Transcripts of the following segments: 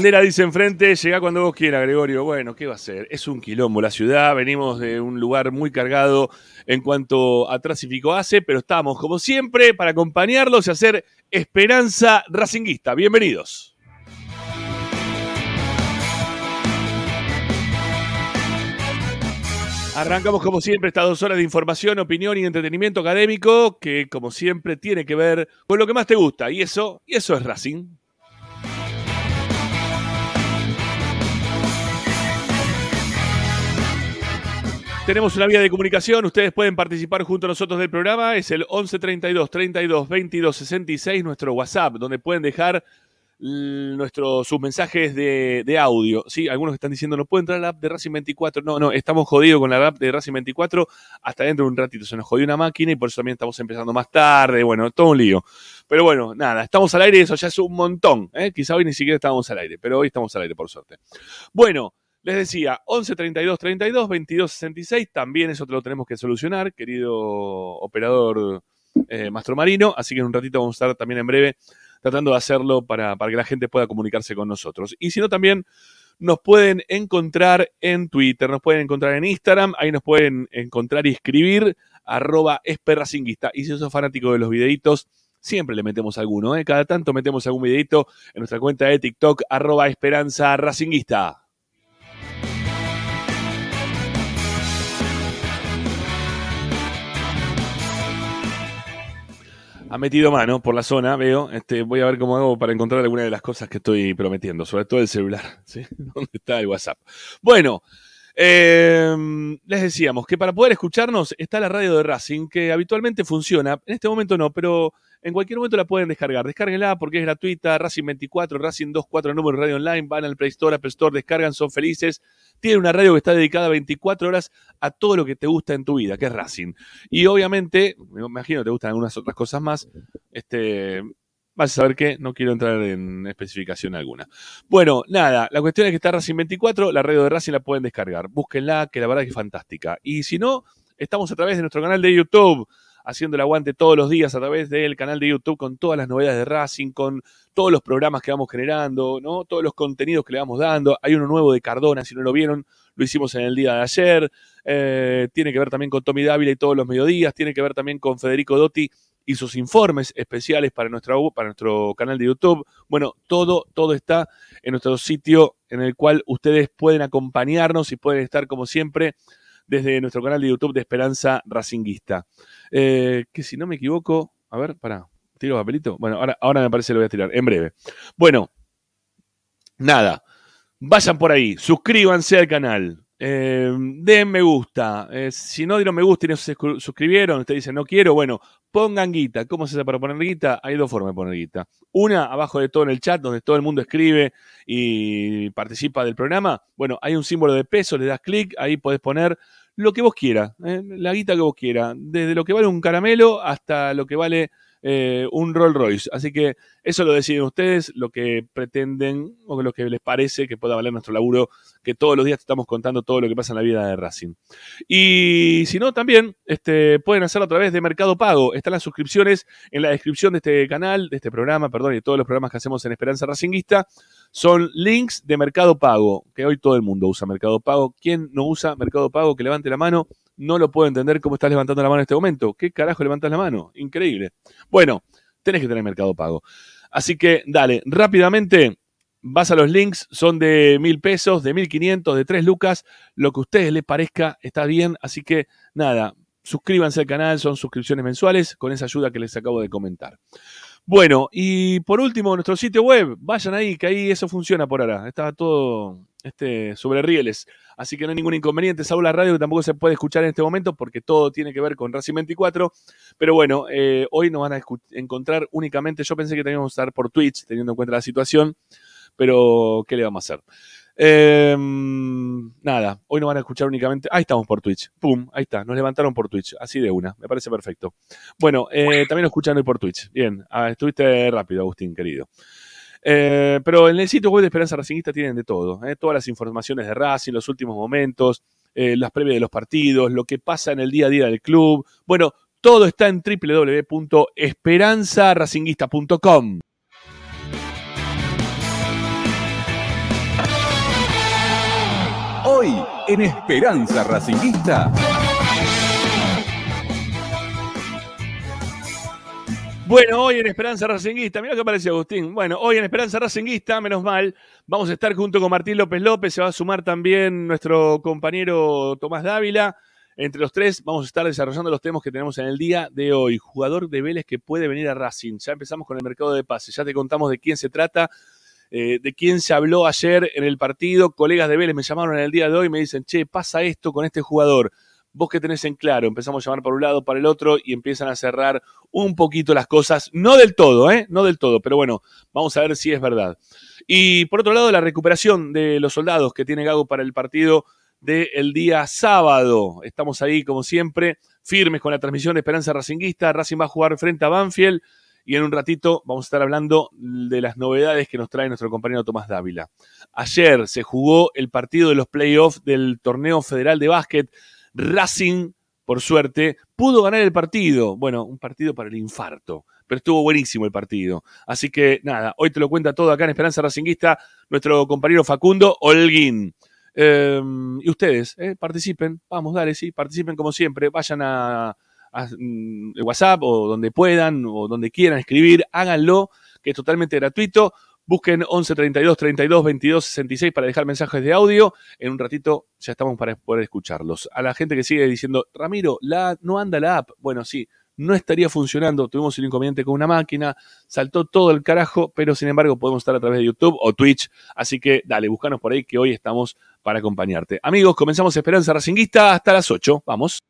Bandera dice enfrente, llega cuando vos quieras, Gregorio. Bueno, ¿qué va a ser? Es un quilombo la ciudad, venimos de un lugar muy cargado en cuanto a tráfico hace, pero estamos, como siempre, para acompañarlos y hacer esperanza racinguista. Bienvenidos. Arrancamos como siempre estas dos horas de información, opinión y entretenimiento académico que como siempre tiene que ver con lo que más te gusta y eso, y eso es Racing. Tenemos una vía de comunicación, ustedes pueden participar junto a nosotros del programa, es el 11 32 32 22 66, nuestro WhatsApp, donde pueden dejar nuestro, sus mensajes de, de audio. Sí, algunos están diciendo, no puedo entrar a la app de Racing 24. No, no, estamos jodidos con la app de Racing 24. Hasta dentro de un ratito se nos jodió una máquina y por eso también estamos empezando más tarde. Bueno, todo un lío. Pero bueno, nada, estamos al aire y eso ya es un montón. ¿eh? Quizá hoy ni siquiera estábamos al aire, pero hoy estamos al aire, por suerte. Bueno, les decía, 11 32 32 22 66, también eso te lo tenemos que solucionar, querido operador eh, Mastro Marino, así que en un ratito vamos a estar también en breve tratando de hacerlo para, para que la gente pueda comunicarse con nosotros. Y si no, también nos pueden encontrar en Twitter, nos pueden encontrar en Instagram, ahí nos pueden encontrar y escribir arroba esperracinguista. Y si sos fanático de los videitos, siempre le metemos alguno, ¿eh? cada tanto metemos algún videito en nuestra cuenta de TikTok arroba esperanza racinguista. Ha metido mano por la zona, veo. Este, voy a ver cómo hago para encontrar alguna de las cosas que estoy prometiendo, sobre todo el celular, ¿sí? ¿Dónde está el WhatsApp? Bueno, eh, les decíamos que para poder escucharnos está la radio de Racing, que habitualmente funciona. En este momento no, pero en cualquier momento la pueden descargar. Descárguenla porque es gratuita. Racing 24, Racing 24, número radio online. Van al Play Store, Apple Store, descargan, son felices. Tiene una radio que está dedicada 24 horas a todo lo que te gusta en tu vida, que es Racing. Y obviamente, me imagino te gustan algunas otras cosas más. Este, vas a saber que no quiero entrar en especificación alguna. Bueno, nada, la cuestión es que está Racing 24, la radio de Racing la pueden descargar. Búsquenla, que la verdad que es fantástica. Y si no, estamos a través de nuestro canal de YouTube haciendo el aguante todos los días a través del canal de YouTube con todas las novedades de Racing, con todos los programas que vamos generando, ¿no? Todos los contenidos que le vamos dando. Hay uno nuevo de Cardona, si no lo vieron, lo hicimos en el día de ayer. Eh, tiene que ver también con Tommy Dávila y todos los mediodías. Tiene que ver también con Federico Dotti y sus informes especiales para, nuestra, para nuestro canal de YouTube. Bueno, todo, todo está en nuestro sitio en el cual ustedes pueden acompañarnos y pueden estar como siempre desde nuestro canal de YouTube de Esperanza Racinguista. Eh, que si no me equivoco, a ver, para, tiro papelito. Bueno, ahora, ahora me parece que lo voy a tirar, en breve. Bueno, nada, vayan por ahí, suscríbanse al canal. Eh, den me gusta. Eh, si no dieron me gusta y no se suscribieron, usted dice no quiero, bueno, pongan guita. ¿Cómo se hace para poner guita? Hay dos formas de poner guita. Una, abajo de todo en el chat, donde todo el mundo escribe y participa del programa. Bueno, hay un símbolo de peso, le das clic, ahí podés poner lo que vos quieras, ¿eh? la guita que vos quieras, desde lo que vale un caramelo hasta lo que vale eh, un Rolls Royce. Así que eso lo deciden ustedes, lo que pretenden o lo que les parece que pueda valer nuestro laburo, que todos los días te estamos contando todo lo que pasa en la vida de Racing. Y si no, también este, pueden hacerlo a través de Mercado Pago. Están las suscripciones en la descripción de este canal, de este programa, perdón, y de todos los programas que hacemos en Esperanza Racinguista. Son links de Mercado Pago, que hoy todo el mundo usa Mercado Pago. ¿Quién no usa Mercado Pago? Que levante la mano no lo puedo entender cómo estás levantando la mano en este momento. ¿Qué carajo levantas la mano? Increíble. Bueno, tenés que tener Mercado Pago. Así que dale, rápidamente vas a los links, son de mil pesos, de mil quinientos, de tres lucas, lo que a ustedes les parezca está bien, así que nada, suscríbanse al canal, son suscripciones mensuales con esa ayuda que les acabo de comentar. Bueno, y por último, nuestro sitio web, vayan ahí, que ahí eso funciona por ahora, está todo este, sobre rieles. Así que no hay ningún inconveniente. Saúl la radio que tampoco se puede escuchar en este momento porque todo tiene que ver con Racing 24. Pero bueno, eh, hoy nos van a encontrar únicamente. Yo pensé que teníamos que estar por Twitch, teniendo en cuenta la situación. Pero, ¿qué le vamos a hacer? Em, nada, hoy nos van a escuchar únicamente. Ahí estamos por Twitch. Pum, ahí está. Nos levantaron por Twitch. Así de una. Me parece perfecto. Bueno, eh, también nos escuchan hoy por Twitch. Bien, ah, estuviste rápido, Agustín, querido. Eh, pero en el sitio web de Esperanza Racingista tienen de todo, eh, todas las informaciones de Racing, los últimos momentos, eh, las previas de los partidos, lo que pasa en el día a día del club. Bueno, todo está en www.esperanzaracinguista.com. Hoy en Esperanza Racinguista. Bueno, hoy en Esperanza Racinguista, mira que aparece Agustín. Bueno, hoy en Esperanza Racinguista, menos mal, vamos a estar junto con Martín López López, se va a sumar también nuestro compañero Tomás Dávila. Entre los tres vamos a estar desarrollando los temas que tenemos en el día de hoy. Jugador de Vélez que puede venir a Racing. Ya empezamos con el mercado de pases, ya te contamos de quién se trata, eh, de quién se habló ayer en el partido. Colegas de Vélez me llamaron en el día de hoy y me dicen, che, pasa esto con este jugador vos que tenés en claro, empezamos a llamar por un lado, para el otro y empiezan a cerrar un poquito las cosas, no del todo, ¿eh? No del todo, pero bueno, vamos a ver si es verdad. Y por otro lado, la recuperación de los soldados que tiene Gago para el partido del día sábado. Estamos ahí, como siempre, firmes con la transmisión de Esperanza Racinguista. Racing va a jugar frente a Banfield y en un ratito vamos a estar hablando de las novedades que nos trae nuestro compañero Tomás Dávila. Ayer se jugó el partido de los playoffs del torneo federal de básquet Racing, por suerte, pudo ganar el partido. Bueno, un partido para el infarto, pero estuvo buenísimo el partido. Así que nada, hoy te lo cuenta todo acá en Esperanza Racinguista, nuestro compañero Facundo Holguín. Em, y ustedes, eh, participen, vamos, dale, sí, participen como siempre, vayan a, WhatsApp o donde puedan o donde quieran escribir, háganlo, que es totalmente gratuito. Busquen 11 32 32 22 66 para dejar mensajes de audio. En un ratito ya estamos para poder escucharlos. A la gente que sigue diciendo, Ramiro, la, no anda la app. Bueno, sí, no estaría funcionando. Tuvimos un inconveniente con una máquina, saltó todo el carajo, pero sin embargo podemos estar a través de YouTube o Twitch. Así que dale, búscanos por ahí que hoy estamos para acompañarte. Amigos, comenzamos Esperanza Racinguista hasta las 8. Vamos.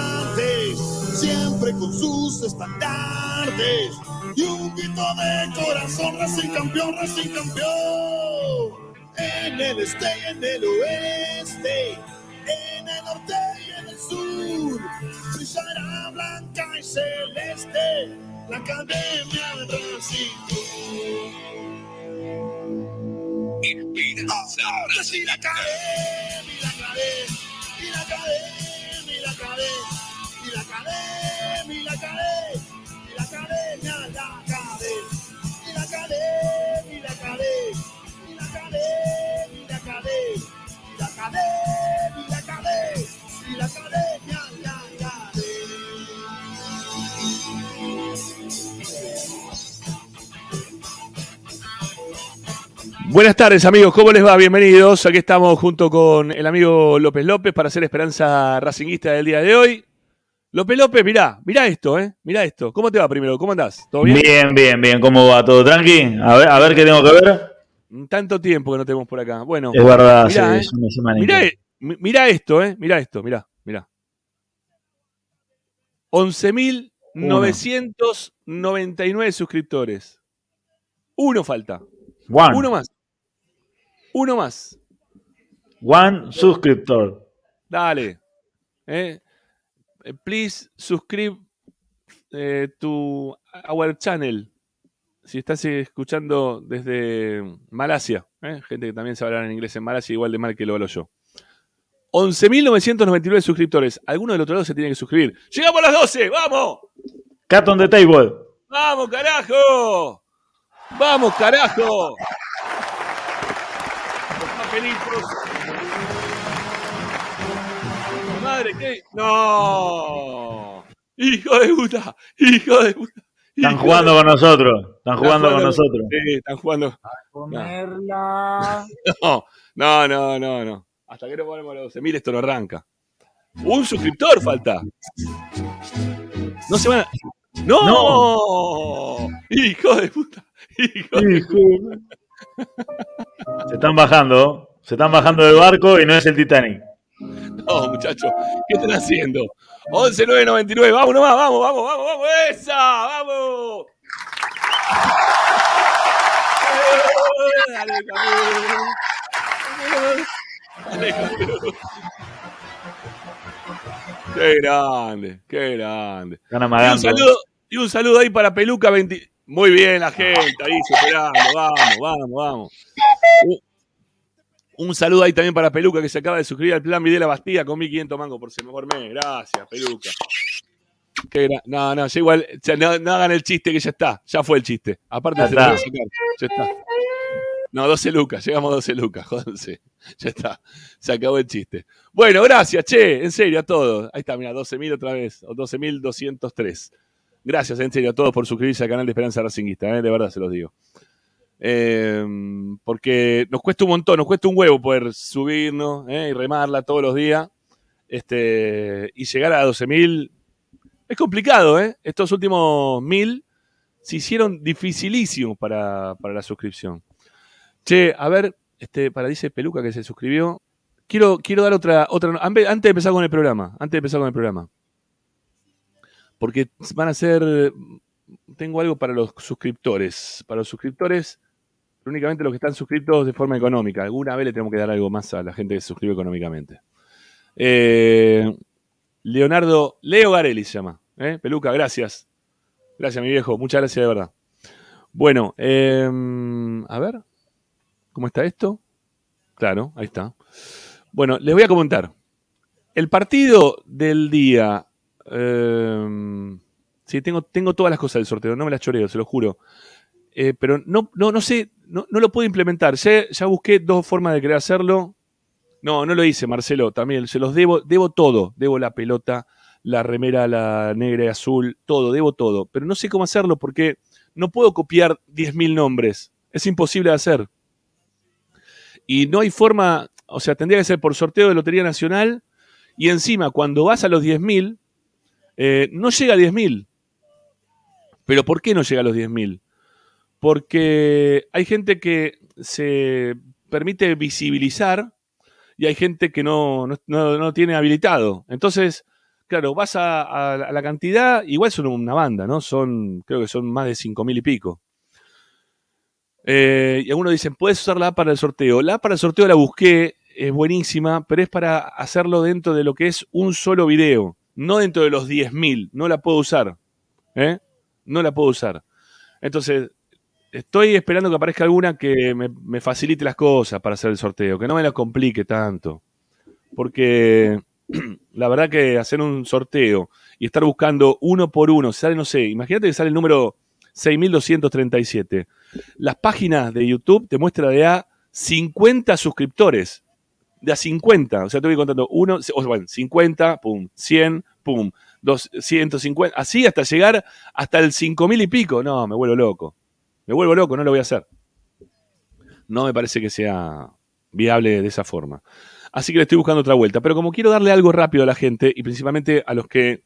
siempre con sus estandartes y un grito de corazón, Racing campeón, Racing campeón. En el este y en el oeste, en el norte y en el sur, brillará blanca y celeste la academia de Racing. Esperanza Ahora sí la cae, y la y la y la cae, y la y la y la cadena la y la y la y la y la y la y la cadena la Buenas tardes amigos, ¿cómo les va? Bienvenidos. Aquí estamos junto con el amigo López López para hacer Esperanza Racinguista del día de hoy. López López, mirá, mirá esto, ¿eh? Mirá esto. ¿Cómo te va primero? ¿Cómo andás? ¿Todo bien? Bien, bien, bien. ¿Cómo va todo? ¿Tranqui? A ver, a ver qué tengo que ver. Tanto tiempo que no tenemos por acá. Bueno, Es verdad, mirá, sí, ¿eh? es una mirá, eh, mi- mirá esto, ¿eh? Mirá esto, mirá, mirá. 11.999 suscriptores. Uno falta. One, Uno más. Uno más. one suscriptor. Dale. Eh, please subscribe eh, to our channel. Si estás eh, escuchando desde Malasia, eh, gente que también sabe hablar en inglés en Malasia, igual de mal que lo hablo yo. 11.999 suscriptores. Alguno del otro lado se tiene que suscribir. ¡Llegamos a las 12! ¡Vamos! Cat on the table. ¡Vamos, carajo! ¡Vamos, carajo! Los papelitos. Madre, ¿qué? ¡No! ¡Hijo de puta! ¡Hijo de puta! Están hijo jugando de- con nosotros. Están jugando con jugando- nosotros. Sí, están jugando. Comerla. No, no, no, no, no. Hasta que no ponemos los 12.000 esto no arranca. Un suscriptor falta. No se van a... ¡No! ¡Hijo de puta! ¡Hijo de Hijo. Se están bajando. Se están bajando del barco y no es el Titanic. No, muchachos, ¿qué están haciendo? 11.999, vamos nomás, vamos, vamos, vamos, vamos, esa, vamos. Dale. Qué grande, qué grande. Y un saludo, y un saludo ahí para Peluca 20. Muy bien la gente ahí superando, vamos, vamos, vamos. Un- saludo ahí también para Peluca que se acaba de suscribir al plan Videla la Bastilla con 1500 mangos por mejor mes. Gracias, Peluca. Qué no, no, ya igual, ya no, no hagan el chiste que ya está, ya fue el chiste. Aparte se lo sacar, ya está. No, 12 lucas, llegamos a 12 lucas, jódanse. Ya está, se acabó el chiste. Bueno, gracias, che, en serio, a todos. Ahí está, mira, 12.000 otra vez, o 12.203. Gracias, en serio, a todos por suscribirse al canal de Esperanza Racinguista, ¿eh? de verdad se los digo. Eh, porque nos cuesta un montón, nos cuesta un huevo poder subirnos ¿eh? y remarla todos los días. Este, y llegar a 12.000 es complicado, ¿eh? Estos últimos 1.000 se hicieron dificilísimos para, para la suscripción. Che, a ver, este, para dice Peluca que se suscribió. Quiero, quiero dar otra, otra. Antes de empezar con el programa. Antes de empezar con el programa. Porque van a ser. Tengo algo para los suscriptores. Para los suscriptores, únicamente los que están suscritos de forma económica. Alguna vez le tenemos que dar algo más a la gente que se suscribe económicamente. Eh, Leonardo. Leo Garelli se llama. ¿eh? Peluca, gracias. Gracias, mi viejo. Muchas gracias de verdad. Bueno, eh, a ver. ¿Cómo está esto? Claro, ahí está. Bueno, les voy a comentar. El partido del día. eh, sí, tengo, tengo todas las cosas del sorteo, no me las choreo, se lo juro. Eh, pero no, no, no sé, no, no lo puedo implementar. Ya, ya busqué dos formas de querer hacerlo. No, no lo hice, Marcelo, también. Se los debo, debo todo. Debo la pelota, la remera, la negra y azul, todo, debo todo. Pero no sé cómo hacerlo porque no puedo copiar 10.000 nombres. Es imposible de hacer. Y no hay forma, o sea, tendría que ser por sorteo de Lotería Nacional. Y encima, cuando vas a los 10.000, eh, no llega a 10.000. Pero ¿por qué no llega a los 10.000? Porque hay gente que se permite visibilizar y hay gente que no, no, no- no tiene habilitado. Entonces, claro, vas a, a- a la cantidad, igual son una banda, ¿no? Son, creo que son más de 5.000 y pico. Eh, y algunos dicen, puedes usar la app para el sorteo. La app para el sorteo la busqué, es buenísima, pero es para hacerlo dentro de lo que es un solo video, no dentro de los 10.000. No la puedo usar. ¿eh? No la puedo usar. Entonces, estoy esperando que aparezca alguna que me, me facilite las cosas para hacer el sorteo, que no me la complique tanto. Porque la verdad que hacer un sorteo y estar buscando uno por uno, sale, no sé, imagínate que sale el número 6237. Las páginas de YouTube te muestran de a 50 suscriptores. De a 50. O sea, te voy contando uno, o bueno, 50, pum, 100, pum, 250, así hasta llegar hasta el 5000 y pico. No, me vuelvo loco. Me vuelvo loco, no lo voy a hacer. No me parece que sea viable de esa forma. Así que le estoy buscando otra vuelta. Pero como quiero darle algo rápido a la gente, y principalmente a los que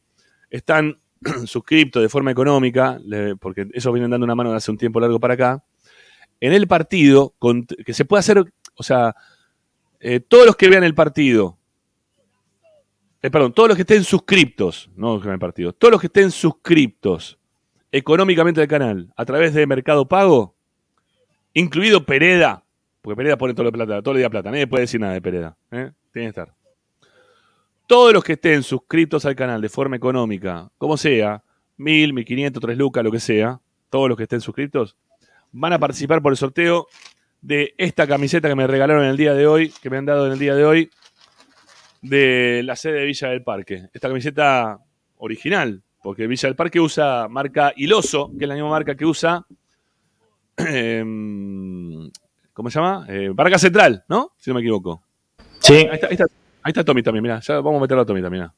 están suscriptos de forma económica, porque ellos vienen dando una mano de hace un tiempo largo para acá, en el partido, que se puede hacer, o sea, eh, todos los que vean el partido, eh, perdón, todos los que estén suscriptos, no que vean el partido, todos los que estén suscriptos económicamente al canal a través de Mercado Pago, incluido Pereda, porque Pereda pone todo, lo plata, todo el día plata, nadie puede decir nada de Pereda, ¿eh? tiene que estar. Todos los que estén suscritos al canal de forma económica, como sea, mil, mil quinientos, tres lucas, lo que sea, todos los que estén suscritos, van a participar por el sorteo de esta camiseta que me regalaron en el día de hoy, que me han dado en el día de hoy, de la sede de Villa del Parque. Esta camiseta original, porque Villa del Parque usa marca Iloso, que es la misma marca que usa, em, ¿cómo se llama? Eh, Barca Central, ¿no? Si no me equivoco. Sí. Ahí está, ahí está, ahí está Tommy también, mira. Ya vamos a meterlo a Tommy también. mirá.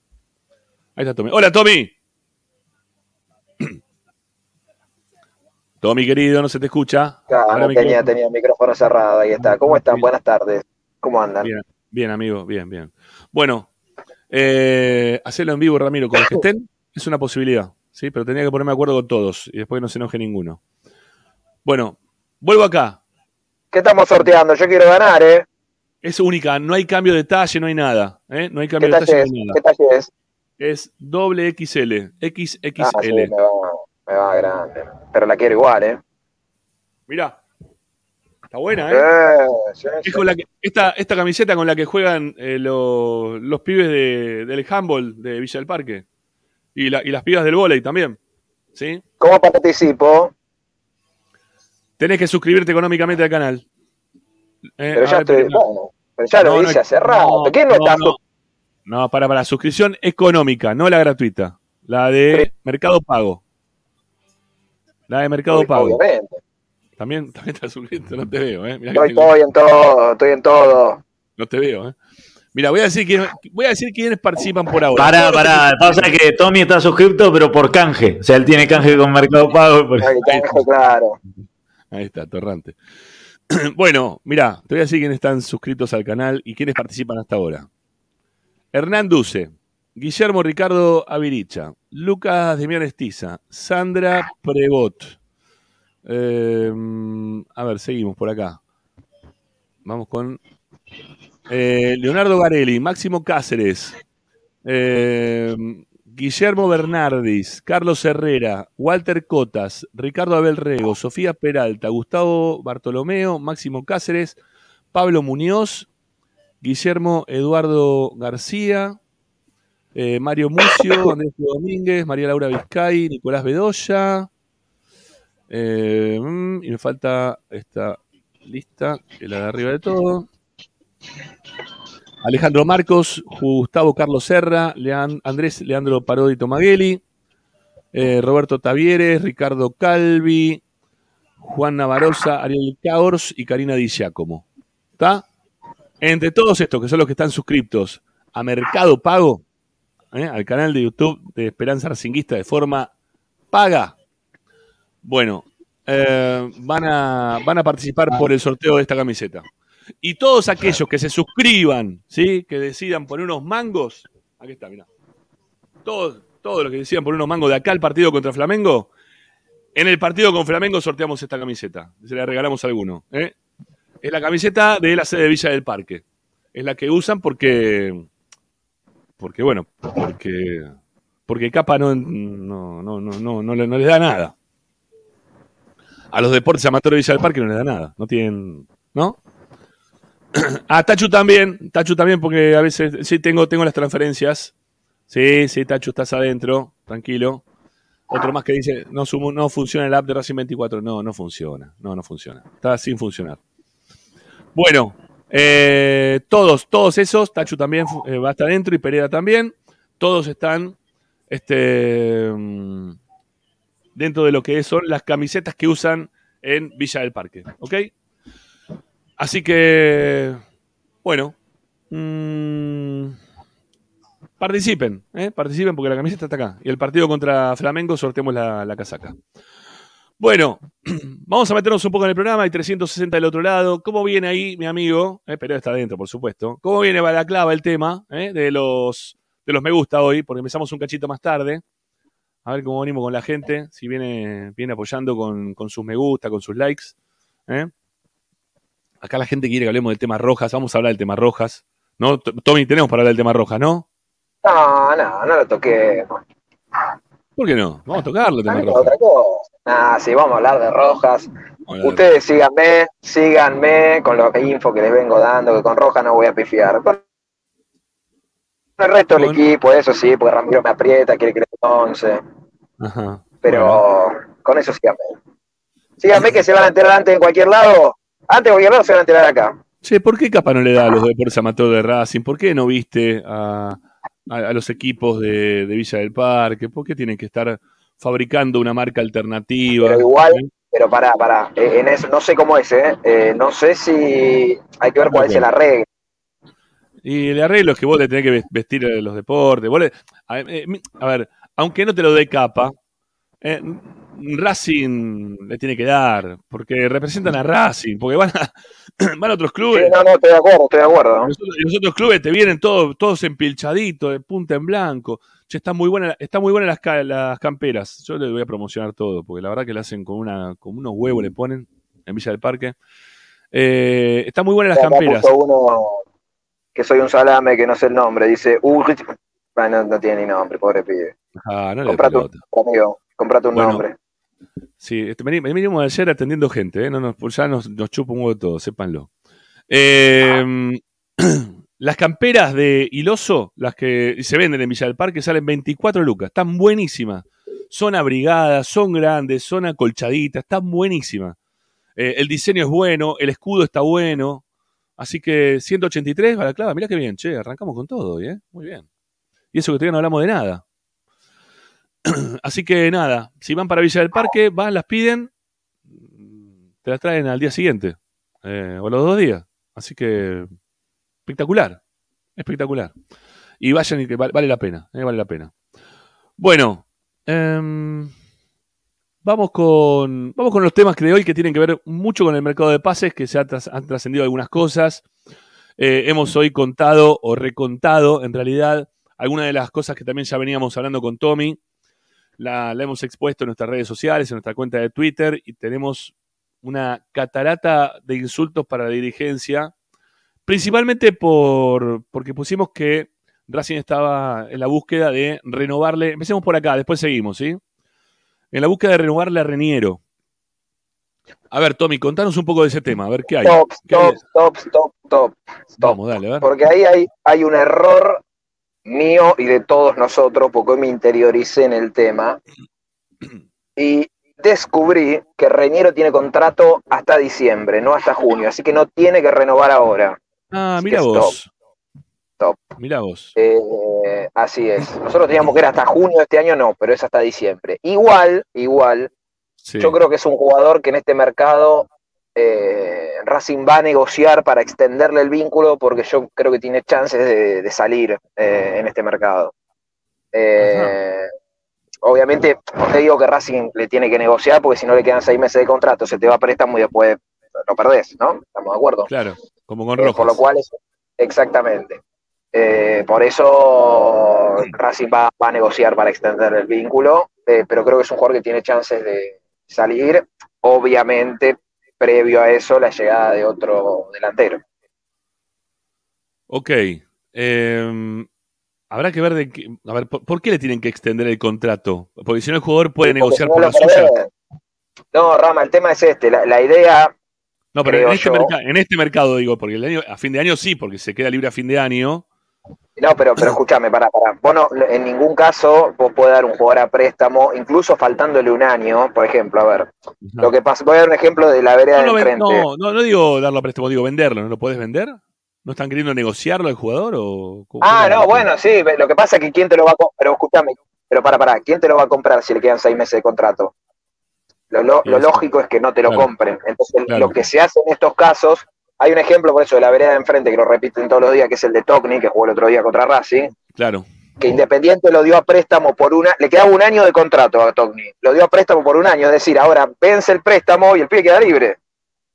Ahí está Tommy. Hola, Tommy. Tommy, querido, no se te escucha. Claro, Ahora no tenía, tenía el micrófono cerrado, ahí está. ¿Cómo están? Bien. Buenas tardes. ¿Cómo andan? Bien, bien, amigo, bien, bien. Bueno, eh, hacerlo en vivo, Ramiro, con los que estén, es una posibilidad, ¿sí? Pero tenía que ponerme de acuerdo con todos y después que no se enoje ninguno. Bueno, vuelvo acá. ¿Qué estamos sorteando? Yo quiero ganar, ¿eh? Es única, no hay cambio de talle, no hay nada. ¿eh? No hay ¿Qué cambio de talle es? no hay ¿Qué nada. talle es? Es doble XL, XXL. Ah, sí, me va, me va grande. Pero la quiero igual, ¿eh? Mirá. Está buena, ¿eh? Sí, Es con la que- esta, esta camiseta con la que juegan eh, los, los pibes de- del handball de Villa del Parque. Y, la- y las pibas del vóley también. ¿Sí? ¿Cómo participo? Tenés que suscribirte económicamente al canal. Eh, Pero ya ver, estoy, espera. bueno, pero ya lo No, no, hice hace rato. no, ¿Quién no, no, está? no. No, para, para. Suscripción económica, no la gratuita. La de Mercado Pago. La de Mercado Pago. Obviamente. También, también estás suscrito, no te veo, ¿eh? Mirá que Estoy, tengo- estoy en todo, estoy en todo. no te veo, ¿eh? Mira, voy a decir quién- voy a decir quiénes participan por ahora. Pará, pará. Pasa que Tommy está suscripto, pero por canje. O sea, él tiene canje con Mercado Pago. por- Ahí está, claro. Ahí está, torrante. bueno, mira, te voy a decir quiénes están suscritos al canal y quiénes participan hasta ahora. Hernán Duce, Guillermo Ricardo Aviricha, Lucas Demián Estiza, Sandra Prebot. Eh, a ver, seguimos por acá. Vamos con eh, Leonardo Garelli, Máximo Cáceres, eh, Guillermo Bernardis, Carlos Herrera, Walter Cotas, Ricardo Abel Rego, Sofía Peralta, Gustavo Bartolomeo, Máximo Cáceres, Pablo Muñoz, Guillermo Eduardo García, eh, Mario Mucio, Andrés Domínguez, María Laura Vizcay, Nicolás Bedoya. Eh, mm, y me falta esta lista, que es la de arriba de todo. Alejandro Marcos, Gustavo Carlos Serra, Lean- Andrés Leandro Parodi Tomagueli, eh, Roberto Tavieres, Ricardo Calvi, Juan Navarosa, Ariel Caors y Karina Di Giacomo. ¿Está? Entre todos estos, que son los que están suscriptos a Mercado Pago, ¿eh? al canal de YouTube de Esperanza Racinguista de forma paga, bueno, eh, van, a, van a participar por el sorteo de esta camiseta. Y todos aquellos que se suscriban, ¿sí? que decidan poner unos mangos, aquí está, mirá. Todos, todos los que decidan poner unos mangos de acá al partido contra Flamengo, en el partido con Flamengo sorteamos esta camiseta. Se la regalamos a alguno. ¿eh? Es la camiseta de la sede de Villa del Parque. Es la que usan porque. Porque, bueno, porque. Porque Capa no, no, no, no, no, no, le- no les da nada. A los deportes amateurs de Villa del Parque no les da nada. No tienen. ¿No? A Tachu también. Tachu también, porque a veces. Sí, tengo, tengo las transferencias. Sí, sí, Tachu, estás adentro. Tranquilo. Otro más que dice, no, sumo- no funciona el app de Racing 24. No, no funciona. No, no funciona. Está sin funcionar. Bueno, eh, todos, todos esos, Tachu también eh, va a estar dentro y Pereira también. Todos están este, mm, dentro de lo que son las camisetas que usan en Villa del Parque. ¿Ok? Así que, bueno, mm, participen, ¿eh? participen porque la camiseta está acá. Y el partido contra Flamengo sorteemos la, la casaca. Bueno, vamos a meternos un poco en el programa. Hay 360 del otro lado. ¿Cómo viene ahí, mi amigo? Eh, pero está adentro, por supuesto. ¿Cómo viene Balaclava el tema eh, de, los, de los me gusta hoy? Porque empezamos un cachito más tarde. A ver cómo venimos con la gente. Si viene, viene apoyando con, con sus me gusta, con sus likes. ¿eh? Acá la gente quiere que hablemos del tema rojas. Vamos a hablar del tema rojas. ¿No? Tommy, tenemos para hablar del tema rojas, ¿no? No, no, no lo toqué. ¿Por qué no? Vamos a tocarlo el tema de rojas. otra cosa. Ah, sí, vamos a hablar de rojas. Ustedes síganme, síganme con la info que les vengo dando, que con roja no voy a pifiar. Con el resto del Con- equipo, eso sí, porque Ramiro me aprieta, quiere que le dé 11. Ajá. Pero con eso síganme. Síganme que se van a enterar antes en cualquier lado. Antes de cualquier lado se van a enterar acá. Che, ¿por qué Capa no le da a los deportes amateur de Racing? ¿Por qué no viste a, a- a los equipos de, de Villa del Parque? ¿Por qué tienen que estar fabricando una marca alternativa? Pero igual, ¿Eh? pero pará, pará. Eh, en eso, no sé cómo es, ¿eh? Eh, No sé si hay que ver cuál es el arreglo. Y el arreglo es que vos le tenés que ves- vestir los deportes. vos le- a, eh, a ver, aunque no te lo dé Capa, eh, Racing le tiene que dar, porque representan a Racing, porque van a, van a otros Sí, clubes. no, no, estoy de acuerdo, estoy de acuerdo. Los otros, los otros clubes te vienen todos, todos empilchaditos, de punta en blanco. Che, están muy buenas, están muy buenas las, las camperas. Yo les voy a promocionar todo, porque la verdad que le hacen con una, con unos huevos le ponen en Villa del Parque. Eh, están muy buenas las Acá camperas. uno que soy un salame, que no sé el nombre. Dice, Ulrich. Ah, no, no tiene ni nombre, pobre pibe. Ah, no le Comprate un, amigo, comprate un Bueno, nombre. Sí, este, venimos ayer atendiendo gente, ¿eh? no, nos- ya nos, nos chupa un huevo todo, sépanlo. Eh, las camperas de Iloso, las que se venden en Villa del Parque, salen 24 lucas, están buenísimas. Son abrigadas, son grandes, son acolchaditas, están buenísimas. Eh, el diseño es bueno, el escudo está bueno. Así que 183, Balaclava, mirá qué bien, che, arrancamos con todo hoy, ¿eh? Muy bien. Y eso que todavía no hablamos de nada. Así que nada, si van para Villa del Parque, van, las piden, te las traen al día siguiente, eh, o los dos días. Así que espectacular, espectacular. Y vayan y que val- vale la pena, eh, vale la pena. Bueno, em, vamos, con, vamos con los temas que de hoy que tienen que ver mucho con el mercado de pases, que se ha tras- han trascendido algunas cosas. Eh, hemos hoy contado o recontado, en realidad, algunas de las cosas que también ya veníamos hablando con Tommy la, la hemos expuesto en nuestras redes sociales, en nuestra cuenta de Twitter, y tenemos una catarata de insultos para la dirigencia, principalmente por, porque pusimos que Racing estaba en la búsqueda de renovarle, empecemos por acá, después seguimos, ¿sí? En la búsqueda de renovarle a Reniero. A ver, Tommy, contanos un poco de ese tema, a ver qué hay. Stop, ¿Qué hay? stop, stop, stop, stop. Vamos, dale, a ver. Porque ahí hay, hay un error mío y de todos nosotros, porque me interioricé en el tema y descubrí que Reñero tiene contrato hasta diciembre, no hasta junio, así que no tiene que renovar ahora. Ah, mira vos. Top. Mira vos. Eh, así es. Nosotros teníamos que era hasta junio de este año, no, pero es hasta diciembre. Igual, igual, Sí. yo creo que es un jugador que en este mercado eh, Racing va a negociar para extenderle el vínculo porque yo creo que tiene chances de, de salir eh, en este mercado. Eh, obviamente, no te digo que Racing le tiene que negociar porque si no le quedan seis meses de contrato, se te va a préstamo y después lo perdés, ¿no? ¿Estamos de acuerdo? Claro, como con Eh, Rojas. por lo cual, es- exactamente. Eh, por eso Racing va, va a negociar para extender el vínculo, eh, pero creo que es un jugador que tiene chances de salir, obviamente previo a eso la llegada de otro delantero. Ok. em, habrá que ver de qué. A ver, ¿por, por qué le tienen que extender el contrato? Porque si no, el jugador puede Porque negociar no por la suya. No, Rama, el tema es este, la, la idea, No, pero en este, yo. merca- en este mercado, digo, porque el año, a fin de año sí, porque se queda libre a fin de año. No, pero, pero escúchame, para, para, vos no, en ningún caso vos podés dar un jugador a préstamo, incluso faltándole un año, por ejemplo, a ver, lo que pasa, voy a dar un ejemplo de la vereda No, de enfrente. no, no, no digo darlo a préstamo, digo venderlo. ¿No lo puedes vender? ¿No están queriendo negociarlo al jugador? O, cómo- Ah, no, bueno, sí, lo que pasa es que quién te lo va a comprar, pero escúchame, pero para, para, ¿quién te lo va a comprar si le quedan seis meses de contrato? Lo, lo- lo lógico es que no te lo Claro. compren. Entonces, Claro. lo que se hace en estos casos, hay un ejemplo por eso de la vereda de enfrente que lo repiten todos los días, que es el de Tocni, que jugó el otro día contra Racing, Claro. que Independiente lo dio a préstamo por una, le quedaba un año de contrato a Tocni, lo dio a préstamo por un año, es decir, ahora vence el préstamo y el pibe queda libre.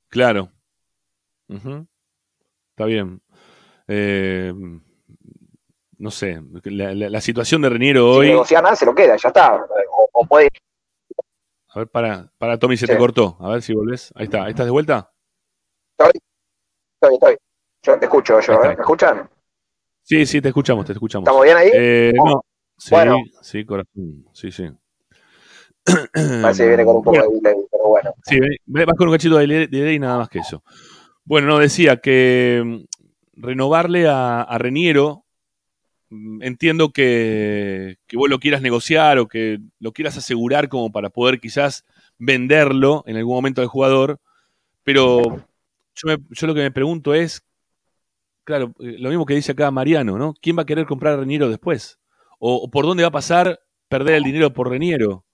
Claro. Ujú. Está bien. Eh, no sé, la, la- la situación de Reniero Si hoy. negocia nada, se lo queda, ya está. O, o puede A ver, para, para Tommy, se Sí. te cortó. A ver si volvés. Ahí está. ¿Ahí estás de vuelta? Estoy, estoy. Yo te escucho, yo. ¿eh? ¿Me escuchan? Sí, sí, te escuchamos, te escuchamos. ¿Estamos bien ahí? Eh, no. Sí, Bueno. sí, corazón. Sí, sí. Parece que viene con un poco Bueno, de delay, pero bueno. Sí, vas con un cachito de delay de delay y nada más que eso. Bueno, no, decía que mm, renovarle a, a Reniero, mm, entiendo que, que vos lo quieras negociar o que lo quieras asegurar como para poder quizás venderlo en algún momento al jugador, pero yo, me- yo lo que me pregunto es, claro, eh, lo mismo que dice acá Mariano, ¿no? ¿Quién va a querer comprar a Reniero después? ¿O, o por dónde va a pasar perder el dinero por Reniero?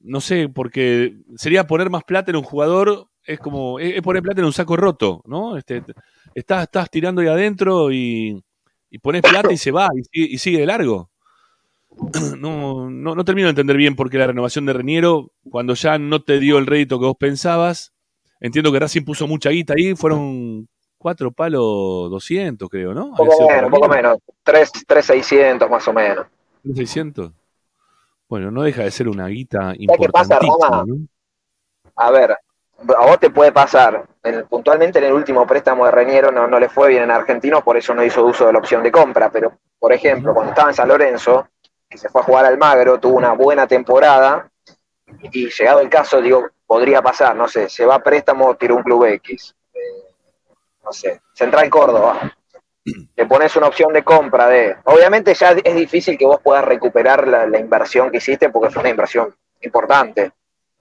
no sé, porque sería poner más plata en un jugador, es como, es, es poner plata en un saco roto, ¿no? Este, estás, estás tirando ahí adentro y, y pones plata y se va y sigue, y sigue de largo. No, no, no termino de entender bien por qué la renovación de Reniero, cuando ya no te dio el rédito que vos pensabas, entiendo que Racing puso mucha guita ahí, fueron cuatro palos 200, creo, ¿no? Poco menos, un poco menos. 3,600 más o menos. 600. Bueno, no deja de ser una guita qué pasa, importantísima, Rama? ¿no? A ver, a vos te puede pasar. En- puntualmente en el último préstamo de Reniero no, no le fue bien en Argentino, por eso no hizo uso de la opción de compra. Pero, por ejemplo, cuando estaba en San Lorenzo, que se fue a jugar al Magro, tuvo una buena temporada y llegado el caso, digo, podría pasar, no sé, se va a préstamo, tira un club X. Eh, no sé, Central Córdoba. Le pones una opción de compra de. Obviamente ya es difícil que vos puedas recuperar la, la inversión que hiciste porque es una inversión importante.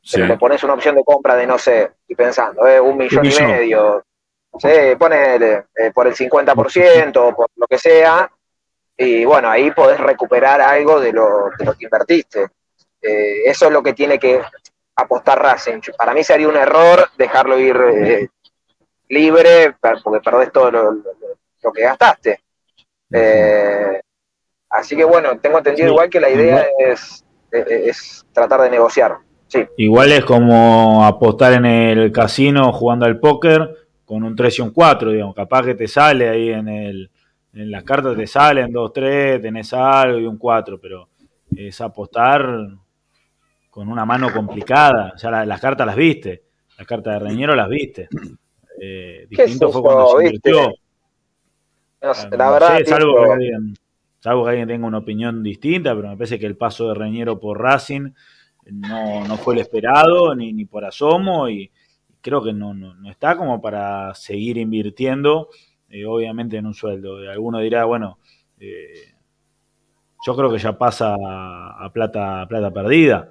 Sí. Pero le pones una opción de compra de, no sé, estoy pensando, eh, un millón y medio. Sí, ponele eh, por el 50% o por lo que sea. Y bueno, ahí podés recuperar algo de lo, de lo que invertiste. Eh, eso es lo que tiene que apostar Racing. Para mí sería un error dejarlo ir eh, libre porque perdés todo lo, lo- lo que gastaste. Eh, así que bueno, tengo entendido Sí, igual que la idea es, es, es tratar de negociar. Sí, Igual es como apostar en el casino jugando al póker con un 3 y un 4, digamos. Capaz que te sale ahí en el en las cartas te salen 2, 3, tenés algo y un 4, pero es apostar con una mano complicada. Ya la- las cartas las viste, las cartas de Reñero las viste. Eh, ¿Qué es distinto fue cuando se invirtió. No sé, No la verdad, sé, salvo, que alguien, salvo que alguien tenga una opinión distinta, pero me parece que el paso de Reñero por Racing no, no fue el esperado, ni, ni por asomo, y creo que no, no, no está como para seguir invirtiendo, eh, obviamente en un sueldo. Alguno dirá, bueno, eh, yo creo que ya pasa a plata, plata perdida.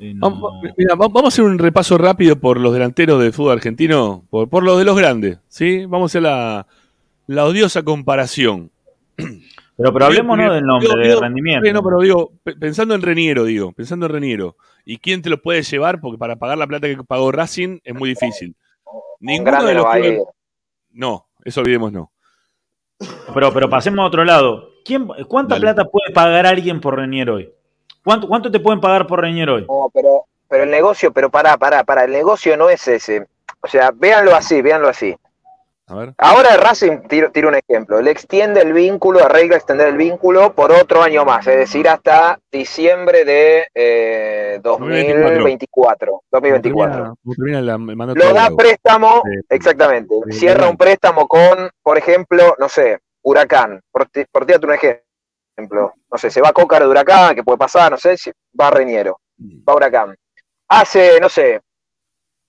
Eh, no- Vamos, mira, va- vamos a hacer un repaso rápido por los delanteros del fútbol argentino, por, por los de los grandes, ¿sí? Vamos a hacer la, la odiosa comparación. pero, pero hablemos no del nombre, digo, de digo, rendimiento. Sí, no, pero digo, pe- pensando en Reniero, digo, pensando en Reniero. ¿Y quién te lo puede llevar? Porque para pagar la plata que pagó Racing es muy difícil. Un Ninguno de los clubes-. No, eso olvidemos no. Pero, pero pasemos a otro lado. ¿Quién, ¿Cuánta Dale. plata puede pagar alguien por Reñero hoy? ¿Cuánto, ¿Cuánto te pueden pagar por Reñero hoy? No, pero, pero el negocio, pero pará, pará, pará, el negocio no es ese. O sea, véanlo así, véanlo así. A ver. Ahora Racing, tiro, tiro un ejemplo, le extiende el vínculo, arregla extender el vínculo por otro año más, es decir, hasta diciembre de eh, 2024. 2024. Como termina- termina la- Lo da préstamo, Sí. exactamente. Sí, Cierra un préstamo con, por ejemplo, no sé, Huracán. Por, ti- por tirarte un ejemplo. No sé, se va Cócaro de Huracán, que puede pasar, no sé, va Reñero, va Huracán. Hace, no sé,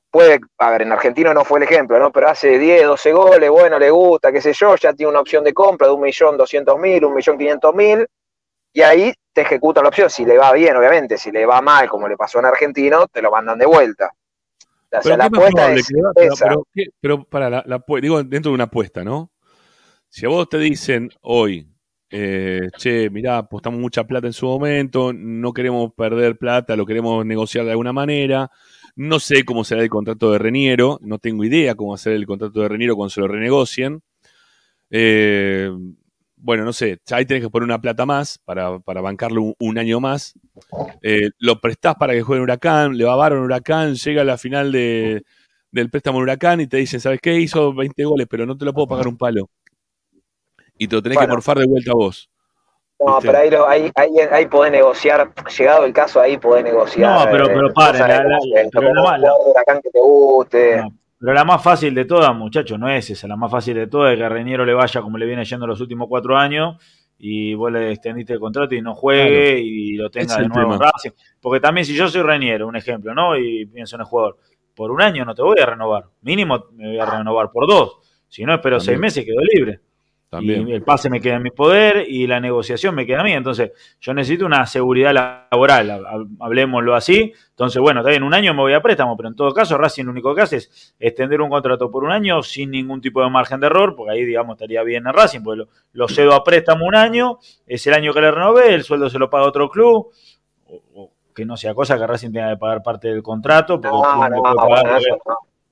puede, a ver, en Argentino no fue el ejemplo, ¿no? Pero hace 10, 12 goles, bueno, le gusta, qué sé yo, ya tiene una opción de compra de 1.200.000, 1.500.000, y ahí te ejecutan la opción. Si le va bien, obviamente, si le va mal, como le pasó en Argentino, te lo mandan de vuelta. O sea, Pero la ¿qué más apuesta es pero, pero. Pero para la, la digo dentro de una apuesta, ¿no? Si a vos te dicen hoy, eh, che, mirá, apostamos mucha plata en su momento, no queremos perder plata, lo queremos negociar de alguna manera, no sé cómo será el contrato de Reniero, no tengo idea cómo va a ser el contrato de Reniero cuando se lo renegocien. Eh, bueno, no sé, ahí tenés que poner una plata más para, para bancarlo un, un año más. Eh, lo prestás para que juegue en Huracán, le va a en Huracán, llega a la final de, del préstamo en Huracán y te dicen, ¿sabes qué? Hizo 20 goles, pero no te lo puedo pagar un palo. Y te lo tenés que Bueno. morfar de vuelta a vos. No, ¿viste? pero ahí, lo- ahí, ahí, ahí podés negociar, llegado el caso, ahí podés negociar. No, pero- pero eh, paren, cosas la- la- de- pero la- la- Huracán que te guste. No, pero la más fácil de todas, muchachos, no es esa. La más fácil de todas es que a Reñero le vaya como le viene yendo los últimos cuatro años y vos le extendiste el contrato y no juegue Claro. y lo tenga es de nuevo. Racing. Porque también si yo soy Reñero, un ejemplo, ¿no? Y pienso en el jugador, por un año no te voy a renovar. Mínimo me voy a renovar por dos. Si no, espero seis También. meses y quedo libre. También. Y el pase me queda en mi poder y la negociación me queda a mí. Entonces, yo necesito una seguridad laboral, ha- ha- hablemoslo así. Entonces, bueno, está bien, un año me voy a préstamo, pero en todo caso, Racing lo único que hace es extender un contrato por un año sin ningún tipo de margen de error, porque ahí, digamos, estaría bien en Racing, porque lo, lo cedo a préstamo un año, es el año que le renové, el sueldo se lo paga otro club, o, o que no sea cosa que Racing tenga que pagar parte del contrato, porque el No, club le no, puede pagar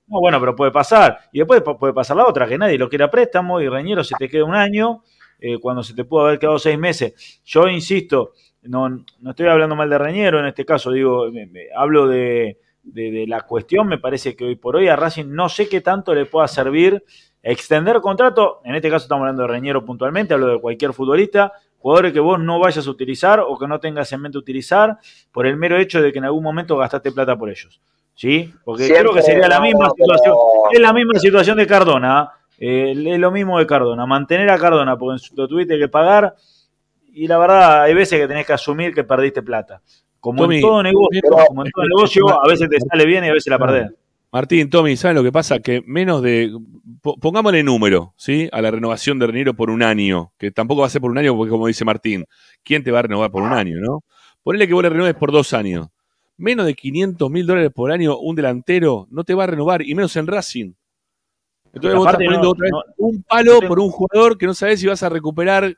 no. no, bueno, pero puede pasar. Y después pu- puede pasar la otra, que nadie lo quiera préstamo y Reñero se te queda un año eh, cuando se te pudo haber quedado seis meses. Yo insisto, no, no estoy hablando mal de Reñero en este caso, digo, me- me- hablo de, de- de la cuestión, me parece que hoy por hoy a Racing no sé qué tanto le pueda servir extender contrato, en este caso estamos hablando de Reñero puntualmente, hablo de cualquier futbolista, jugadores que vos no vayas a utilizar o que no tengas en mente utilizar por el mero hecho de que en algún momento gastaste plata por ellos. ¿Sí? Porque creo Siempre, que sería la misma no, pero- situación. Es la misma situación de Cardona. eh, es lo mismo de Cardona. Mantener a Cardona porque en su- lo tuviste que pagar. Y la verdad, hay veces que tenés que asumir que perdiste plata. Como Tommy, en todo negocio, pero- como en todo negocio, a veces te sale bien y a veces la perdés. Martín, Tommy, ¿saben lo que pasa? Que menos de. po- Pongámosle número, ¿sí? A la renovación de Reniero por un año. Que tampoco va a ser por un año, porque como dice Martín, ¿quién te va a renovar por un año, no? Ponele que vos le renueves por dos años. Menos de 500 mil dólares por año, un delantero no te va a renovar, y menos en Racing. Entonces vos estás poniendo no- otra vez no- un palo no por un jugador que no sabes si vas a recuperar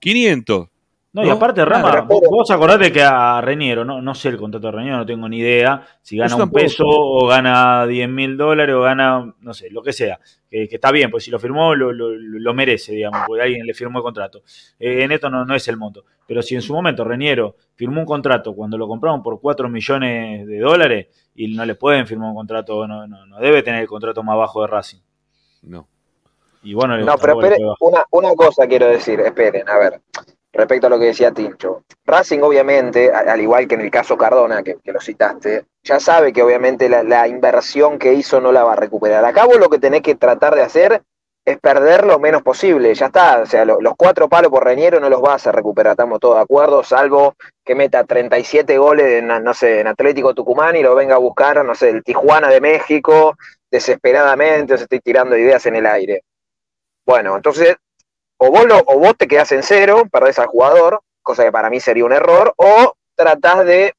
500. No, y aparte, Rama, Claro, vos, pero- vos acordate que a Reñero, no, no sé el contrato de Reñero, no tengo ni idea si gana un peso o gana 10 mil dólares o gana, no sé, lo que sea. Que, que está bien, pues si lo firmó, lo, lo- lo merece, digamos, porque alguien le firmó el contrato. Eh, en esto no, no es el monto. Pero si en su momento Reñero firmó un contrato cuando lo compraron por 4 millones de dólares y no le pueden firmar un contrato, no, no, no debe tener el contrato más bajo de Racing. No. Y bueno, No, pero tampoco le espere, puede bajar. una, una cosa quiero decir, esperen, a ver, respecto a lo que decía Tincho. Racing, obviamente, a- al igual que en el caso Cardona, que, que lo citaste, ya sabe que obviamente la, la inversión que hizo no la va a recuperar. Acá vos lo que tenés que tratar de hacer es perder lo menos posible, ya está, o sea, lo- los cuatro palos por Reñero no los vas a recuperar, estamos todos de acuerdo, salvo que meta 37 goles en, no sé, en Atlético Tucumán y lo venga a buscar, no sé, el Tijuana de México, desesperadamente, os estoy tirando ideas en el aire. Bueno, entonces, o vos, lo- o vos te quedás en cero, perdés al jugador, cosa que para mí sería un error, o tratás de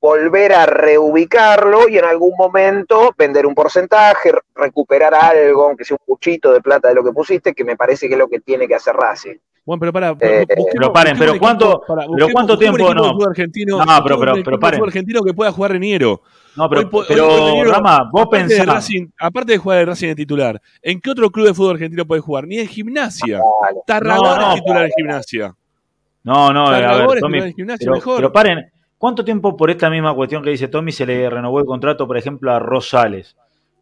volver a reubicarlo y en algún momento vender un porcentaje, recuperar algo, aunque sea un puchito de plata de lo que pusiste, que me parece que es lo que tiene que hacer Racing. Bueno, pero para, Eh, pero paren, pero ¿cuánto- pero cuánto tiempo no? Argentino, No, pero- pero- un pero equipo de paren. argentino que pueda jugar Reniero. No, pero, Hoy pero hoy Reniero, Rama, vos aparte de pensás. Racing, aparte de jugar de Racing de titular, ¿en qué otro club de fútbol argentino puede jugar? Ni en gimnasia. Dale. Tarragona No, no, es titular en gimnasia. No, no, a Tarragona ver, es Tommy, titular en gimnasia pero, mejor. pero paren, ¿cuánto tiempo por esta misma cuestión que dice Tommy se le renovó el contrato, por ejemplo, a Rosales?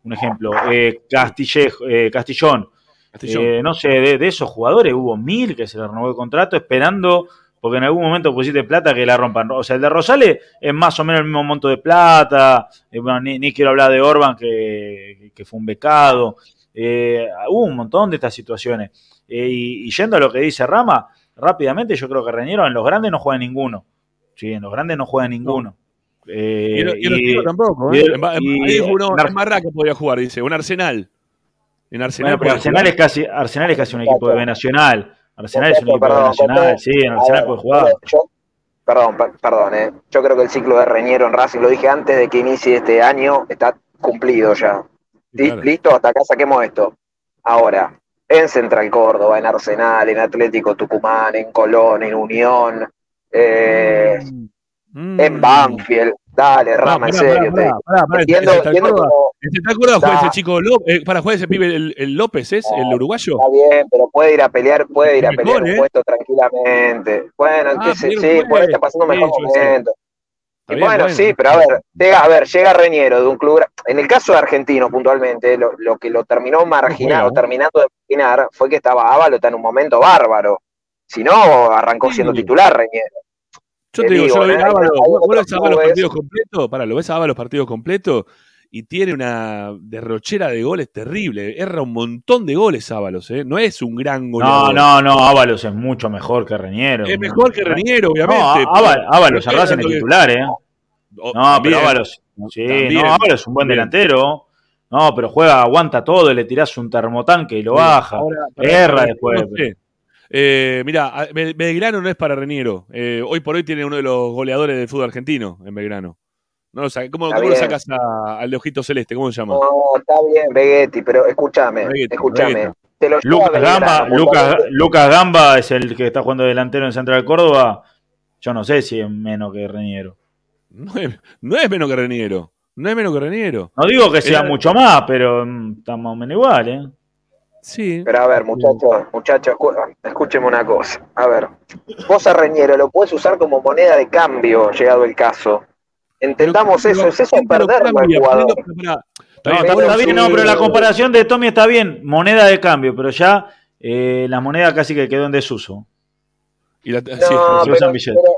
Un ejemplo, eh, Castillejo, eh, Castillón. Castillón. Eh, no sé, de, de esos jugadores hubo mil que se le renovó el contrato esperando, porque en algún momento pusiste plata que la rompan. O sea, el de Rosales es más o menos el mismo monto de plata. eh, bueno, ni, ni quiero hablar de Orban, que, que fue un becado. Eh, hubo un montón de estas situaciones. Eh, y, y yendo a lo que dice Rama, rápidamente yo creo que Reñero en los grandes no juega ninguno. Sí, en los grandes no juega ninguno. Eh, y, en- y tampoco. ¿eh? ahí uno, en Ar- en Barraca podía jugar, dice. Un Arsenal. En Arsenal bueno, pero Arsenal es casi, Arsenal es casi un equipo de B Nacional. Arsenal es un equipo Perdón, Nacional, sí, en Arsenal ver, puede jugar. yo- perdón, per- perdón, eh. yo creo que el ciclo de Reñero en Racing, lo dije antes de que inicie este año, está cumplido ya. Claro. Listo, hasta acá saquemos esto. Ahora, en Central Córdoba, en Arsenal, en Atlético Tucumán, en Colón, en Unión, eh, Mm. en Banfield. Dale, Rama, en pará, serio. pará, te- pará, pará, entiendo, en como- en Córdoba juega Está- ese chico López, eh, para jugar ese pibe el, el López, ¿es? ¿El uruguayo? Está bien, pero puede ir a pelear, puede ir a Mejor, pelear un ¿eh? puesto tranquilamente. Bueno, Ah, sé, pero sí, puede. está pasando un mejor momento. Y bien, bueno, bueno. sí, pero a ver, llega, a ver, llega Reñero de un club. En el caso de Argentino, puntualmente, lo, lo que lo terminó marginado, terminando de marginar, fue que estaba está en un momento bárbaro. Si no, arrancó siendo Sí. titular Reñero. Yo Te te digo, digo, yo lo Hay vos- ves a clubes- partidos completos, para, lo ves a Ábalos partidos completos y tiene una derrochera de goles terrible. Erra un montón de goles Ábalos, ¿eh? No es un gran No, goleador. no, no, Ábalos es mucho mejor que Reñero. Es mejor que Reniero, No, obviamente. Ábalos, Ábalos pero- en pero- titular, ¿eh? O- No, también. pero Ábalos, sí, También. no, Ábalos es un buen También. delantero. No, pero juega, aguanta todo, le tirás un termotanque y lo baja. Ahora, Erra después. no sé. Eh, mira, Belgrano no es para Reniero. Eh, hoy por hoy tiene uno de los goleadores del fútbol argentino en Belgrano. No lo saca- ¿Cómo, cómo lo sacas a- al de ojito celeste? ¿Cómo se llama? No, está bien, Vegetti, pero escúchame, escúchame. Lucas Gamba, Lucas. Lucas Gamba es el que está jugando delantero en Central Córdoba. Yo no sé si es menos que Reñero. No es, no es menos que Reniero. No es menos que Reniero. No digo que sea Era- mucho más, pero mm, está más o menos igual, ¿eh? Sí. Pero a ver, muchachos, muchachos, escúcheme una cosa. A ver, vos a Reñero lo puedes usar como moneda de cambio, llegado el caso. Entendamos Pero- eso, es eso ¿quién te lo perderlo al jugador. Pará. Está No, bien, está, bien, no, pero la comparación de Tommy está bien. Moneda de cambio, pero ya eh, la moneda casi que quedó en desuso. y la- No, sí, se pero, usan billetes. pero,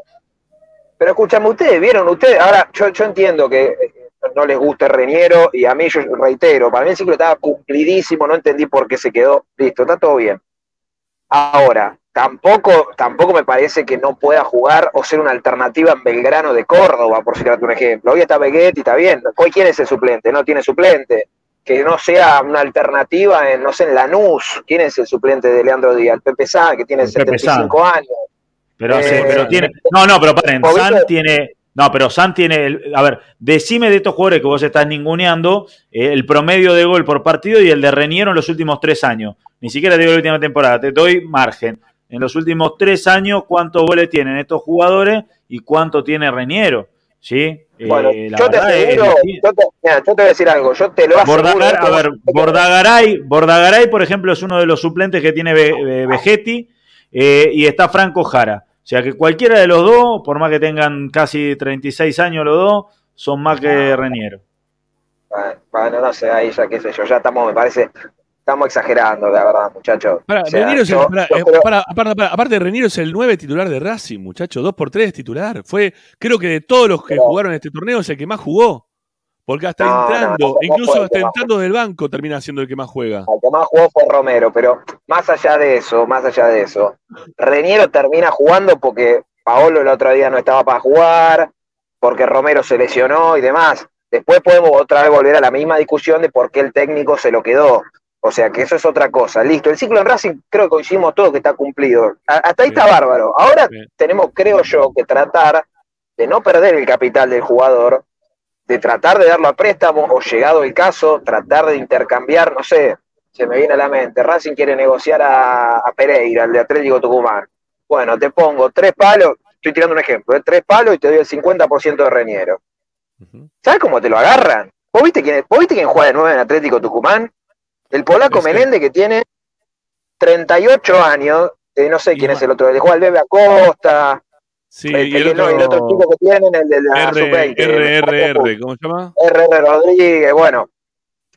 pero escúchame, ustedes vieron, ustedes, ahora yo, yo entiendo que eh, no les gusta Reñero y a mí yo reitero, para mí el ciclo estaba cumplidísimo, no entendí por qué se quedó, listo, está todo bien. Ahora, tampoco, tampoco me parece que no pueda jugar o ser una alternativa en Belgrano de Córdoba, por citar un ejemplo. Hoy está Beguetti, está bien. Hoy quién es el suplente, no tiene suplente. Que no sea una alternativa en, no sé, en Lanús. ¿Quién es el suplente de Leandro Díaz? El Pepe Sá, que tiene Pepe 75 años. Pero, Eh, sí, pero tiene. No, no, pero paren. San tiene. No, pero San tiene. el- a ver, decime de estos jugadores que vos estás ninguneando eh, el promedio de gol por partido y el de Reñero en los últimos tres años. Ni siquiera te digo la última temporada, te doy margen. En los últimos tres años, ¿cuántos goles tienen estos jugadores y cuánto tiene Reñero? ¿Sí? Eh, Bueno, yo te verdad es- aseguro, yo te, mira, yo te voy a decir algo, yo te lo aseguro. Bordagar- a esto- ver, Bordagaray, Bordagaray, por ejemplo, es uno de los suplentes que tiene Ve- Ve- Vegetti eh, y está Franco Jara. O sea que cualquiera de los dos, por más que tengan casi 36 años los dos, son más que Reniero. Bueno, bueno, no sé, ahí ya qué sé yo, ya estamos, me parece, estamos exagerando, la verdad, muchachos. O sea, Reniero es el- yo- pará, yo eh, aparte, aparte- aparte de Reniero es el 9 titular de Racing, muchacho. 2 por 3 titular. Fue, creo que de todos los que Pero- jugaron este torneo es el que más jugó. Porque hasta No, entrando, no, incluso fue hasta entrando del banco termina siendo el que más juega. El que más jugó fue Romero, pero más allá de eso, más allá de eso, Reniero termina jugando porque Paolo el otro día no estaba para jugar, porque Romero se lesionó y demás. Después podemos otra vez volver a la misma discusión de por qué el técnico se lo quedó. O sea que eso es otra cosa. Listo. El ciclo en Racing creo que coincidimos todos que está cumplido. Hasta ahí Sí. está bárbaro. Ahora Sí. tenemos, creo yo, que tratar de no perder el capital del jugador, de tratar de darlo a préstamo o llegado el caso, tratar de intercambiar, no sé, se me viene a la mente, Racing quiere negociar a, a Pereira, el de Atlético Tucumán. Bueno, te pongo tres palos, estoy tirando un ejemplo, ¿eh? tres palos y te doy el 50% de Reñero. ¿Sabes cómo te lo agarran? ¿Vos viste quién, vos viste quién juega de nueve en Atlético Tucumán? El polaco Ese. Menéndez que tiene 38 años, eh, no sé quién es el otro, el juega el Bebe Acosta, Sí, el, y el otro, el otro chico que tienen, el de la R, sub-20. R, R, R, ¿cómo se llama? RR Rodríguez, bueno.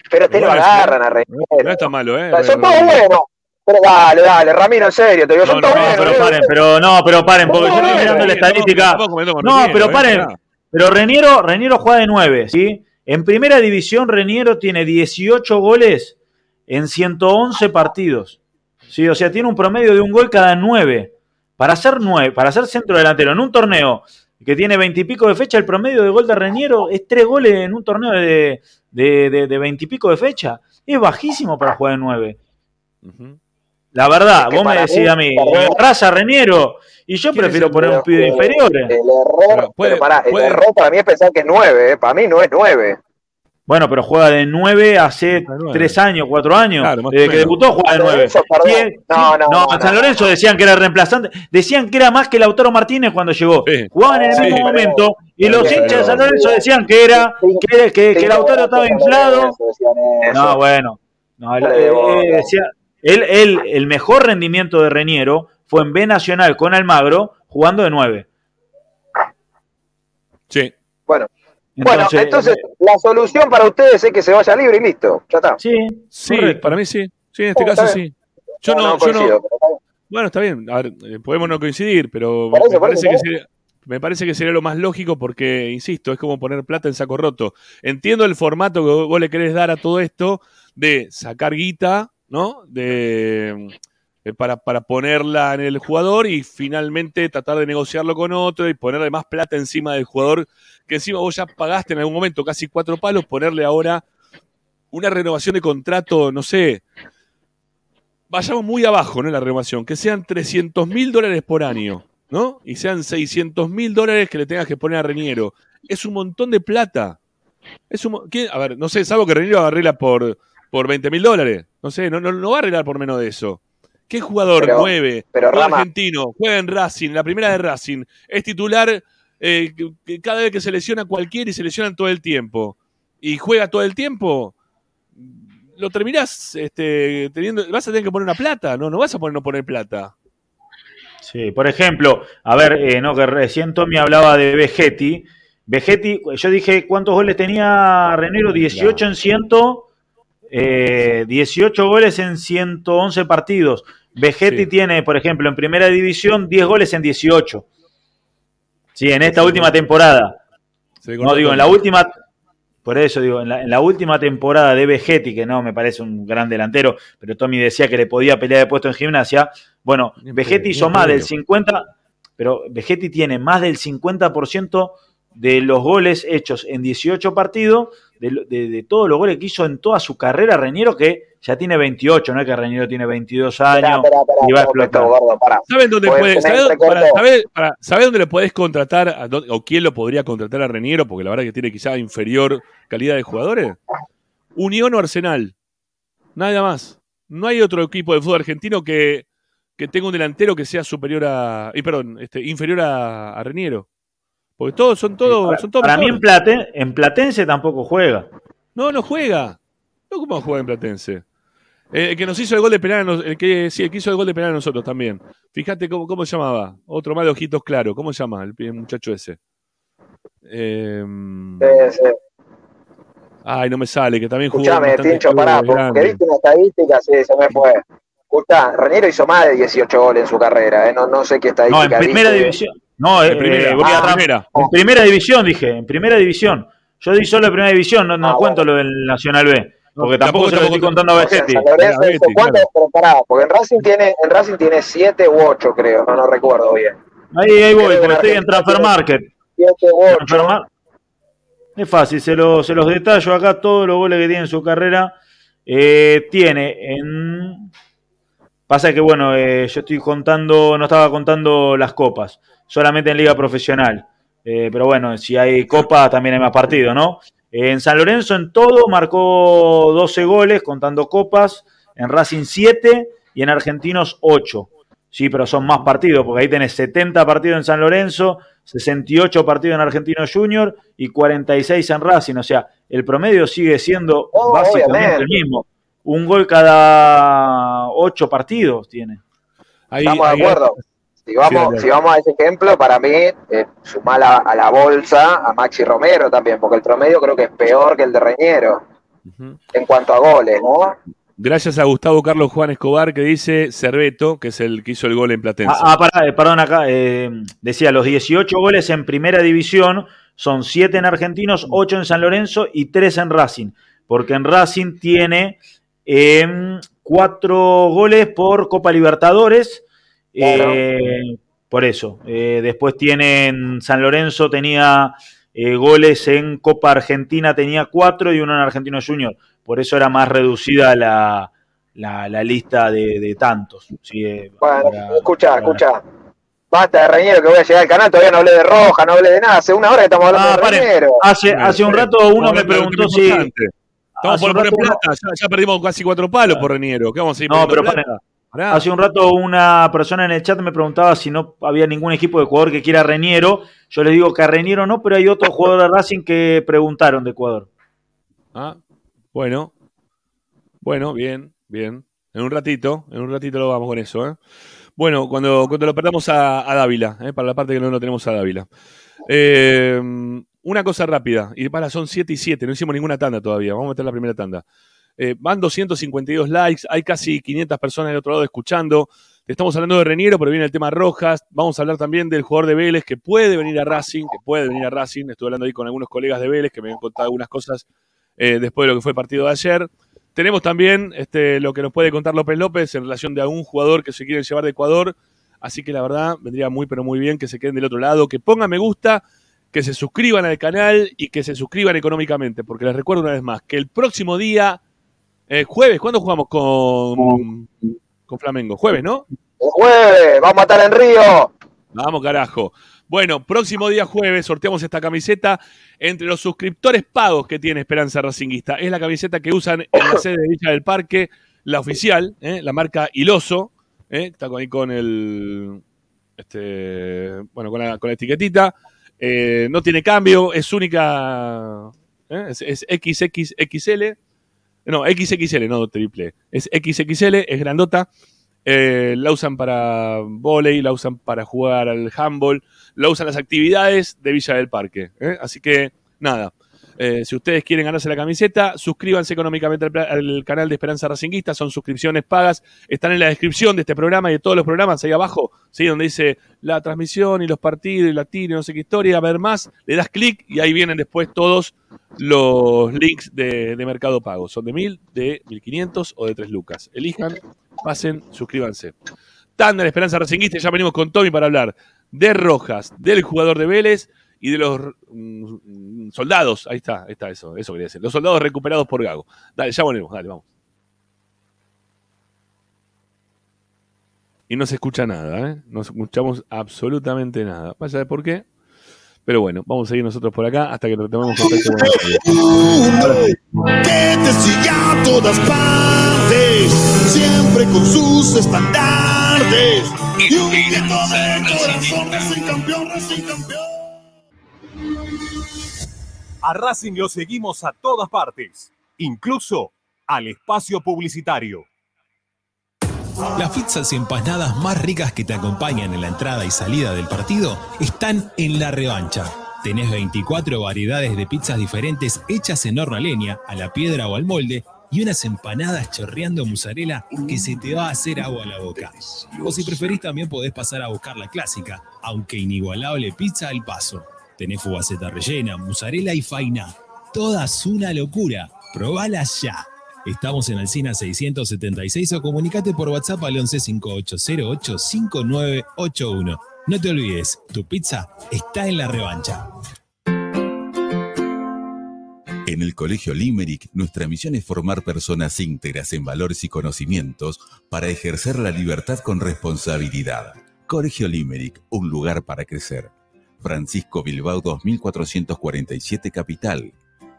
Pero te lo bueno, agarran a Reñero. no está malo, ¿eh? Son R, todos R. buenos. Pero dale, dale, Ramiro, en serio, te digo, son todos no, buenos. pero paren, pero no, pero paren, porque yo estoy mirando la estadística. No, pero ¿eh? paren. Pero Reniero, Reniero juega de 9, ¿sí? En primera división, Reniero tiene 18 goles en 111 partidos. ¿sí? O sea, tiene un promedio de un gol cada 9. Para ser 9, para ser centro delantero en un torneo que tiene 20 y pico de fecha, el promedio de gol de Reniero es 3 goles en un torneo de, de, de, de 20 y pico de fecha. Es bajísimo para jugar de 9. Ujú. La verdad, Es que vos me decís mí, a mí, raza Reniero, y yo ¿Quién es prefiero poner un pibe inferiores. El error, Pero puede- pero pará, el puede- error para mí es pensar que es 9, ¿eh? para mí no es 9. Bueno, pero juega de 9 hace De nueve. 3 años, 4 años. Claro, Desde que debutó juega de San 9. Lorenzo, perdón. No, no, no, en San. Lorenzo decían que era reemplazante. Decían que era más que Lautaro Martínez cuando llegó. Sí. Jugaban en el Sí. mismo momento y Pero- los hinchas de San pero- Lorenzo decían que era que, que, que Lautaro estaba inflado. No, bueno. No, eh, Boca. decía- él, él- el mejor rendimiento de Reniero fue en B Nacional con Almagro jugando de 9. Sí. Bueno, bueno, entonces la solución para ustedes es que se vaya libre y listo, ya está. Sí, Sí, correcto. para mí sí. Sí, en este Oh, caso sí. Yo no, no, yo no, coincido, pero está bien. Bueno, está bien. A ver, eh, podemos no coincidir, pero eso, me, parece eso, que sería, me parece que sería lo más lógico porque, insisto, es como poner plata en saco roto. Entiendo el formato que vos le querés dar a todo esto de sacar guita, ¿no? De, eh, para, para ponerla en el jugador y finalmente tratar de negociarlo con otro y ponerle más plata encima del jugador que encima vos ya pagaste en algún momento casi cuatro palos, ponerle ahora una renovación de contrato, no sé, vayamos muy abajo, ¿no? En la renovación, que sean 300 mil dólares por año, ¿no? Y sean 600 mil dólares que le tengas que poner a Reñero. Es un montón de plata. Es un, ¿quién? A ver, no sé, salvo que Reñero arregla por, por 20 mil dólares. No sé, no, no, no va a arreglar por menos de eso. ¿Qué jugador Pero- 9, pero, argentino, juega en Racing, la primera de Racing, es titular eh, cada vez que se lesiona cualquiera y se lesionan todo el tiempo, y juega todo el tiempo, lo terminás este, teniendo, vas a tener que poner una plata, no, no vas a poner no poner plata. Sí, por ejemplo, a ver, eh, no, que recién Tommy hablaba de Vegetti. Vegetti, yo dije, ¿cuántos goles tenía Renero? 18 en 100, eh, 18 goles en 111 partidos. Vegetti Sí. tiene, por ejemplo, en primera división 10 goles en 18. Sí, en esta última temporada. No, digo, en la última, por eso digo, en la, en la última temporada de Vegetti, que no me parece un gran delantero, pero Tommy decía que le podía pelear de puesto en gimnasia. Bueno, Vegetti hizo más del 50, pero Vegetti tiene más del 50% de los goles hechos en 18 partidos, de, de- de todos los goles que hizo en toda su carrera Reñero, que ya tiene 28, no es que Reñero tiene 22 Esperá, años esperá, esperá, y va a explotar. Gordo, pará. ¿Saben dónde Pues, puede, se me sabe- entrecortó. para- sabe- para- sabe dónde le podés contratar a o quién lo podría contratar a Reniero? Porque la verdad que tiene quizá inferior calidad de jugadores. Unión o Arsenal. Nada más. No hay otro equipo de fútbol argentino que, que tenga un delantero que sea superior a. Y perdón, este, inferior a, a Reniero. Porque todos son todos. Para, son todos para mí en, mejores. Plate- en Platense tampoco juega. No, no juega. No, ¿cómo va a jugar en Platense? Eh, el que nos hizo el gol de penal, el que, sí, el que hizo el gol de penal a nosotros también. Fíjate cómo, cómo se llamaba. Otro más de ojitos claros. ¿Cómo se llama el, pi- muchacho ese? Eh, Sí, sí. ay, no me sale, que también jugó. Escuchame, Tincho, pará, porque viste una estadística, sí, se me fue. Escuchá, Reniero hizo más de 18 goles en su carrera, ¿eh? no, no sé qué No, estadística en primera dice. división. No, En eh, primera, voy ah, a- primera. En primera división, dije, en primera división. Yo di solo en primera división, no, no Ah, cuento lo del Nacional B. Porque No, tampoco, tampoco se lo estoy contando a O sea, Vegetti. San Lorenzo Era hizo Betty, cuánto, claro. pero pará, porque en Racing tiene, en Racing tiene 7 u 8, creo, no, no recuerdo bien. Ahí, ahí voy, porque en estoy en Transfer Market. 7 u 8. Transfer Mar- Es fácil, se, lo- se los detallo acá, todos los goles que tiene en su carrera. Eh, tiene en. Pasa que, bueno, eh, yo estoy contando, no estaba contando las copas, solamente en Liga Profesional. Eh, pero bueno, si hay copa también hay más partidos, ¿no? En San Lorenzo en todo marcó 12 goles, contando copas. En Racing 7 y en Argentinos 8. Sí, pero son más partidos, porque ahí tenés 70 partidos en San Lorenzo, 68 partidos en Argentinos Junior y 46 en Racing. O sea, el promedio sigue siendo Oh, básicamente obviamente. el mismo. Un gol cada 8 partidos tiene. Ahí- Estamos de ahí- acuerdo. Si vamos, si vamos a ese ejemplo, para mí, eh, sumar a, a la bolsa a Maxi Romero también, porque el promedio creo que es peor que el de Reñero Ujú. en cuanto a goles, ¿no? Gracias a Gustavo Carlos Juan Escobar que dice Cerveto, que es el que hizo el gol en Platense. Ah, ah, pará, eh, perdón acá. eh, decía, los 18 goles en primera división son 7 en Argentinos, 8 en San Lorenzo y 3 en Racing. Porque en Racing tiene 4 goles por Copa Libertadores. Claro. eh, por eso. Eh, después tiene en San Lorenzo, tenía eh, goles en Copa Argentina, tenía 4 y uno en Argentino Junior. Por eso era más reducida la, la- la lista de, de tantos. Sí, eh, Bueno, para- escucha, para- escucha. Basta de Reñero que voy a llegar al canal, todavía no hablé de Roja, no hablé de nada. Hace una hora que estamos hablando Ah, de pare. Reñero. Hace, hace un rato uno me preguntó si. Estamos por poner plata, ya, ya perdimos casi cuatro palos por Reniero. ¿Qué vamos a seguir No, pero plata? Pará. Hace un rato una persona en el chat me preguntaba si no había ningún equipo de Ecuador que quiera a. Yo les digo que a no, pero hay otros jugadores de Racing que preguntaron de Ecuador. Ah, bueno. Bueno, bien, bien. En un ratito, en un ratito lo vamos con eso, ¿eh? Bueno, cuando, cuando lo perdamos a, a Dávila, ¿eh? para la parte que no lo tenemos a Dávila. Eh, una cosa rápida, y para, son 7 y 7, no hicimos ninguna tanda todavía, vamos a meter la primera tanda. Eh, van 252 likes, hay casi 500 personas del otro lado escuchando. Estamos hablando de Reniero, pero viene el tema Rojas. Vamos a hablar también del jugador de Vélez que puede venir a Racing, que puede venir a Racing. Estuve hablando ahí con algunos colegas de Vélez que me han contado algunas cosas eh, después de lo que fue el partido de ayer. Tenemos también este, lo que nos puede contar López López en relación de a un jugador que se quiere llevar de Ecuador. Así que la verdad, vendría muy, pero muy bien que se queden del otro lado, que pongan me gusta, que se suscriban al canal y que se suscriban económicamente. Porque les recuerdo una vez más que el próximo día, eh, jueves, ¿cuándo jugamos con, con Flamengo? Jueves, ¿no? El jueves, vamos a estar en Río. Vamos, carajo. Bueno, próximo día jueves sorteamos esta camiseta entre los suscriptores pagos que tiene Esperanza Racinguista. Es la camiseta que usan en la sede de Villa del Parque, la oficial, ¿eh? la marca Iloso. ¿eh? Está ahí con el. Este, bueno, con la, con la etiquetita. Eh, no tiene cambio, es única. ¿eh? Es, es XXXL. No, XXL, no triple. Es XXL, es grandota. Eh, la usan para volei, la usan para jugar al handball, la usan las actividades de Villa del Parque. ¿eh? Así que, nada. Eh, si ustedes quieren ganarse la camiseta, suscríbanse económicamente al, al canal de Esperanza Racinguista. Son suscripciones pagas. Están en la descripción de este programa y de todos los programas ahí abajo, ¿sí? donde dice la transmisión y los partidos y la tira y no sé qué historia. A ver más, le das clic y ahí vienen después todos los links de, de Mercado Pago. Son de 1000, de 1500 o de 3 lucas. Elijan, pasen, suscríbanse. Tanda de Esperanza Racinguista, ya venimos con Tommy para hablar de Rojas, del jugador de Vélez y de los mm, soldados. Ahí está, ahí está eso, eso quería decir. Los soldados recuperados por Gago. Dale, ya volvemos, dale, vamos. Y no se escucha nada, ¿eh? No escuchamos absolutamente nada. Vaya de por qué. Pero bueno, vamos a seguir nosotros por acá hasta que retomemos contacto con que te siga a todas partes, siempre con sus estandartes. Y A Racing lo seguimos a todas partes, incluso al espacio publicitario. Las pizzas y empanadas más ricas que te acompañan en la entrada y salida del partido están en la revancha. Tenés 24 variedades de pizzas diferentes hechas en horno a leña, a la piedra o al molde y unas empanadas chorreando mozzarella que se te va a hacer agua a la boca. O si preferís también podés pasar a buscar la clásica, aunque inigualable pizza al paso. Tenés fugaceta rellena, mozzarella y faina. Todas una locura. Probalas ya. Estamos en Alcina 676 o comunicate por WhatsApp al 11 5808 5981. No te olvides, tu pizza está en la revancha. En el Colegio Limerick, nuestra misión es formar personas íntegras en valores y conocimientos para ejercer la libertad con responsabilidad. Colegio Limerick, un lugar para crecer. Francisco Bilbao 2447 Capital.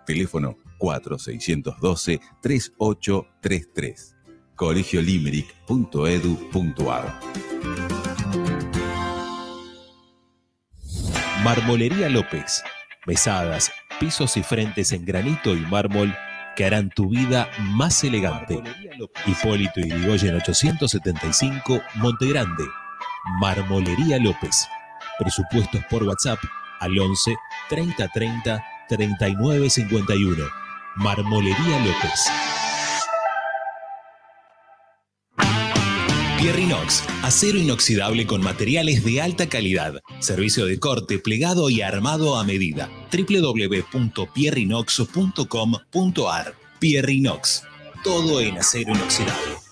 Teléfono 4612-3833. colegiolimerick.edu.ar Marmolería López. Mesadas, pisos y frentes en granito y mármol que harán tu vida más elegante. Hipólito Yrigoyen 875, Montegrande. Marmolería López. Presupuestos por WhatsApp al 11 30 30 39 51. Marmolería López. Pierrinox, acero inoxidable con materiales de alta calidad. Servicio de corte, plegado y armado a medida. www.pierrinox.com.ar Pierrinox, todo en acero inoxidable.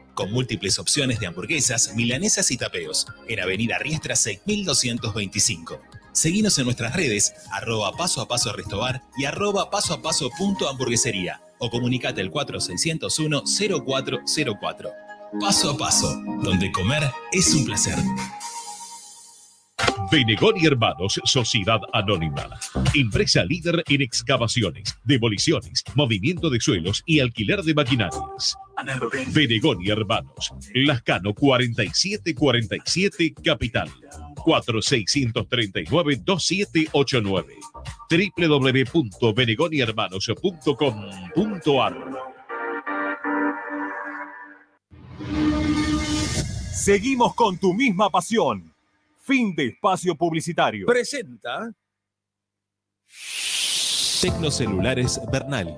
con múltiples opciones de hamburguesas, milanesas y tapeos, en Avenida Riestra 6225. Seguinos en nuestras redes, arroba paso a paso restobar y arroba paso a paso punto hamburguesería o comunicate al 4601 0404. Paso a paso, donde comer es un placer. Benegón y Hermanos, Sociedad Anónima. Empresa líder en excavaciones, demoliciones, movimiento de suelos y alquiler de maquinarias. Benegón y Hermanos, Lascano 4747 Capital. 4639-2789 www.benegonihermanos.com.ar Seguimos con tu misma pasión. Fin de espacio publicitario. Presenta Tecnocelulares Bernal.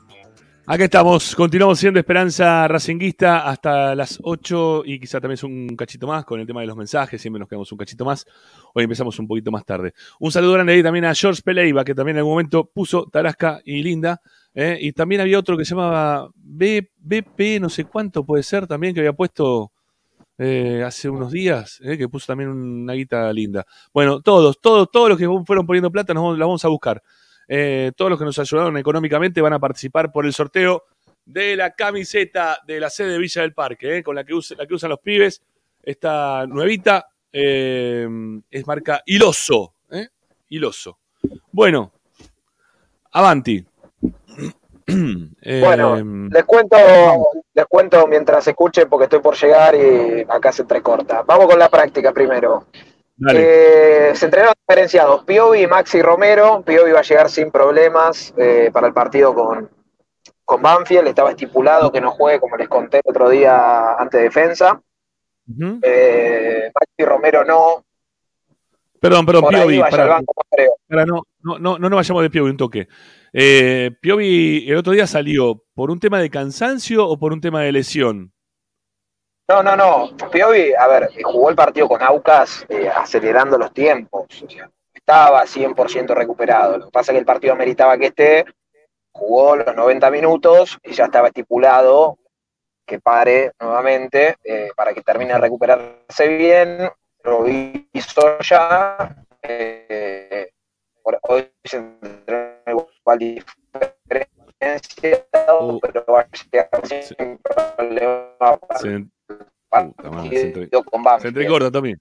Acá estamos, continuamos siendo Esperanza Racinguista hasta las 8 y quizá también es un cachito más con el tema de los mensajes, siempre nos quedamos un cachito más. Hoy empezamos un poquito más tarde. Un saludo grande ahí también a George Peleiva, que también en algún momento puso Tarasca y Linda. ¿eh? Y también había otro que se llamaba B, BP, no sé cuánto puede ser también, que había puesto eh, hace unos días, ¿eh? que puso también una guita linda. Bueno, todos, todos, todos los que fueron poniendo plata, nos la vamos a buscar. Eh, todos los que nos ayudaron económicamente van a participar por el sorteo de la camiseta de la sede de Villa del Parque, ¿eh? con la que, usa- la que usan los pibes. Esta nuevita eh, es marca Iloso. ¿eh? Iloso. Bueno, Avanti. Bueno, Em, les cuento, les cuento mientras escuchen porque estoy por llegar y acá se entrecorta. Vamos con la práctica primero. Eh, se entrenaron diferenciados Piovi y Maxi Romero. Piovi va a llegar sin problemas eh, para el partido con, con Banfield. Estaba estipulado que no juegue, como les conté el otro día, ante defensa. ujú. Eh, Maxi Romero no. Perdón, perdón, Por Piovi. al banco, pará, no, no, no, no nos vayamos de Piovi un toque. Eh, Piovi el otro día salió por un tema de cansancio o por un tema de lesión. No, no, no. Piovi, a ver, jugó el partido con Aucas eh, acelerando los tiempos. O sea, estaba 100% recuperado. Lo que pasa es que el partido ameritaba que esté. Jugó los 90 minutos y ya estaba estipulado que pare nuevamente eh, para que termine de recuperarse bien. Lo hizo ya. eh, por- hoy se entrenó igual diferenciado, pero va a llegar sin problema para Se, el puta se, entre- con se entrecorta, Tommy.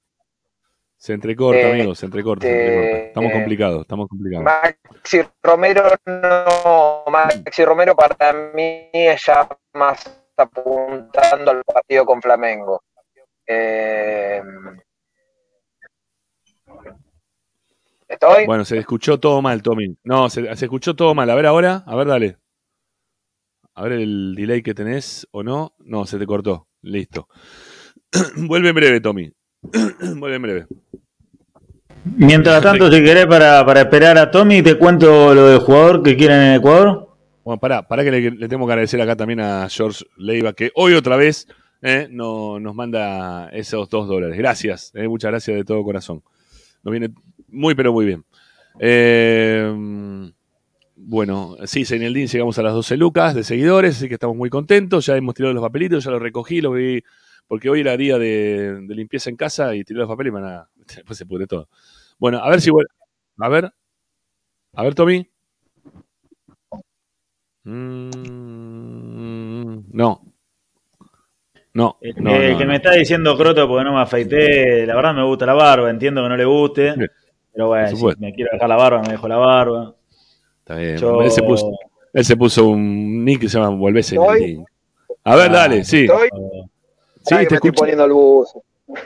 Se entrecorta, Eh, amigo, se entrecorta, se entrecorta. Estamos eh, complicados, estamos complicados. Maxi Romero no, Maxi Romero para mí es ya más apuntando al partido con Flamengo. Eh, ¿Estoy? Bueno, se escuchó todo mal, Tommy. No, se, se escuchó todo mal. A ver ahora, a ver, dale. A ver el delay que tenés o no. No, se te cortó. Listo. Vuelve en breve, Tommy. Vuelve en breve. Mientras tanto, si querés, para, para esperar a Tommy, te cuento lo del jugador que quieren en Ecuador. Bueno, pará, pará que le, le tengo que agradecer acá también a George Leiva, que hoy otra vez eh, no, nos manda esos dos dólares. Gracias, eh, muchas gracias de todo corazón. Nos viene muy, pero muy bien. Eh, bueno, sí, Señaldín, llegamos a las 12 lucas de seguidores, así que estamos muy contentos. Ya hemos tirado los papelitos, ya los recogí, los vi, porque hoy era día de, de limpieza en casa y tiré los papeles y van a- después se pudre todo. Bueno, a ver si vuelve. A ver, a ver, Tommy. Mm, no. No, El no, que, no, que me está diciendo Croto porque no me afeité, la verdad me gusta la barba, entiendo que no le guste, pero bueno, si me quiero dejar la barba, me dejo la barba. Está bien. Yo- Él, se puso, él se puso un nick que se llama Volvese ¿Estoy? A ver, Ah, dale, sí. ¿Estoy? Sí, Ay, te me estoy poniendo el bus.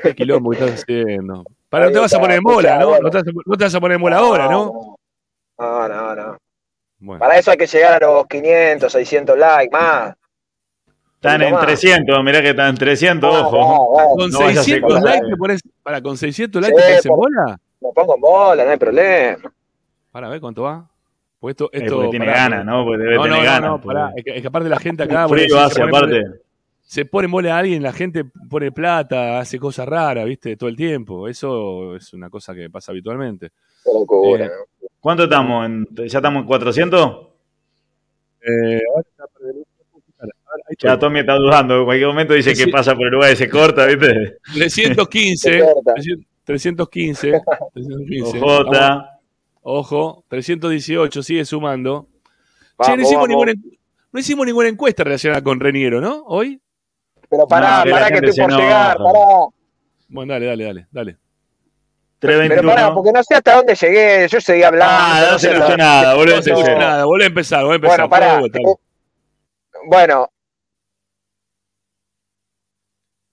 ¿Qué quilombo que estás haciendo? Para, no te vas a poner en bola, ¿no? No te, vas a, no te vas a poner en bola ahora, ¿no? No, no, no. Bueno. Para eso hay que llegar a los 500, 600 likes más. Están en Tomá. 300, mirá que están en 300, No, ojo. no. Con No a 600 hacer likes te pones. Para, con 600 Sí, likes te pones en bola. Me pongo en bola, no hay problema. Para ver cuánto va. Porque esto, Eh, esto porque tiene ganas, ¿no? Porque debe no, tener no, ganas. no, porque- pará. Es que, es que aparte la gente acá. Frío hace, se pone en bola- aparte. se pone bola a alguien, la gente pone plata, hace cosas raras, ¿viste? Todo el tiempo. Eso es una cosa que pasa habitualmente. Eh. ¿Cuánto estamos? ¿En- ¿Ya estamos en 400? Eh, ahora está. Ya Tommy está dudando, en cualquier momento dice que pasa por el lugar y se corta, ¿viste? 315. Se corta. 315. 315. Vamos. Ojo, 318, sigue sumando. che, Vamos, no hicimos, ninguna, no hicimos ninguna encuesta relacionada con Reniero, ¿no? Hoy. Pero pará, No, pará que estoy por se llegar, pará. Bueno, dale, dale, dale, dale. Pero 321. pará, porque no sé hasta dónde llegué, yo seguí hablando. Ah, no se sé escuchó nada. No se escuchó nada, volvé a empezar, volvé a empezar. Bueno, pará. Bueno,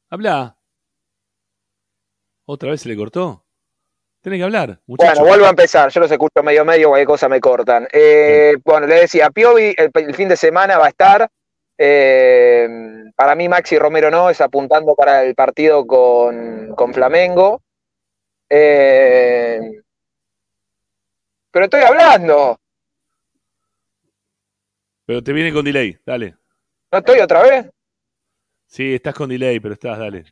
Habla. ¿Otra vez se le cortó? Tenés que hablar, muchacho. bueno, vuelvo a empezar, yo los escucho medio medio, cualquier cosa me cortan. Eh, bueno, le decía, Piovi el, el fin de semana va a estar. eh, para mí Maxi Romero no, es apuntando para el partido con, con Flamengo. Eh, pero estoy hablando, Pero te viene con delay, dale. ¿no estoy otra vez? Sí, estás con delay, pero estás, dale.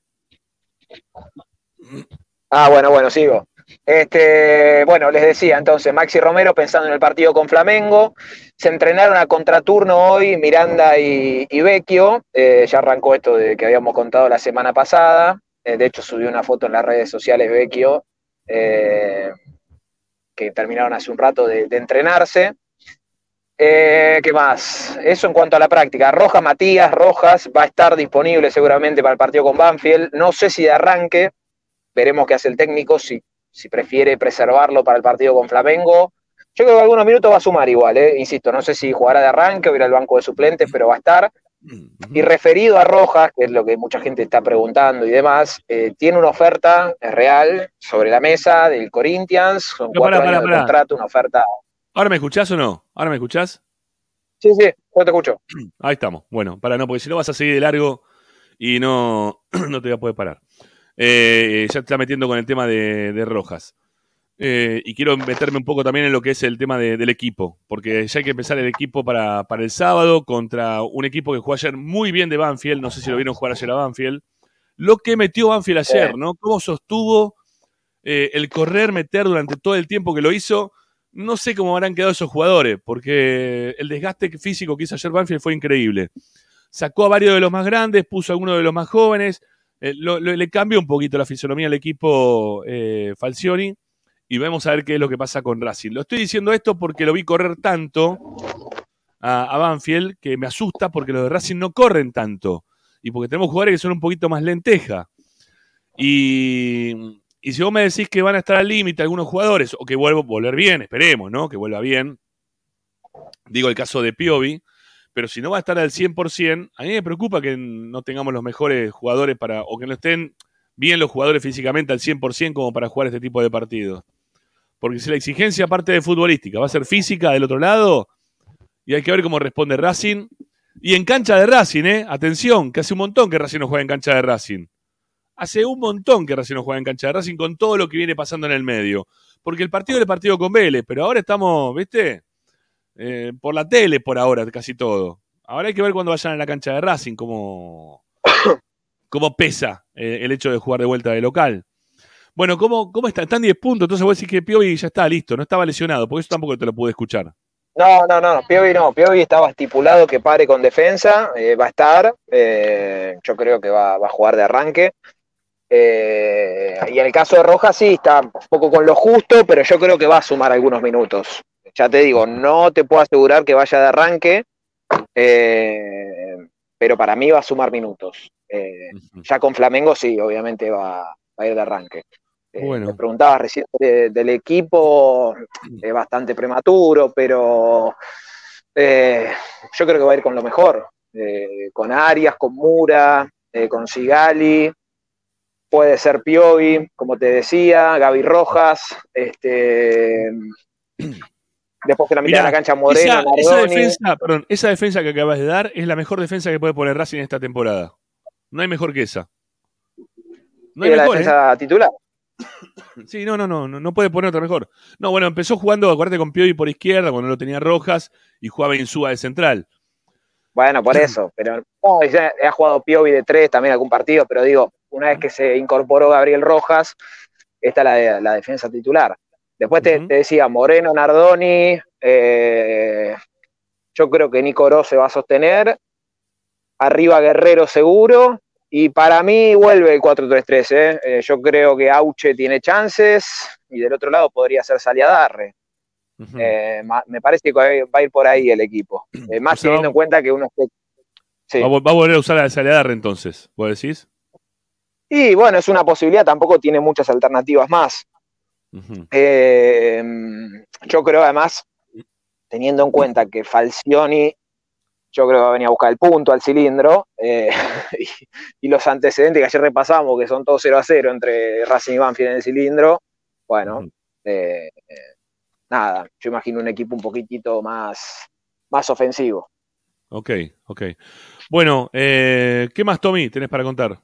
Ah, bueno, bueno, sigo. Este, bueno, les decía entonces, Maxi Romero pensando en el partido con Flamengo, se entrenaron a contraturno hoy Miranda y, y Vecchio, eh, ya arrancó esto de que habíamos contado la semana pasada, eh, de hecho subió una foto en las redes sociales Vecchio, eh, que terminaron hace un rato de, de entrenarse. Eh, ¿Qué más? Eso en cuanto a la práctica. Rojas Matías, Rojas va a estar disponible seguramente para el partido con Banfield. No sé si de arranque, veremos qué hace el técnico, si, si prefiere preservarlo para el partido con Flamengo. Yo creo que algunos minutos va a sumar igual, ¿eh? insisto, no sé si jugará de arranque o irá al banco de suplentes, pero va a estar. Y referido a Rojas, que es lo que mucha gente está preguntando y demás, eh, tiene una oferta real sobre la mesa del Corinthians, son No, cuatro pará, años pará, de pará. contrato, una oferta. ¿Ahora me escuchás o no? ¿Ahora me escuchás? Sí, sí, yo te escucho. Ahí estamos. Bueno, para no, porque si no vas a seguir de largo y no, no te voy a poder parar. Eh, ya está metiendo con el tema de, de Rojas. Eh, y quiero meterme un poco también en lo que es el tema de- del equipo, porque ya hay que empezar el equipo para, para el sábado contra un equipo que jugó ayer muy bien de Banfield. No sé si lo vieron jugar ayer a Banfield. Lo que metió Banfield ayer. ¿no? Cómo sostuvo eh, el correr, meter durante todo el tiempo que lo hizo. No sé cómo habrán quedado esos jugadores, porque el desgaste físico que hizo ayer Banfield fue increíble. Sacó a varios de los más grandes, puso a alguno de los más jóvenes, eh, lo- lo- le cambió un poquito la fisonomía al equipo eh, Falcioni y vamos a ver qué es lo que pasa con Racing. Lo estoy diciendo esto porque lo vi correr tanto a, a Banfield que me asusta porque los de Racing no corren tanto y porque tenemos jugadores que son un poquito más lenteja. Y, y si vos me decís que van a estar al límite algunos jugadores o que vuelvo volver bien, esperemos, ¿no? Que vuelva bien. Digo el caso de Piovi, pero si no va a estar al 100%, a mí me preocupa que no tengamos los mejores jugadores para, o que no estén bien los jugadores físicamente al 100% como para jugar este tipo de partidos. Porque si la exigencia, aparte de futbolística, va a ser física del otro lado, y hay que ver cómo responde Racing. Y en cancha de Racing, ¿eh? Atención, que hace un montón que Racing no juega en cancha de Racing. Hace un montón que Racing no juega en cancha de Racing con todo lo que viene pasando en el medio. Porque el partido el partido con Vélez, pero ahora estamos, ¿viste? Eh, por la tele por ahora, casi todo. Ahora hay que ver cuando vayan a la cancha de Racing cómo, cómo pesa eh, el hecho de jugar de vuelta de local. Bueno, ¿cómo, cómo está? Están 10 puntos, entonces vos decís que Piovi ya está listo, no estaba lesionado, porque eso tampoco te lo pude escuchar. No, no, no, Piovi no. Piovi estaba estipulado que pare con defensa, eh, va a estar. eh, yo creo que va, va a jugar de arranque. Eh, y en el caso de Rojas sí, está un poco con lo justo, pero yo creo que va a sumar algunos minutos. Ya te digo, no te puedo asegurar que vaya de arranque, eh, pero para mí va a sumar minutos. Eh, ya con Flamengo sí, obviamente va, va a ir de arranque. Eh, Bueno. Me preguntabas recién de- del equipo, es bastante prematuro, pero eh, yo creo que va a ir con lo mejor. eh, con Arias, con Mura, eh, con Sigali, puede ser Piovi, como te decía, Gaby Rojas, este, después que la mitad de Mirá, la cancha Moreno, esa, esa defensa, perdón, esa defensa que acabas de dar es la mejor defensa que puede poner Racing esta temporada. No hay mejor que esa. No hay ¿Y la mejor, ¿eh? defensa titular. Sí, no, no, no, no, no puede poner otra mejor. No, bueno, empezó jugando, acuérdate, con Piovi por izquierda, cuando no lo tenía Rojas, y jugaba Insúa de central. Bueno, por eso, pero no, ya ha jugado Piovi de tres también algún partido, pero digo, una vez que se incorporó Gabriel Rojas, esta es la, la defensa titular. Después te, te decía Moreno, Nardoni, eh, yo creo que Nico Oro se va a sostener, arriba Guerrero seguro, y para mí vuelve el 4-3-3, ¿eh? Eh, yo creo que Auche tiene chances, y del otro lado podría ser Saliadarre. Eh, ma- me parece que va a ir por ahí el equipo. Eh, más O sea, teniendo en cuenta que uno Sí. Va, a a volver a usar la Saleadarre entonces, ¿vos decís? Y bueno, es una posibilidad, tampoco tiene muchas alternativas más. Eh, yo creo además, teniendo en cuenta que Falcioni, yo creo que va a a buscar el punto al cilindro, eh, y, y los antecedentes que ayer repasamos, que son todos 0 a 0 entre Racing y Banfield en el cilindro, bueno, eh, eh, nada, yo imagino un equipo un poquitito más, más ofensivo. Ok, ok. Bueno, eh, ¿qué más, Tommy, tenés para contar?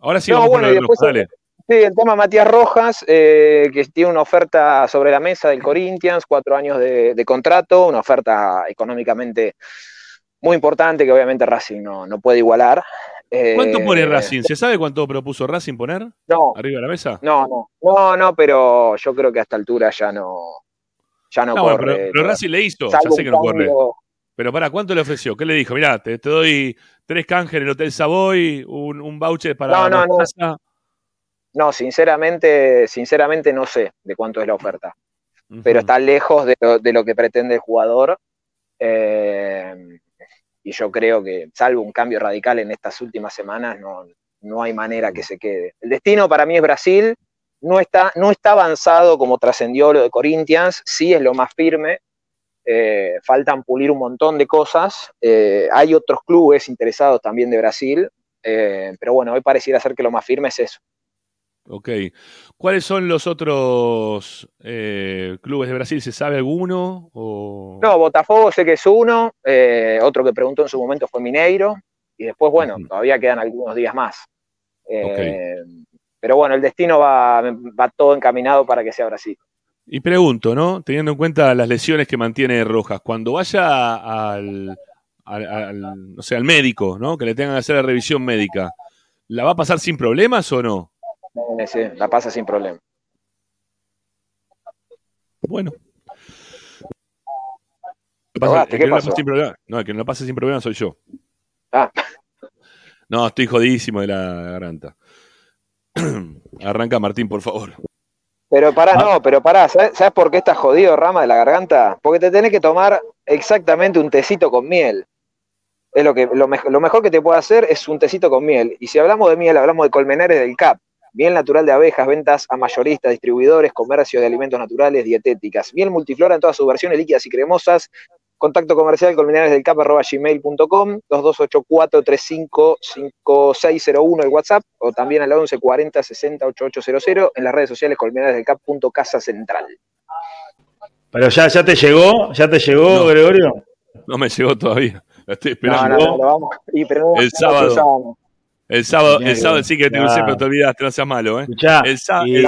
Ahora sí, No, vamos bueno, y de después dale. Sí, el tema Matías Rojas, eh, que tiene una oferta sobre la mesa del Corinthians, cuatro años de, de contrato, una oferta económicamente muy importante que obviamente Racing no, no puede igualar. Eh, ¿Cuánto pone Racing? ¿Se sabe cuánto propuso Racing poner? No. ¿Arriba de la mesa? No, no, no, no, pero yo creo que a esta altura ya no, ya no, No, bueno, corre. pero, pero Racing le hizo, ya sé que no corre. Pero para, ¿cuánto le ofreció? ¿Qué le dijo? Mirá, te, te doy tres canjes en el Hotel Savoy, un, un voucher para No, no, no. Mostaza. No, sinceramente, sinceramente no sé de cuánto es la oferta, pero está lejos de lo, de lo que pretende el jugador. eh, y yo creo que, salvo un cambio radical en estas últimas semanas, no, no hay manera que se quede. El destino para mí es Brasil, no está, no está avanzado como trascendió lo de Corinthians, sí es lo más firme, eh, faltan pulir un montón de cosas, eh, hay otros clubes interesados también de Brasil, eh, pero bueno, hoy pareciera ser que lo más firme es eso. Ok. ¿Cuáles son los otros eh, clubes de Brasil? ¿Se sabe alguno? O... No, Botafogo sé que es uno, eh, otro que preguntó en su momento fue Mineiro, y después, bueno, todavía quedan algunos días más. Eh, Pero bueno, el destino va, va todo encaminado para que sea Brasil. Y pregunto, ¿no? Teniendo en cuenta las lesiones que mantiene Rojas, cuando vaya al, al, al- no sé, al médico, ¿no? Que le tengan que hacer la revisión médica, ¿la va a pasar sin problemas o no? Eh, sí, la pasa sin problema. Bueno. ¿Qué Pasa- no pasó? problema- el que no la pasa sin problema soy yo. Ah. No, estoy jodidísimo de la garganta. Arranca Martín, por favor. Pero pará, no, pero pará, ¿sabes, sabes por qué estás jodido, Rama, de la garganta? Porque te tenés que tomar exactamente un tecito con miel. Es lo que lo, mej- lo mejor que te puede hacer es un tecito con miel. Y si hablamos de miel, hablamos de Colmenares del CAP. Miel natural de abejas, ventas a mayoristas, distribuidores, comercio de alimentos naturales, dietéticas. Miel multiflora en todas sus versiones líquidas y cremosas. Contacto comercial colmenaresdelcap.gmail.com 2284355601 el WhatsApp o también al 11 40 60 8800 en las redes sociales colmenaresdelcap.casa central. Pero ya, ya te llegó, ya te llegó, No. Gregorio. No me llegó todavía. La estoy No, esperando. no, no, lo vamos. Y, pero no, El sábado. El sábado, el sábado sí que te crucé, pero te olvidaste, no seas malo, ¿eh? Escuchá, El, el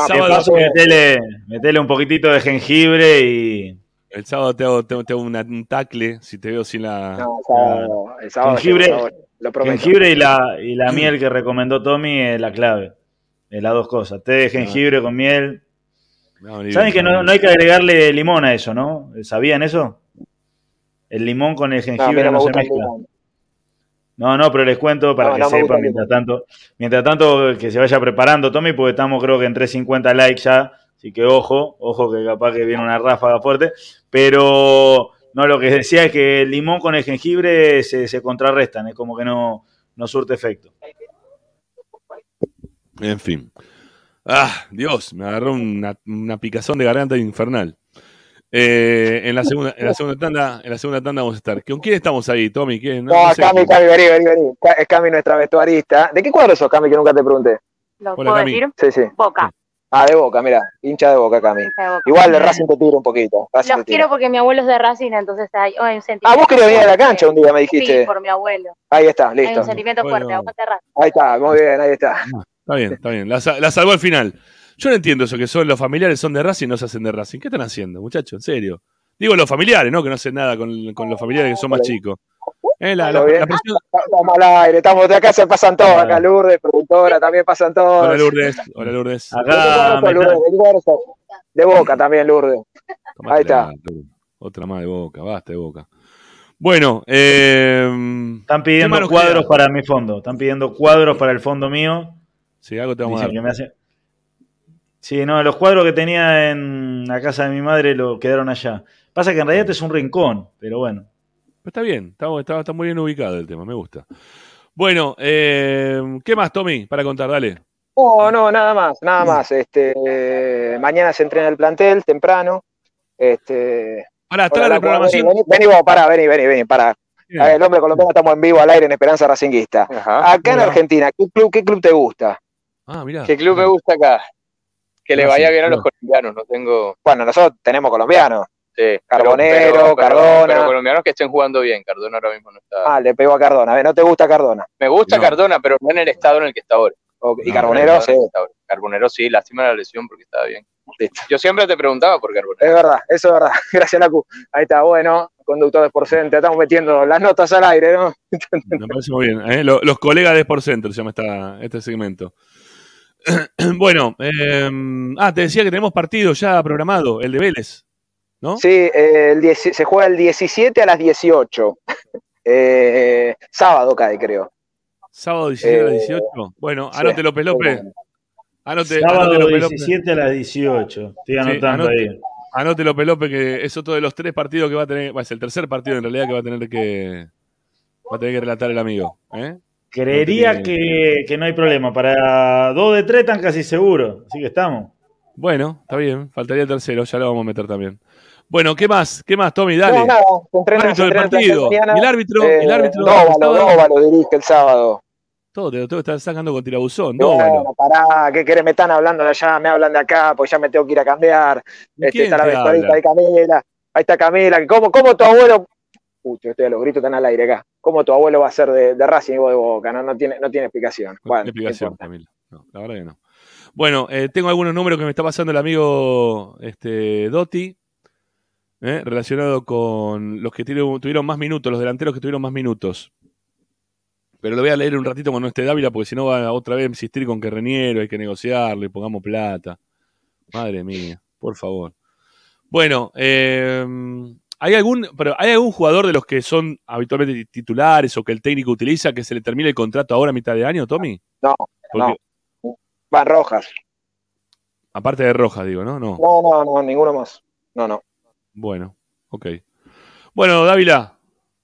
sábado, paso metele, metele un poquitito de jengibre y el sábado te hago, te hago- te hago una- un tacle si te veo sin la. No, el sábado, el sábado Jengibre. llego, sábado, lo prometo. jengibre y la, y la miel que recomendó Tommy es la clave. Es las dos cosas. Té de jengibre con miel. ¿Saben que no, no hay que agregarle limón a eso, no? ¿Sabían eso? El limón con el jengibre no se el mezcla. No, no, pero les cuento para No, que sepan mientras tanto. Mientras tanto, que se vaya preparando Tommy, porque estamos creo que en 350 likes ya. Así que ojo, ojo que capaz que viene una ráfaga fuerte. Pero no, lo que decía es que el limón con el jengibre se, se contrarrestan, es como que no, no surte efecto. En fin. Ah, Dios, me agarró una, una picazón de garganta infernal. Eh, en la segunda, en la segunda tanda, en la segunda tanda vamos a estar. ¿Con quién estamos ahí, Tommy? ¿Quién? No, no sé Cami. Cami, vení, vení, vení. Es Cami nuestra vestuarista. ¿De qué cuadro sos, Cami, que nunca te pregunté? ¿Lo Hola, puedo Cami. decir? Sí, sí. Boca. Ah, de Boca, mira. Hincha de Boca, Cami. de Boca. Igual de Racing te tira un poquito. Racing Los quiero porque mi abuelo es de Racing, entonces hay, hay un sentimiento. Ah, vos querías venir a la cancha un día, me dijiste. Sí, por mi abuelo. Ahí está, Hay listo. un sentimiento Bueno. fuerte, aguante Racing. Ahí está, muy bien, ahí está. Está bien, está bien. La, la salvó al final. Yo no entiendo eso, que son los familiares son de Racing y no se hacen de Racing. ¿Qué están haciendo, muchachos? En serio. Digo los familiares, ¿no? Que no hacen nada con, con los familiares que son más chicos. Eh, la, la- la presión- Estamos al aire, estamos de acá, se pasan todos. Acá Lourdes, productora, también pasan todos. Hola Lourdes. Hola Lourdes. ¿De Acá me Lourdes? ¿De? De Boca también, Lourdes. Tomátela, Ahí está. Otra más de boca, basta de boca. Bueno, eh, Están ¿Qué pidiendo cuadros queda? para mi fondo. Están pidiendo cuadros para el fondo mío. si algo te vamos a dar. que me hace- Sí, no, los cuadros que tenía en la casa de mi madre lo quedaron allá. Pasa que en realidad es un rincón, pero bueno. Pero está bien, está, está- está muy bien ubicado el tema, me gusta. Bueno, eh, ¿qué más, Tommy, para contar? Dale. No, no, nada más, nada más. Este, eh, mañana se entrena el plantel temprano. Este, Pará, está la Lacu, reprogramación. Vení, vení, vení vos, pará, vení, vení, vení, pará. A ver, el hombre colombiano estamos en vivo al aire en Esperanza Racinguista. Acá en Hola. Argentina, ¿qué club, qué club te gusta? Ah, mirá. ¿Qué club me gusta acá? Que le Racing, vaya bien a los colombianos, no tengo. Bueno, nosotros tenemos colombianos. Sí, pero- Carbonero, pero- pero- Cardona. Pero colombianos que estén jugando bien. Cardona ahora mismo no está. Ah, le pegó a Cardona. A ver, ¿no te gusta Cardona? Me gusta No. Cardona, pero no en el estado en el que está ahora. Ok, Y No, Carbonero, No, sí. ahora. Carbonero sí, lástima la lesión porque estaba bien. Listo. Yo siempre te preguntaba por Carbonero. Es verdad, eso es verdad. Gracias, Lacu. Ahí está, bueno, conductor de Sporcente. Estamos metiendo las notas al aire, ¿no? Me parece muy bien. ¿eh? Lo- Los, colegas de Sport Center se llama esta, este segmento. bueno, eh, ah, te decía que tenemos partido ya programado, el de Vélez, ¿no? Sí, eh, el 10 se juega el 17 a las 18. Eh, sábado cae, creo. Sábado 17 a las Eh, 18. Bueno, sí. anote López López. Anote, Sábado anote López López. 17 a las 18. Estoy Sí, anotando anote, ahí. anote López López que es otro de los tres partidos que va a tener, ser el tercer partido en realidad que va a tener que va a tener que relatar el amigo. ¿eh? Creería No que, que no hay problema. Para dos de tres están casi seguros. Así que estamos. Bueno, está bien. Faltaría el tercero, ya lo vamos a meter también. Bueno, ¿qué más? ¿Qué más, Tommy? Dale. No, nada, se entrena, árbitro se del entrena en partido. mañana. ¿Y el árbitro? Eh, ¿El árbitro? Dóvalo, estaba- Dóvalo dirige el sábado. Todo, te lo tengo que estar sacando con tirabuzón. Bueno, Dóvalo. pará, ¿qué querés? Me están hablando de allá, me hablan de acá, pues ya me tengo que ir a cambiar. Este, está la vestuarista de Camila, ahí está Camila. ¿Cómo, cómo tu abuelo? Uy, yo estoy a los gritos están al aire acá. ¿Cómo tu abuelo va a ser de, de Racing y vos de Boca? No, no, tiene, no tiene explicación. No Bueno, tiene explicación. Camila. No, la verdad que no. Bueno, eh, tengo algunos números que me está pasando el amigo este, Dotti, eh, relacionado con los que tuvieron, tuvieron más minutos, los delanteros que tuvieron más minutos. Pero lo voy a leer un ratito cuando esté Dávila, porque si no va otra vez a insistir con que Reniero, hay que negociarle, pongamos plata. Madre mía, por favor. Bueno, eh, ¿hay algún, pero ¿hay algún jugador de los que son habitualmente titulares o que el técnico utiliza que se le termine el contrato ahora a mitad de año, Tommy? No, Porque- no. Van Rojas. Aparte de Rojas, digo, ¿no? No. No, no, no, ninguno más. No, no. Bueno, ok. Bueno, Dávila,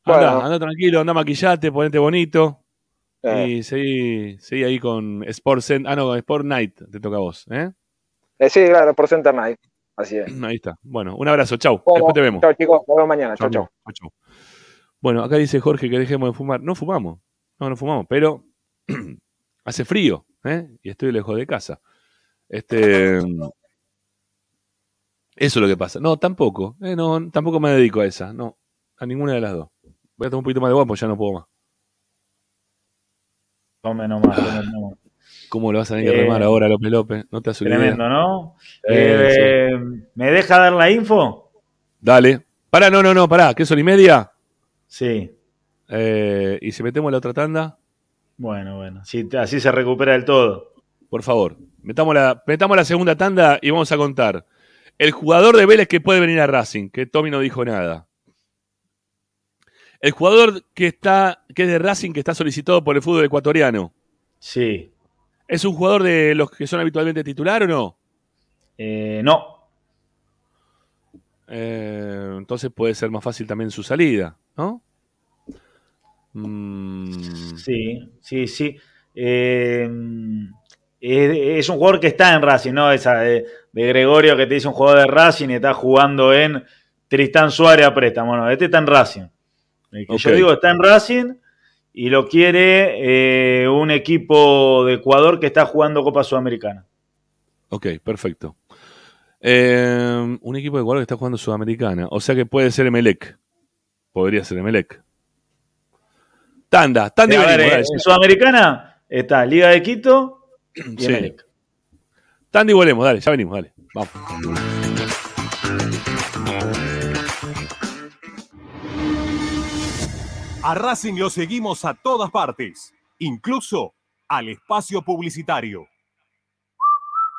anda, Bueno. anda tranquilo, anda maquillate, ponete bonito. Eh. Y seguí, seguí ahí con Sport Cent- Ah, no, Sport Night, te toca a vos, ¿eh? Eh, sí, claro, por Center Night. Así es. Ahí está. Bueno, un abrazo, chau. Bueno, Después te vemos. Chao, chicos. Nos vemos mañana. Chao, Chau, chao. chau. Bueno, acá dice Jorge que dejemos de fumar. No fumamos. No, no fumamos, pero hace frío, ¿eh? Y estoy lejos de casa. Este. Eso es lo que pasa. No, tampoco. eh, no, tampoco me dedico a esa. No, a ninguna de las dos. Voy a tomar un poquito más de agua porque ya no puedo más. Tome nomás, tome nomás. ¿Cómo lo vas a tener que Eh, remar ahora, López López? No te hace una idea. Tremendo, ¿no? Eh, Eh, ¿Me deja dar la info? Dale. Pará, no, no, no, pará. ¿Qué son y media? Sí. Eh, ¿Y si metemos la otra tanda? Bueno, bueno. Sí, así se recupera del todo. Por favor, metamos la, metamos la segunda tanda y vamos a contar. El jugador de Vélez que puede venir a Racing, que Tommy no dijo nada. El jugador que está, que es de Racing, que está solicitado por el fútbol ecuatoriano. Sí. ¿Es un jugador de los que son habitualmente titular o no? Eh, no. Eh, entonces puede ser más fácil también su salida, ¿no? Mm, Sí, sí, sí. Eh, es, un jugador que está en Racing, ¿no? Esa de, de Gregorio que te dice un jugador de Racing y está jugando en Tristán Suárez a préstamo. No, este está en Racing. El que yo Ok. digo está en Racing y lo quiere eh, un equipo de Ecuador que está jugando Copa Sudamericana. ok, perfecto. Eh, un equipo de Ecuador que está jugando Sudamericana. O sea que puede ser Emelec. Podría ser Emelec. Tanda, tanda y a ver, eh, en Sudamericana está Liga de Quito y Sí. Emelec. Tanda y volvemos, dale, ya venimos, dale. Vamos. A Racing lo seguimos a todas partes, incluso al espacio publicitario.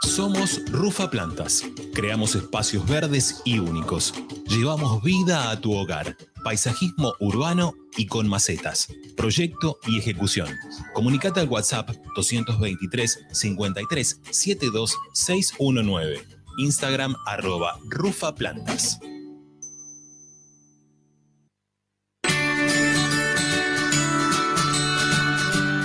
Somos Rufa Plantas. Creamos espacios verdes y únicos. Llevamos vida a tu hogar. Paisajismo urbano y con macetas. Proyecto y ejecución. Comunicate al WhatsApp 223 53 72 619. Instagram arroba Rufa Plantas.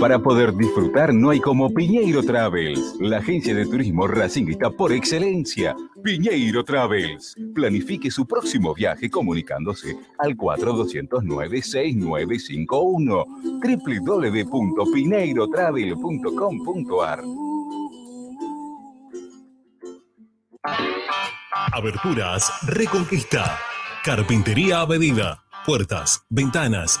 Para poder disfrutar no hay como Piñeiro Travels, la agencia de turismo racinguista por excelencia. Piñeiro Travels. Planifique su próximo viaje comunicándose al 4209-6951 www.pineirotravel.com.ar Aberturas Reconquista. Carpintería a medida. Puertas, ventanas.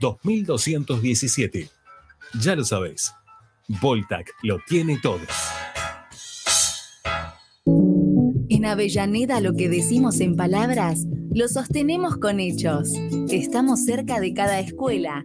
2217. Ya lo sabes, Voltac lo tiene todo. En Avellaneda lo que decimos en palabras, lo sostenemos con hechos. Estamos cerca de cada escuela,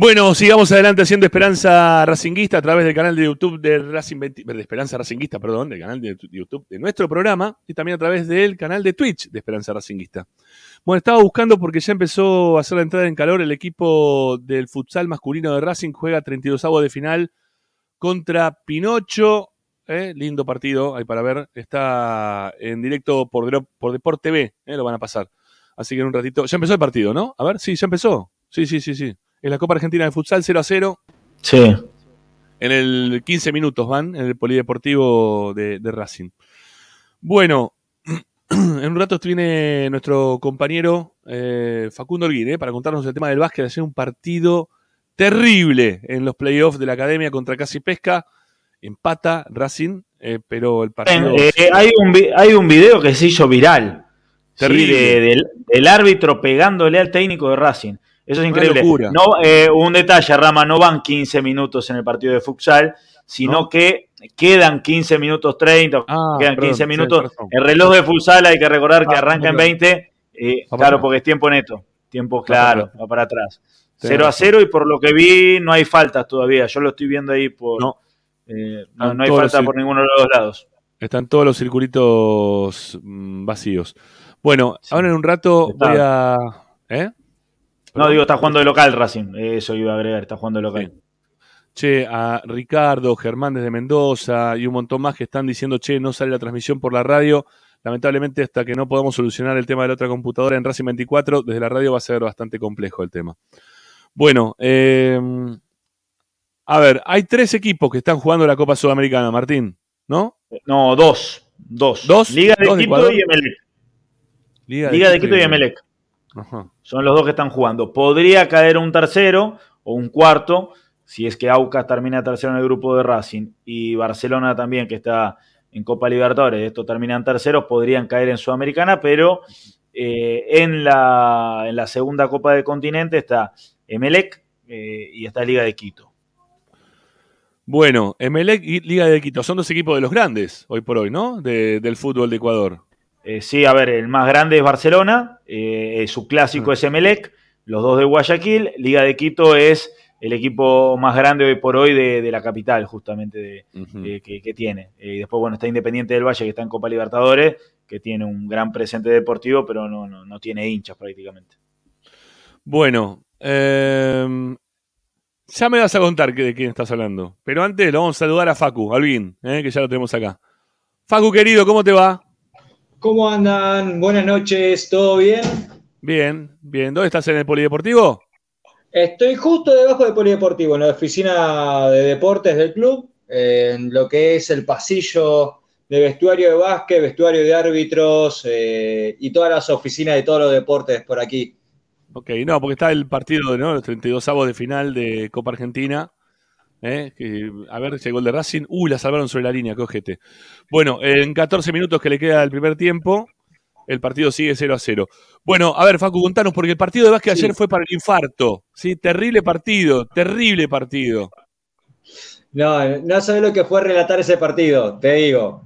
Bueno, sigamos adelante haciendo Esperanza Racinguista a través del canal de YouTube de Racing 20 de Esperanza Racinguista, perdón, del canal de YouTube de nuestro programa y también a través del canal de Twitch de Esperanza Racinguista. Bueno, estaba buscando porque ya empezó a hacer la entrada en calor el equipo del futsal masculino de Racing, juega 32 avos de final contra Pinocho. ¿eh? Lindo partido ahí para ver. Está en directo por, por Deport TV, ¿eh? lo van a pasar. Así que en un ratito. Ya empezó el partido, ¿no? A ver, sí, ya empezó. Sí, sí, sí, sí. En la Copa Argentina de Futsal 0 a 0. Sí. En el 15 minutos van, en el Polideportivo de, de Racing. Bueno, en un rato viene nuestro compañero eh, Facundo Olguín eh, para contarnos el tema del básquet. Hacer un partido terrible en los playoffs de la academia contra Casi Pesca. Empata Racing, eh, pero el partido. Eh, hay, un, hay un video que se hizo viral. ¿sí? Terrible. de- del, del árbitro pegándole al técnico de Racing. Eso es increíble. No, eh, un detalle, Rama, no van 15 minutos en el partido de futsal, sino que quedan 15 minutos 30, Ah, quedan perdón, 15 sí, minutos. razón. El reloj de futsal hay que recordar que Ah, arranca en perdón. 20, eh, para claro, porque es tiempo neto. Tiempo claro, va para atrás. Tenés 0 a razón. 0 y por lo que vi no hay faltas todavía. Yo lo estoy viendo ahí por... No. eh, no, no hay falta los- por ninguno de los dos lados. Están todos los circulitos mm, vacíos. Bueno, ahora en un rato Está. voy a. ¿Eh? No, digo, está jugando de local Racing. Eso iba a agregar, está jugando de local. Che, a Ricardo, Germán desde Mendoza y un montón más que están diciendo, che, no sale la transmisión por la radio. Lamentablemente, hasta que no podamos solucionar el tema de la otra computadora en Racing 24, desde la radio va a ser bastante complejo el tema. Bueno, eh, a ver, hay tres equipos que están jugando la Copa Sudamericana, Martín, ¿no? No, dos. Dos. ¿Dos? Liga de ¿Dos de Quito y Emelec. Liga, Liga de Quito y Emelec. Ajá. Son los dos que están jugando. Podría caer un tercero o un cuarto si es que Aucas termina tercero en el grupo de Racing y Barcelona también, que está en Copa Libertadores, estos terminan terceros, podrían caer en Sudamericana, pero eh, en, la, en la segunda Copa del Continente está Emelec eh, y está Liga de Quito. Bueno, Emelec y Liga de Quito son dos equipos de los grandes hoy por hoy, ¿no? De- del fútbol de Ecuador. Eh, sí, a ver, el más grande es Barcelona, eh, su clásico es Emelec, los dos de Guayaquil, Liga de Quito es el equipo más grande hoy por hoy de, de la capital, justamente, de, eh, que, que tiene. Eh, y después, bueno, está Independiente del Valle, que está en Copa Libertadores, que tiene un gran presente deportivo, pero no, no, no tiene hinchas prácticamente. Bueno, eh, ya me vas a contar de quién estás hablando. Pero antes lo vamos a saludar a Facu, Alvin, eh, que ya lo tenemos acá. Facu, querido, ¿cómo te va? ¿Cómo andan? Buenas noches, ¿todo bien? Bien, bien. ¿Dónde estás en el Polideportivo? Estoy justo debajo del Polideportivo, en la oficina de deportes del club, en lo que es el pasillo de vestuario de básquet, vestuario de árbitros eh, y todas las oficinas de todos los deportes por aquí. Ok, no, porque está el partido, ¿no? Los 32 avos de final de Copa Argentina. ¿Eh? A ver, llegó el de Racing. Uy, la salvaron sobre la línea, cógete. Bueno, en 14 minutos que le queda el primer tiempo, el partido sigue 0 a 0. Bueno, a ver, Facu, contanos, porque el partido de básquet ayer fue para el infarto. ¿sí? Terrible partido, terrible partido. No, no sabes lo que fue relatar ese partido, te digo.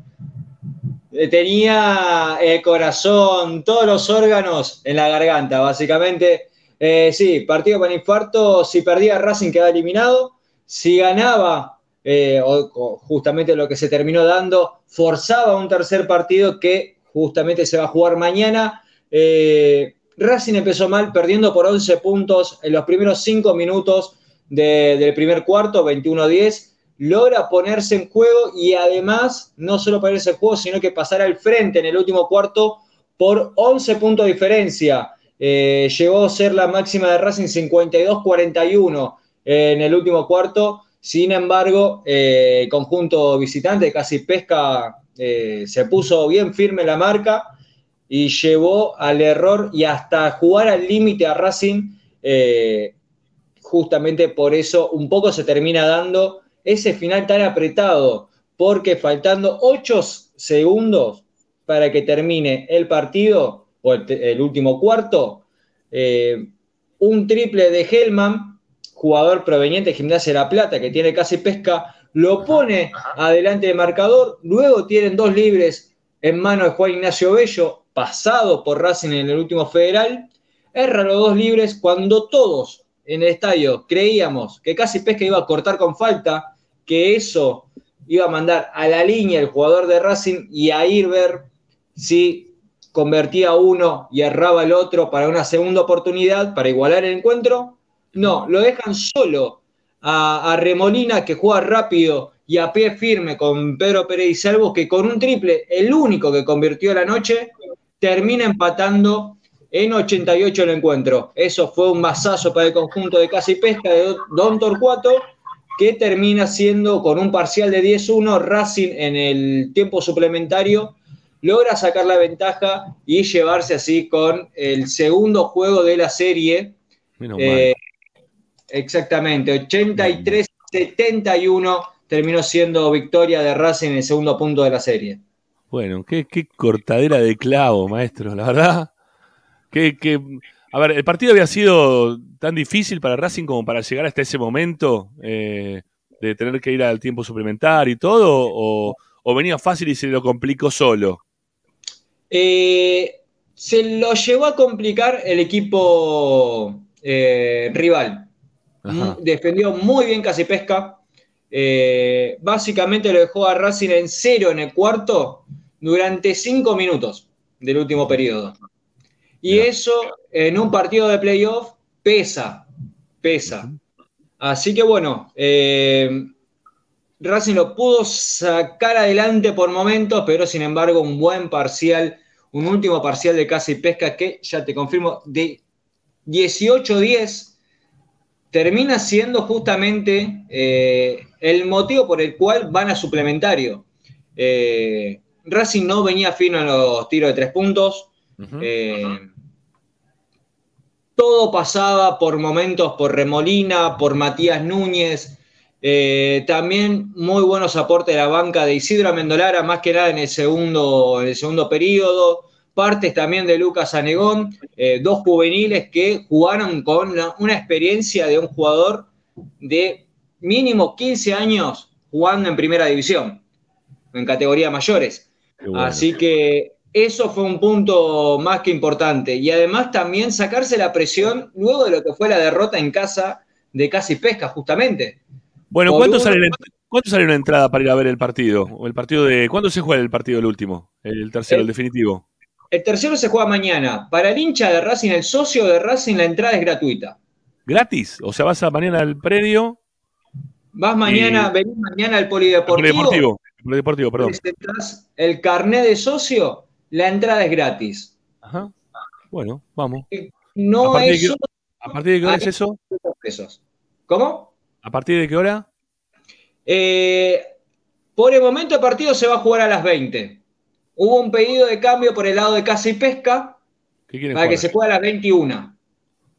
Tenía el corazón, todos los órganos en la garganta, básicamente. Eh, sí, partido con infarto. Si perdía Racing quedaba eliminado. Si ganaba, eh, o- o justamente lo que se terminó dando, forzaba un tercer partido que justamente se va a jugar mañana. Eh, Racing empezó mal, perdiendo por 11 puntos en los primeros 5 minutos de- del primer cuarto, 21-10 logra ponerse en juego y además no solo ponerse en juego, sino que pasar al frente en el último cuarto por 11 puntos de diferencia. Eh, llegó a ser la máxima de Racing 52-41 en el último cuarto. Sin embargo, eh, el conjunto visitante casi pesca eh, se puso bien firme la marca y llevó al error y hasta jugar al límite a Racing. eh, justamente por eso un poco se termina dando ese final tan apretado, porque faltando 8 segundos para que termine el partido, o el, el último cuarto, eh, un triple de Hellman, jugador proveniente de Gimnasia de La Plata, que tiene casi pesca, lo pone adelante del marcador, luego tienen dos libres en manos de Juan Ignacio Bello, pasado por Racing en el último federal, erra los dos libres cuando todos en el estadio creíamos que casi pesca iba a cortar con falta, que eso iba a mandar a la línea el jugador de Racing y a ir ver si convertía uno y erraba el otro para una segunda oportunidad para igualar el encuentro. No, lo dejan solo a, a Remolina que juega rápido y a pie firme con Pedro Pérez y Salvos que con un triple, el único que convirtió la noche, termina empatando en 88 el encuentro. Eso fue un masazo para el conjunto de Casi Pesca de Don Torcuato que termina siendo con un parcial de 10-1, Racing en el tiempo suplementario logra sacar la ventaja y llevarse así con el segundo juego de la serie. Menos Eh, exactamente, 83-71 terminó siendo victoria de Racing en el segundo punto de la serie. Bueno, qué, qué cortadera de clavo, maestro, la verdad. Que, que- a ver, el partido había sido tan difícil para Racing como para llegar hasta ese momento eh, de tener que ir al tiempo suplementario y todo, o, o venía fácil y se lo complicó solo. Eh, se lo llevó a complicar el equipo eh, rival. Ajá. Mm, Defendió muy bien Casi Pesca. Eh, básicamente lo dejó a Racing en cero en el cuarto durante cinco minutos del último periodo. Y eso en un partido de playoff pesa, pesa. Así que bueno, eh, Racing lo pudo sacar adelante por momentos, pero sin embargo un buen parcial, un último parcial de Casa y Pesca que ya te confirmo, de 18-10, termina siendo justamente eh, el motivo por el cual van a suplementario. Eh, Racing no venía fino en los tiros de tres puntos. Eh, todo pasaba por momentos por Remolina, por Matías Núñez. Eh, también muy buenos aportes de la banca de Isidro Mendolara, más que nada en el segundo, en el segundo periodo. Partes también de Lucas Anegón, eh, dos juveniles que jugaron con una, una experiencia de un jugador de mínimo 15 años jugando en primera división, en categoría mayores. bueno. Así que eso fue un punto más que importante. Y además también sacarse la presión luego de lo que fue la derrota en casa de Casi Pesca, justamente. Bueno, ¿cuánto sale, la, ¿cuánto sale una entrada para ir a ver el partido? O el partido de. ¿Cuándo se juega el partido el último? El tercero, el El- definitivo. El tercero se juega mañana. Para el hincha de Racing, el socio de Racing, la entrada es gratuita. ¿Gratis? O sea, vas a mañana al predio. Vas mañana, venís mañana al polideportivo. Polideportivo. Polideportivo, perdón. el carnet de socio, la entrada es gratis. Ajá. Bueno, vamos. No ¿A partir de es qué- solo ¿A partir de qué hora es eso? pesos. ¿Cómo? ¿A partir de qué hora? Eh, por el momento el partido se va a jugar a las 20. Hubo un pedido de cambio por el lado de Casa y Pesca ¿Qué quieren para que jugar? se juegue a las 21.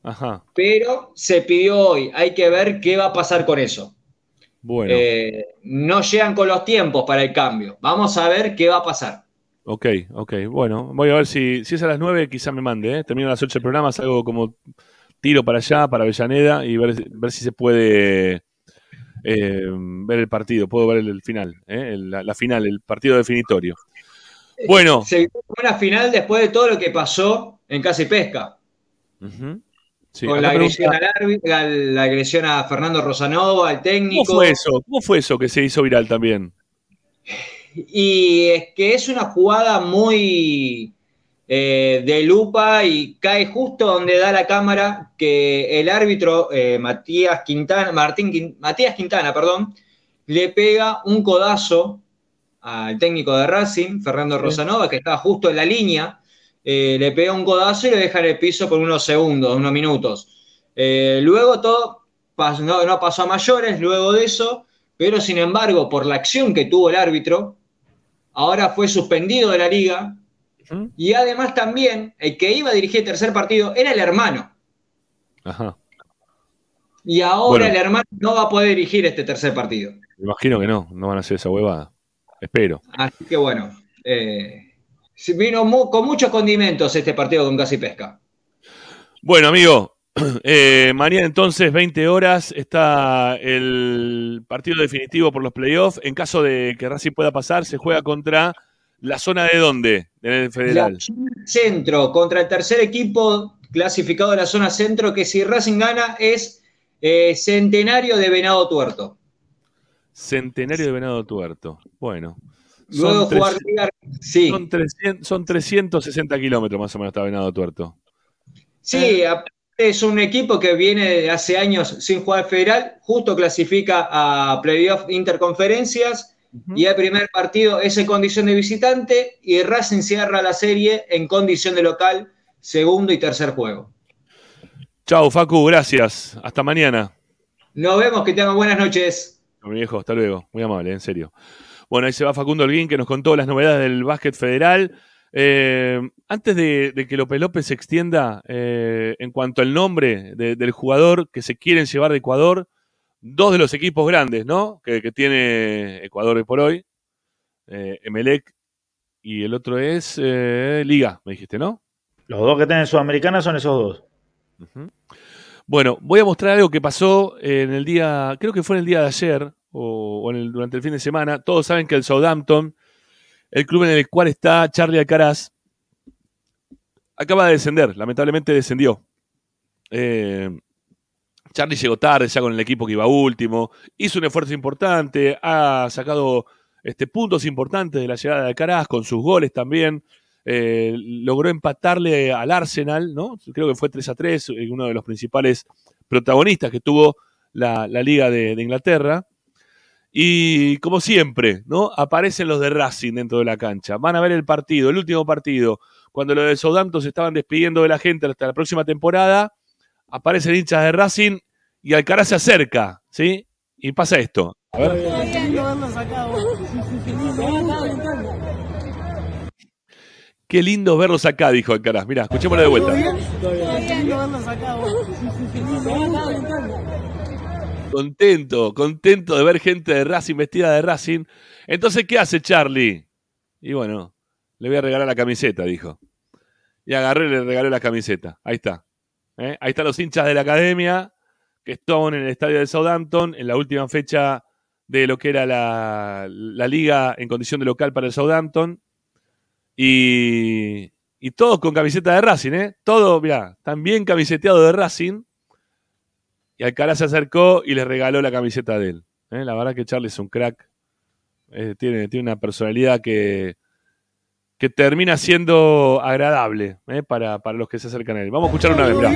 Ajá. Pero se pidió hoy. Hay que ver qué va a pasar con eso. Bueno. Eh, no llegan con los tiempos para el cambio. Vamos a ver qué va a pasar. Ok, ok. Bueno, voy a ver si, si es a las 9, quizá me mande. ¿eh? Termino a las 8 el programa, salgo como tiro para allá, para Avellaneda, y ver, ver si se puede eh, ver el partido. Puedo ver el, el final, ¿eh? La, la final, el partido definitorio. Bueno. Se vivió una final después de todo lo que pasó en Casa y Pesca. Ujú. Sí, con la agresión, pregunta, al árbitro, la, la agresión a Fernando Rosanova, al técnico. ¿Cómo fue eso? ¿Cómo fue eso que se hizo viral también? Y es que es una jugada muy eh, de lupa y cae justo donde da la cámara que el árbitro eh, Matías Quintana, Martín Matías Quintana, perdón, le pega un codazo al técnico de Racing, Fernando Rosanova, que estaba justo en la línea, eh, le pega un codazo y lo deja en el piso por unos segundos, unos minutos. Eh, luego todo pas- no, no pasó a mayores, luego de eso, pero sin embargo, por la acción que tuvo el árbitro, ahora fue suspendido de la liga. Y además también, el que iba a dirigir el tercer partido era el hermano. Ajá. Y ahora Bueno. el hermano no va a poder dirigir este tercer partido. Me imagino que no, no van a hacer esa huevada. Espero. Así que bueno, eh, vino mu- con muchos condimentos este partido con Casi Pesca. Bueno, amigo, eh, mañana entonces, 20 horas, está el partido definitivo por los playoffs. En caso de que Racing pueda pasar, se juega contra la zona de dónde, del Federal. La centro contra el tercer equipo clasificado de la zona centro, que si Racing gana es eh, Centenario de Venado Tuerto. Centenario de Venado Tuerto. Bueno. Luego Son, jugar sí. son, 300, son 360 kilómetros más o menos está Venado Tuerto. Sí, aparte es un equipo que viene de hace años sin jugar federal, justo clasifica a playoff interconferencias y el primer partido es en condición de visitante y Racing cierra la serie en condición de local, segundo y tercer juego. Chau, Facu, gracias. Hasta mañana. Nos vemos, que tengan buenas noches. Mi viejo, hasta luego. Muy amable, en serio. Bueno, ahí se va Facundo Holguín que nos contó las novedades del básquet federal. Eh, antes de, de que López López se extienda eh, en cuanto al nombre de- del jugador que se quieren llevar de Ecuador, dos de los equipos grandes, ¿no? Que, que tiene Ecuador hoy por hoy, eh, Emelec y el otro es eh, Liga, me dijiste, ¿no? Los dos que tienen Sudamericana son esos dos. Bueno, voy a mostrar algo que pasó en el día, creo que fue en el día de ayer o, o en el- durante el fin de semana. Todos saben que el Southampton, el club en el cual está Charlie Alcaraz, acaba de descender, lamentablemente descendió. Eh, Charlie llegó tarde ya con el equipo que iba último, hizo un esfuerzo importante, ha sacado este, puntos importantes de la llegada de Alcaraz con sus goles también. Eh, logró empatarle al Arsenal, ¿no? Creo que fue 3 a 3, eh, uno de los principales protagonistas que tuvo la, la Liga de, de Inglaterra. Y como siempre, ¿no? Aparecen los de Racing dentro de la cancha. Van a ver el partido, el último partido. Cuando los de Southampton se estaban despidiendo de la gente hasta la próxima temporada, aparecen hinchas de Racing y Alcaraz se acerca, ¿sí? Y pasa esto. A ver. Qué lindo verlos acá, dijo Alcaraz. Mira, escuchémoslo de vuelta. Contento, contento de ver gente de Racing vestida de Racing. Entonces, ¿qué hace Charlie? Y bueno, le voy a regalar la camiseta, dijo. Y agarré y le regalé la camiseta. Ahí está. ¿eh? Ahí están los hinchas de la academia que estaban en el estadio de Southampton en la última fecha de lo que era la, la liga en condición de local para el Southampton. Y, y todos con camiseta de Racing, ¿eh? Todo, mira, también camiseteado de Racing. Y Alcaraz se acercó y le regaló la camiseta de él. ¿eh? La verdad que Charlie es un crack. Eh, tiene, tiene una personalidad que, que termina siendo agradable ¿eh? para, para los que se acercan a él. Vamos a escuchar una vez. mirá.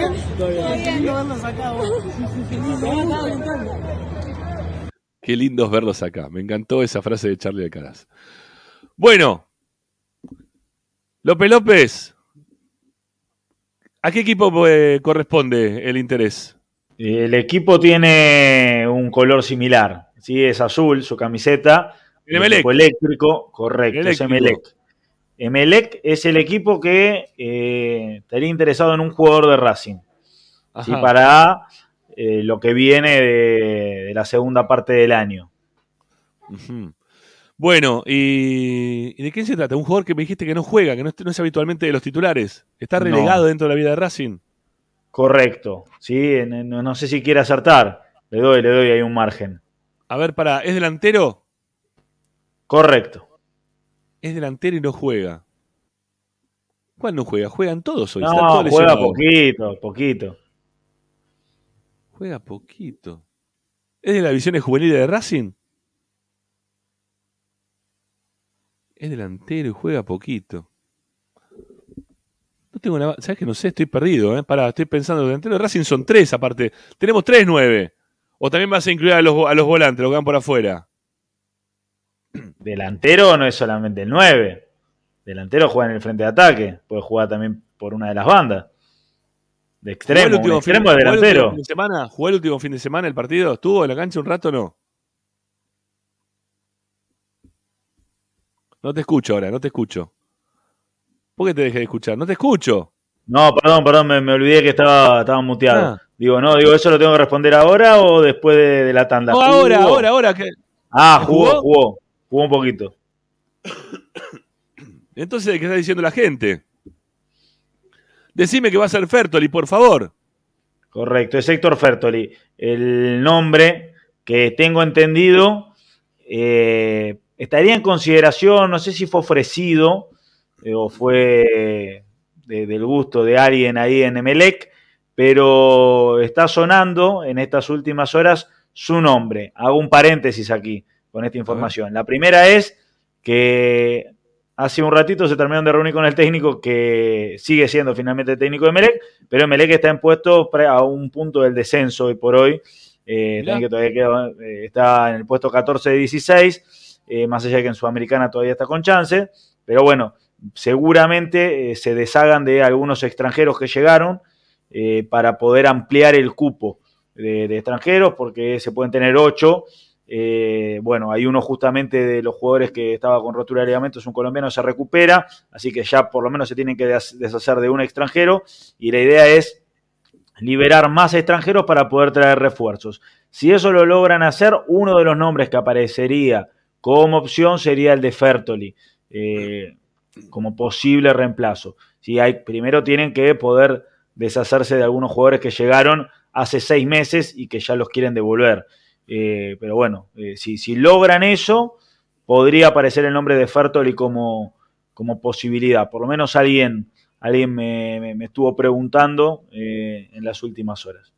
Qué lindos verlos acá. Me encantó esa frase de Charlie Alcaraz. Bueno, López López, ¿a qué equipo eh, corresponde el interés? El equipo tiene un color similar. Sí, es azul su camiseta. El Emelec. equipo eléctrico, correcto, es Eléctrico. Emelec. Emelec es el equipo que eh, estaría interesado en un jugador de Racing. ¿sí? Para eh, lo que viene de, de la segunda parte del año. Ujú. Bueno, y, ¿y de quién se trata? Un jugador que me dijiste que no juega, que no, es- no es habitualmente de los titulares. ¿Está No. relegado dentro de la vida de Racing? Correcto. ¿sí? No, no sé si quiere acertar. Le doy, le doy ahí un margen. A ver, para, ¿es delantero? Correcto. Es delantero y no juega. ¿Cuál no juega? Juegan todos hoy. No, todos juega lesionados. poquito, poquito. Juega poquito. ¿Es de la divisiones juveniles de Racing? Es delantero y juega poquito. No tengo nada. ¿Sabes que no sé? Estoy perdido, ¿eh? Pará, estoy pensando. Delantero de Racing son tres, aparte. Tenemos tres nueve. O también vas a incluir a los, a los volantes, los que van por afuera. Delantero no es solamente el 9. Delantero juega en el frente de ataque. Puede jugar también por una de las bandas. De ¿Jugó extremo. el último un fin- extremo de jugó el último delantero. fin de semana? ¿Jugó el último fin de semana el partido? ¿Estuvo en la cancha un rato o no? No te escucho ahora, no te escucho. ¿Por qué te dejé de escuchar? No te escucho. No, perdón, perdón, me, me olvidé que estaba, estaba muteado. Ah. Digo, no, digo, ¿eso lo tengo que responder ahora o después de, de la tanda? No, ¿Jugó? ahora, ahora, ahora. Que... Ah, jugó, ¿Jugó? jugó. Jugó un poquito. Entonces, ¿qué está diciendo la gente? Decime que va a ser Fertoli, por favor. Correcto, es Héctor Fertoli. El nombre que tengo entendido eh, estaría en consideración, no sé si fue ofrecido eh, o fue de- del gusto de alguien ahí en Emelec, pero está sonando en estas últimas horas su nombre. Hago un paréntesis aquí con esta información. La primera es que hace un ratito se terminaron de reunir con el técnico que sigue siendo finalmente el técnico de Emelec, pero Emelec está en puesto a un punto del descenso hoy por hoy. Eh, que todavía queda, eh, está en el puesto 14 de 16, eh, más allá de que en Sudamericana todavía está con chance. Pero bueno, seguramente eh, se deshagan de algunos extranjeros que llegaron eh, para poder ampliar el cupo de, de extranjeros, porque se pueden tener ocho. Eh, bueno, hay uno justamente de los jugadores que estaba con rotura de ligamentos, un colombiano, se recupera, así que ya por lo menos se tienen que des- deshacer de un extranjero y la idea es liberar más extranjeros para poder traer refuerzos. Si eso lo logran hacer, uno de los nombres que aparecería como opción sería el de Fertoli, eh, como posible reemplazo. Si hay, primero tienen que poder deshacerse de algunos jugadores que llegaron hace seis meses y que ya los quieren devolver. Eh, pero bueno, eh, si, si logran eso, podría aparecer el nombre de Fertoli como, como posibilidad. Por lo menos alguien, alguien me, me- me estuvo preguntando eh, en las últimas horas.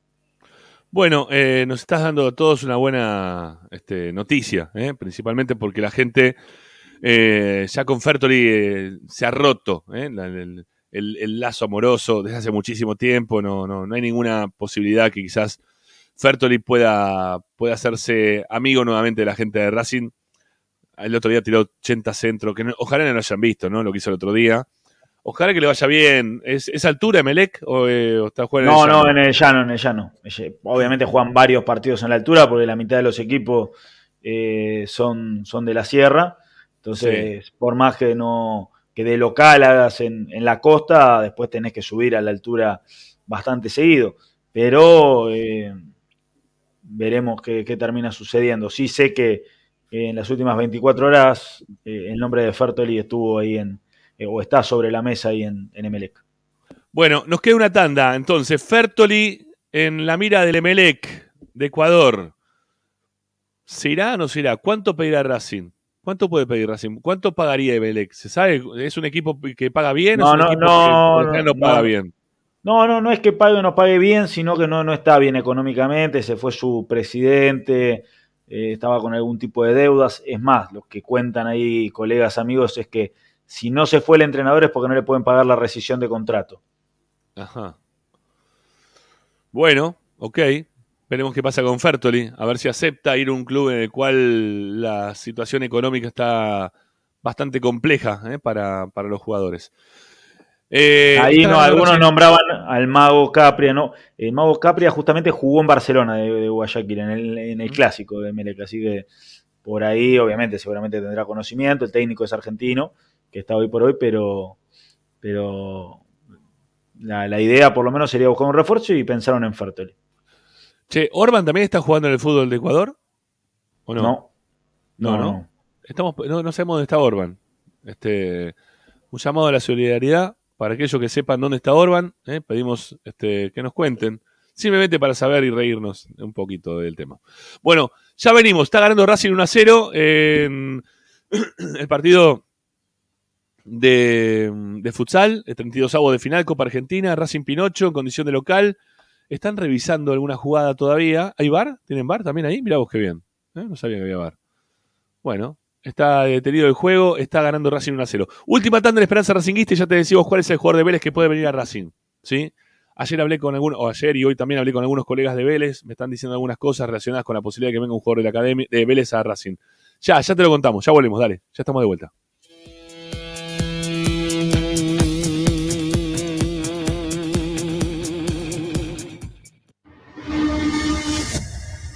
Bueno, eh, nos estás dando a todos una buena este, noticia, ¿eh? principalmente porque la gente eh, ya con Fertoli eh, se ha roto ¿eh? La- el, el- el lazo amoroso desde hace muchísimo tiempo, no, no, no hay ninguna posibilidad que quizás Fertoli pueda, pueda hacerse amigo nuevamente de la gente de Racing. El otro día tiró 80 centros, que no- ojalá no lo hayan visto, ¿no? Lo que hizo el otro día. Ojalá que le vaya bien. ¿Es, es altura Melec o, eh, o está jugando No, el no, llano? en el llano, en el llano. Obviamente juegan varios partidos en la altura porque la mitad de los equipos eh, son, son de la sierra. Entonces, por más que no que de local hagas en, en la costa, después tenés que subir a la altura bastante seguido. Pero eh, veremos qué, qué termina sucediendo. Sí sé que eh, en las últimas 24 horas eh, el nombre de Fertoli estuvo ahí en, eh, o está sobre la mesa ahí en, en Emelec. Bueno, nos queda una tanda. Entonces, Fertoli en la mira del Emelec de Ecuador. ¿Se irá o no se irá? ¿Cuánto pedirá Racing? ¿Cuánto puede pedir Racing? ¿Cuánto pagaría Emelec? ¿Se sabe? ¿Es un equipo que paga bien? ¿Es No, no, no, no no, paga no. bien? No, no, no es que pague o no pague bien, sino que no, no está bien económicamente, se fue su presidente, eh, estaba con algún tipo de deudas. Es más, lo que cuentan ahí colegas, amigos, es que si no se fue el entrenador es porque no le pueden pagar la rescisión de contrato. Ajá. Bueno, ok. Veremos qué pasa con Fertoli. A ver si acepta ir a un club en el cual la situación económica está bastante compleja ¿eh? para, para los jugadores. Eh, Ahí no, algunos nombraban al Mago Capria, ¿no? El Mago Capria justamente jugó en Barcelona de, de Guayaquil, en el, en el clásico de Melec, así que por ahí obviamente seguramente tendrá conocimiento, el técnico es argentino, que está hoy por hoy, pero, pero la, la idea por lo menos sería buscar un refuerzo y pensaron en Fertoli. Che, ¿Orban también está jugando en el fútbol de Ecuador? ¿O no? No. No, No, no. Estamos, no, no sabemos dónde está Orban. Este, un llamado a la solidaridad para aquellos que sepan dónde está Orban. ¿eh? Pedimos este, que nos cuenten. Simplemente para saber y reírnos un poquito del tema. Bueno, ya venimos. Está ganando Racing 1 a 0 en el partido de, de futsal, el 32 avos de final, Copa Argentina, Racing Pinocho en condición de local. Están revisando alguna jugada todavía. ¿Hay bar? ¿Tienen bar también ahí? Mirá vos qué bien. ¿eh? No sabía que había bar. Bueno, está detenido el juego, está ganando Racing 1 a 0. Última tanda en Esperanza Racinguista y ya te decimos cuál es el jugador de Vélez que puede venir a Racing. ¿sí? Ayer hablé con algunos, o ayer y hoy también hablé con algunos colegas de Vélez, me están diciendo algunas cosas relacionadas con la posibilidad de que venga un jugador de la academia de Vélez a Racing. Ya, ya te lo contamos, ya volvemos, dale, ya estamos de vuelta.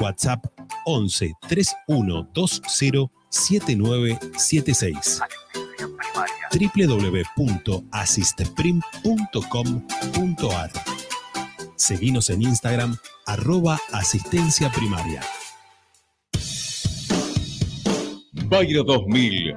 WhatsApp 11 3120 7976 www.asisteprim.com.ar Seguinos en Instagram arroba asistencia primaria. Bayro 2000,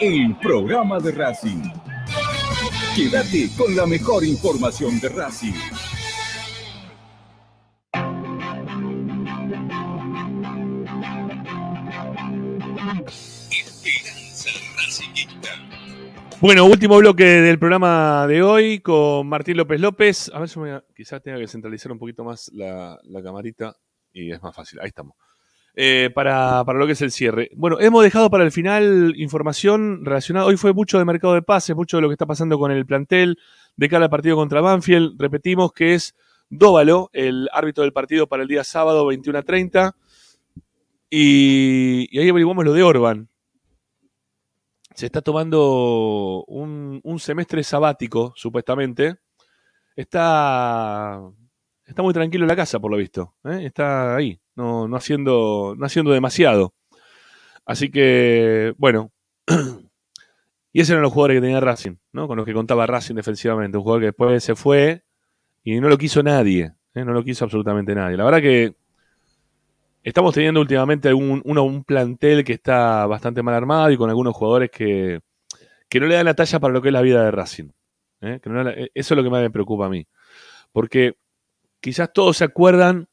el programa de Racing. Quédate con la mejor información de Racing. Bueno, último bloque del programa de hoy con Martín López López. A ver si me quizás tenga que centralizar un poquito más la, la camarita y es más fácil. Ahí estamos. Eh, para, para lo que es el cierre. Bueno, hemos dejado para el final información relacionada. Hoy fue mucho de mercado de pases, mucho de lo que está pasando con el plantel de cara al partido contra Banfield. Repetimos que es Dóvalo, el árbitro del partido para el día sábado 21 a 30. Y, y ahí averiguamos lo de Orban. Se está tomando un, un semestre sabático, supuestamente. Está, está muy tranquilo en la casa, por lo visto. ¿eh? Está ahí, no, no, haciendo, no haciendo demasiado. Así que, bueno. y esos eran los jugadores que tenía Racing, ¿no? Con los que contaba Racing defensivamente. Un jugador que después se fue y no lo quiso nadie. ¿eh? No lo quiso absolutamente nadie. La verdad que estamos teniendo últimamente un, uno- un plantel que está bastante mal armado y con algunos jugadores que, que no le dan la talla para lo que es la vida de Racing. ¿eh? Que no le- eso es lo que más me preocupa a mí. Porque quizás todos se acuerdan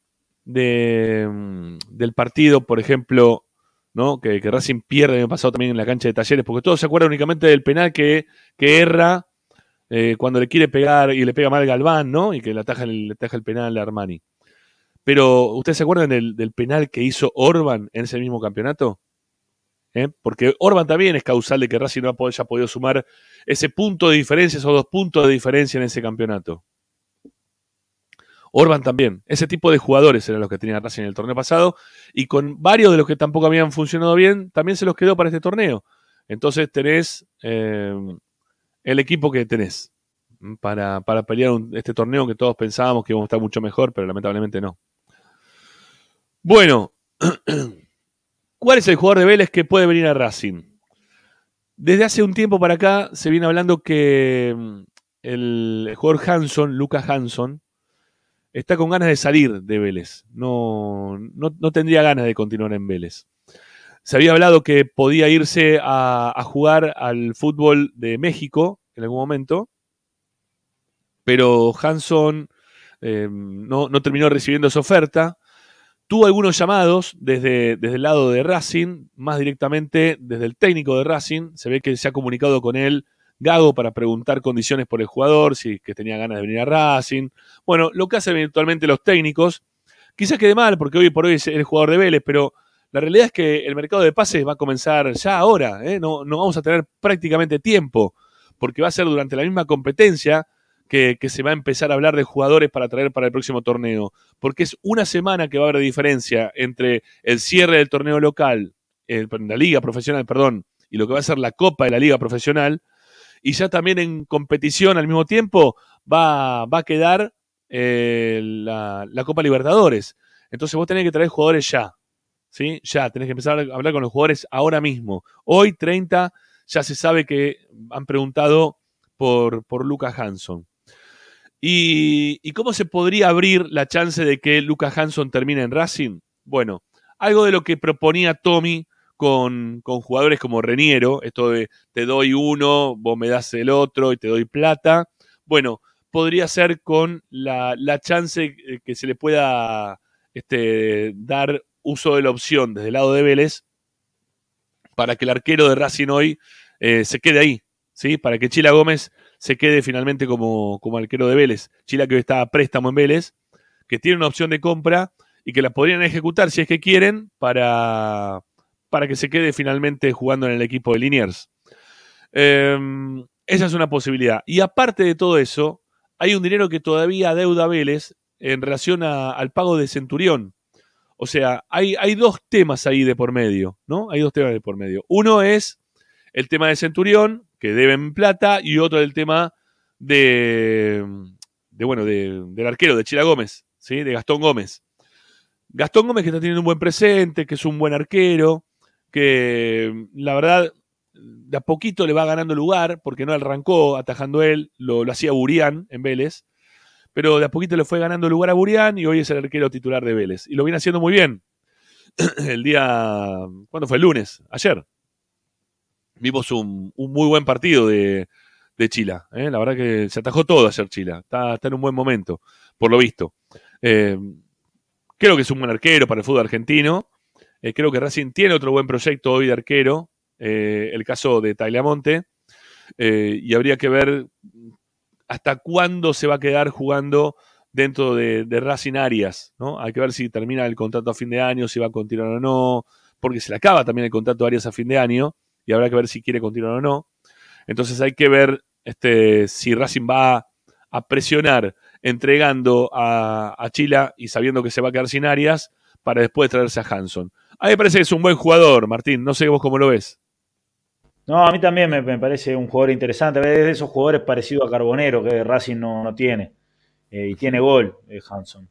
de, mm, del partido, por ejemplo, ¿no? que, que Racing pierde el año pasado también en la cancha de talleres, porque todos se acuerdan únicamente del penal que, que erra eh, cuando le quiere pegar y le pega mal Galván, ¿no? Y que le ataja le ataja el penal a Armani. Pero, ¿ustedes se acuerdan del, del penal que hizo Orban en ese mismo campeonato? ¿Eh? Porque Orban también es causal de que Racing no haya podido sumar ese punto de diferencia, esos dos puntos de diferencia en ese campeonato. Orban también. Ese tipo de jugadores eran los que tenía Racing en el torneo pasado. Y con varios de los que tampoco habían funcionado bien, también se los quedó para este torneo. Entonces tenés eh, el equipo que tenés para, para pelear un- este torneo que todos pensábamos que íbamos a estar mucho mejor, pero lamentablemente no. Bueno, ¿cuál es el jugador de Vélez que puede venir a Racing? Desde hace un tiempo para acá se viene hablando que mm, el jugador Hanson, Lucas Hanson, está con ganas de salir de Vélez. No, no, no tendría ganas de continuar en Vélez. Se había hablado que podía irse a, a jugar al fútbol de México en algún momento, pero Hanson eh, no, no terminó recibiendo esa oferta. Tuvo algunos llamados desde, desde el lado de Racing, más directamente desde el técnico de Racing. Se ve que se ha comunicado con él Gago para preguntar condiciones por el jugador, si que tenía ganas de venir a Racing. Bueno, lo que hacen eventualmente los técnicos. Quizás quede mal, porque hoy por hoy es el jugador de Vélez, pero la realidad es que el mercado de pases va a comenzar ya ahora. ¿eh? No, no vamos a tener prácticamente tiempo, porque va a ser durante la misma competencia que, que se va a empezar a hablar de jugadores para traer para el próximo torneo, porque es una semana que va a haber diferencia entre el cierre del torneo local, eh, la liga profesional, perdón, y lo que va a ser la Copa de la Liga Profesional, y ya también en competición al mismo tiempo va, va a quedar eh, la, la Copa Libertadores. Entonces vos tenés que traer jugadores ya, ¿sí? Ya, tenés que empezar a hablar con los jugadores ahora mismo. Hoy, 30, ya se sabe que han preguntado por, por Lucas Hanson. ¿Y, ¿Y cómo se podría abrir la chance de que Lucas Hanson termine en Racing? Bueno, algo de lo que proponía Tommy con, con, jugadores como Reniero, esto de te doy uno, vos me das el otro y te doy plata. Bueno, podría ser con la, la chance que se le pueda este, dar uso de la opción desde el lado de Vélez para que el arquero de Racing hoy eh, se quede ahí, ¿sí? Para que Chila Gómez se quede finalmente como, como arquero de Vélez. Chila que hoy está a préstamo en Vélez, que tiene una opción de compra y que la podrían ejecutar si es que quieren para, para que se quede finalmente jugando en el equipo de Liniers. Eh, esa es una posibilidad. Y aparte de todo eso, hay un dinero que todavía deuda Vélez en relación a, al pago de Centurión. O sea, hay, hay, dos temas ahí de por medio, ¿no? Hay dos temas de por medio. Uno es el tema de Centurión, que deben plata, y otro el tema de, de bueno, de, del arquero, de Chila Gómez, ¿sí? De Gastón Gómez. Gastón Gómez que está teniendo un buen presente, que es un buen arquero, que la verdad de a poquito le va ganando lugar, porque no arrancó atajando él, lo, lo hacía Burián en Vélez, pero de a poquito le fue ganando lugar a Burián y hoy es el arquero titular de Vélez. Y lo viene haciendo muy bien. El día, ¿cuándo fue? El lunes, ayer. Vimos un, un muy buen partido de, de Chila. ¿eh? La verdad que se atajó todo ayer Chila. Está, está en un buen momento, por lo visto. Eh, creo que es un buen arquero para el fútbol argentino. Eh, creo que Racing tiene otro buen proyecto hoy de arquero, eh, el caso de Tagliamonte, eh, y habría que ver hasta cuándo se va a quedar jugando dentro de, de, Racing Arias, ¿no? Hay que ver si termina el contrato a fin de año, si va a continuar o no, porque se le acaba también el contrato de Arias a fin de año, y habrá que ver si quiere continuar o no. Entonces hay que ver este, si Racing va a presionar entregando a, a Chila y sabiendo que se va a quedar sin Arias para después traerse a Hanson. A mí me parece que es un buen jugador, Martín. No sé vos cómo lo ves. No, a mí también me, me parece un jugador interesante. Es de esos jugadores parecidos a Carbonero que Racing no, no tiene. Eh, y tiene gol, eh, Hanson.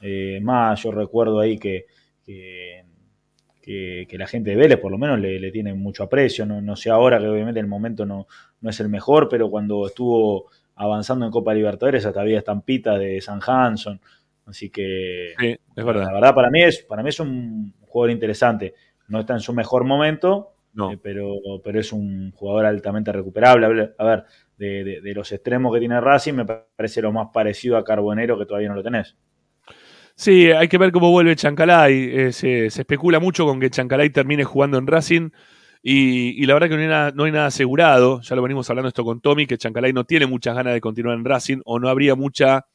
Eh, más, yo recuerdo ahí que, que, que, que, la gente de Vélez por lo menos le, le tiene mucho aprecio. No, no, sé ahora que obviamente el momento no, no es el mejor, pero cuando estuvo avanzando en Copa Libertadores hasta había estampitas de San Hanson. Así que sí, es verdad. la verdad para mí es, para mí es un jugador interesante. No está en su mejor momento, no. eh, pero, pero es un jugador altamente recuperable. A ver, de, de, de, los extremos que tiene Racing, me parece lo más parecido a Carbonero que todavía no lo tenés. Sí, hay que ver cómo vuelve Chancalay. Eh, se, se, especula mucho con que Chancalay termine jugando en Racing. Y, y la verdad que no hay, nada, no hay, nada, asegurado. Ya lo venimos hablando esto con Tommy, que Chancalay no tiene muchas ganas de continuar en Racing o no habría mucha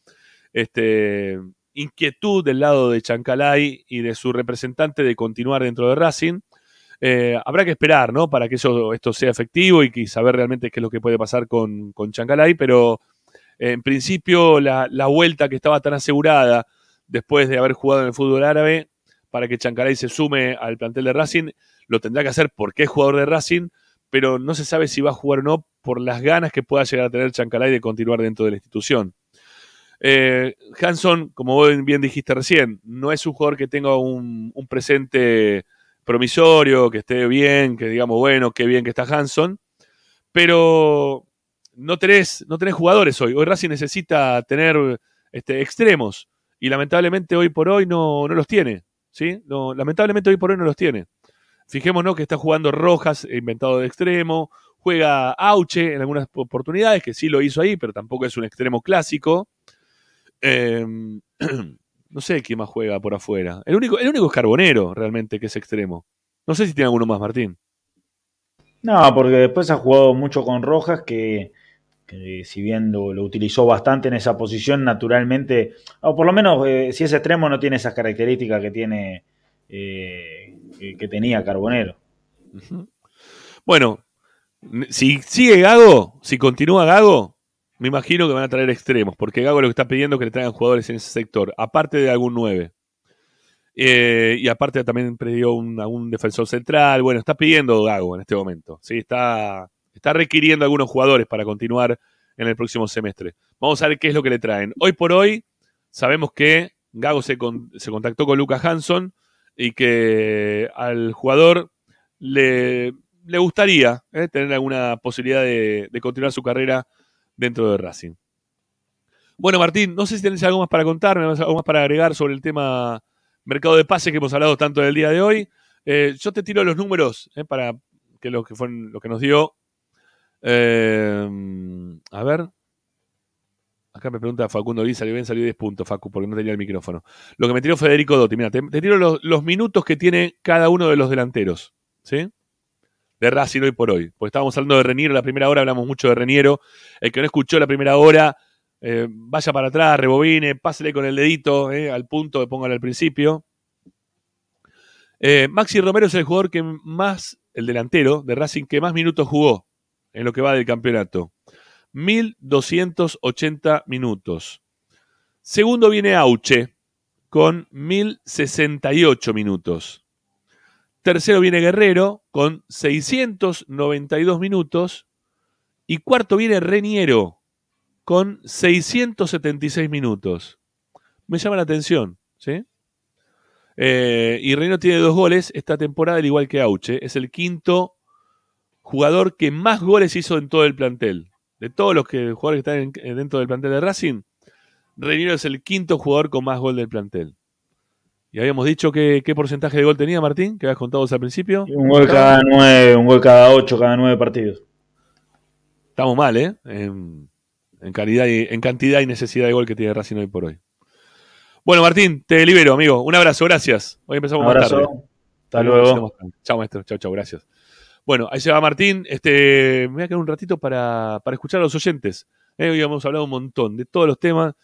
este, inquietud del lado de Chancalay y de su representante de continuar dentro de Racing. Eh, habrá que esperar, ¿no? Para que eso, esto sea efectivo y, y saber realmente qué es lo que puede pasar con, con Chancalay, pero eh, en principio la, la, vuelta que estaba tan asegurada después de haber jugado en el fútbol árabe para que Chancalay se sume al plantel de Racing, lo tendrá que hacer porque es jugador de Racing, pero no se sabe si va a jugar o no por las ganas que pueda llegar a tener Chancalay de continuar dentro de la institución. Eh, Hanson, como vos bien dijiste recién, no es un jugador que tenga un, un, presente promisorio, que esté bien, que digamos, bueno, qué bien que está Hanson, pero no tenés, no tenés jugadores hoy. Hoy Racing necesita tener este, extremos y lamentablemente hoy por hoy no, no los tiene. ¿sí? No, lamentablemente hoy por hoy no los tiene. Fijémonos que está jugando Rojas, inventado de extremo, juega Auche en algunas oportunidades, que sí lo hizo ahí, pero tampoco es un extremo clásico. Eh, no sé quién más juega por afuera. El único, el único es Carbonero, realmente, que es extremo. No sé si tiene alguno más, Martín. No, porque después ha jugado mucho con Rojas, que, que si bien lo, lo, utilizó bastante en esa posición, naturalmente, o por lo menos eh, si es extremo no tiene esas características que tiene eh, que, tenía Carbonero. Uh -huh. Bueno, si sigue Gago, si continúa Gago, me imagino que van a traer extremos, porque Gago lo que está pidiendo es que le traigan jugadores en ese sector, aparte de algún 9. Eh, y aparte también pidió un, defensor central. Bueno, está pidiendo Gago en este momento. ¿sí? Está, está requiriendo algunos jugadores para continuar en el próximo semestre. Vamos a ver qué es lo que le traen. Hoy por hoy sabemos que Gago se, con- se contactó con Lucas Hanson y que al jugador le, le gustaría eh, tener alguna posibilidad de, de continuar su carrera dentro de Racing. Bueno, Martín, no sé si tenés algo más para contarme, algo más para agregar sobre el tema mercado de pases que hemos hablado tanto del día de hoy. Eh, yo te tiro los números eh, para que lo que fue lo que nos dio. Eh, a ver. Acá me pregunta Facundo Lee, salió bien, salió 10 puntos, Facu, porque no tenía el micrófono. Lo que me tiró Federico Dotti, mira, te, te tiro los, los minutos que tiene cada uno de los delanteros, ¿sí? De Racing hoy por hoy. Porque estábamos hablando de Reniero la primera hora, hablamos mucho de Reniero. El que no escuchó la primera hora, eh, vaya para atrás, rebobine, pásele con el dedito eh, al punto que póngalo al principio. Eh, Maxi Romero es el jugador que más, el delantero de Racing, que más minutos jugó en lo que va del campeonato. 1280 minutos. Segundo viene Auche con 1068 minutos. Tercero viene Guerrero con 692 minutos. Y cuarto viene Reniero con 676 minutos. Me llama la atención, ¿sí? Eh, y Reniero tiene dos goles esta temporada, al igual que Auche. Es el quinto jugador que más goles hizo en todo el plantel. De todos los que, jugadores que están en- dentro del plantel de Racing, Reniero es el quinto jugador con más gol del plantel. Y habíamos dicho que, qué porcentaje de gol tenía Martín, que habías contado al principio. Un gol cada nueve, un gol cada ocho, cada nueve partidos. Estamos mal, ¿eh? En, en calidad y, en cantidad y necesidad de gol que tiene Racing hoy por hoy. Bueno, Martín, te libero, amigo. Un abrazo, gracias. Hoy empezamos Un más abrazo. tarde. Hasta luego. Chao, maestro. Chao, chao, gracias. Bueno, ahí se va Martín. Este, me voy a quedar un ratito para, para escuchar a los oyentes. Eh, hoy hemos hablado un montón de todos los temas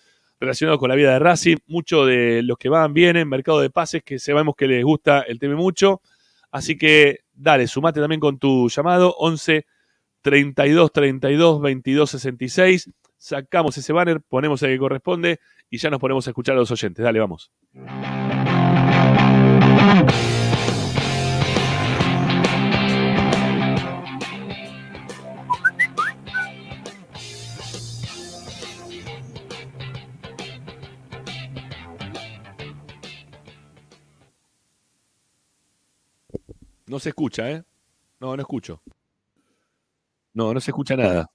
relacionados con la vida de Racing, mucho de los que van, vienen, mercado de pases, que sabemos que les gusta el tema mucho. Así que dale, sumate también con tu llamado 11 32 32 22 66. Sacamos ese banner, ponemos el que corresponde y ya nos ponemos a escuchar a los oyentes. Dale, vamos. No se escucha, ¿eh? No, no escucho. No, no se escucha nada.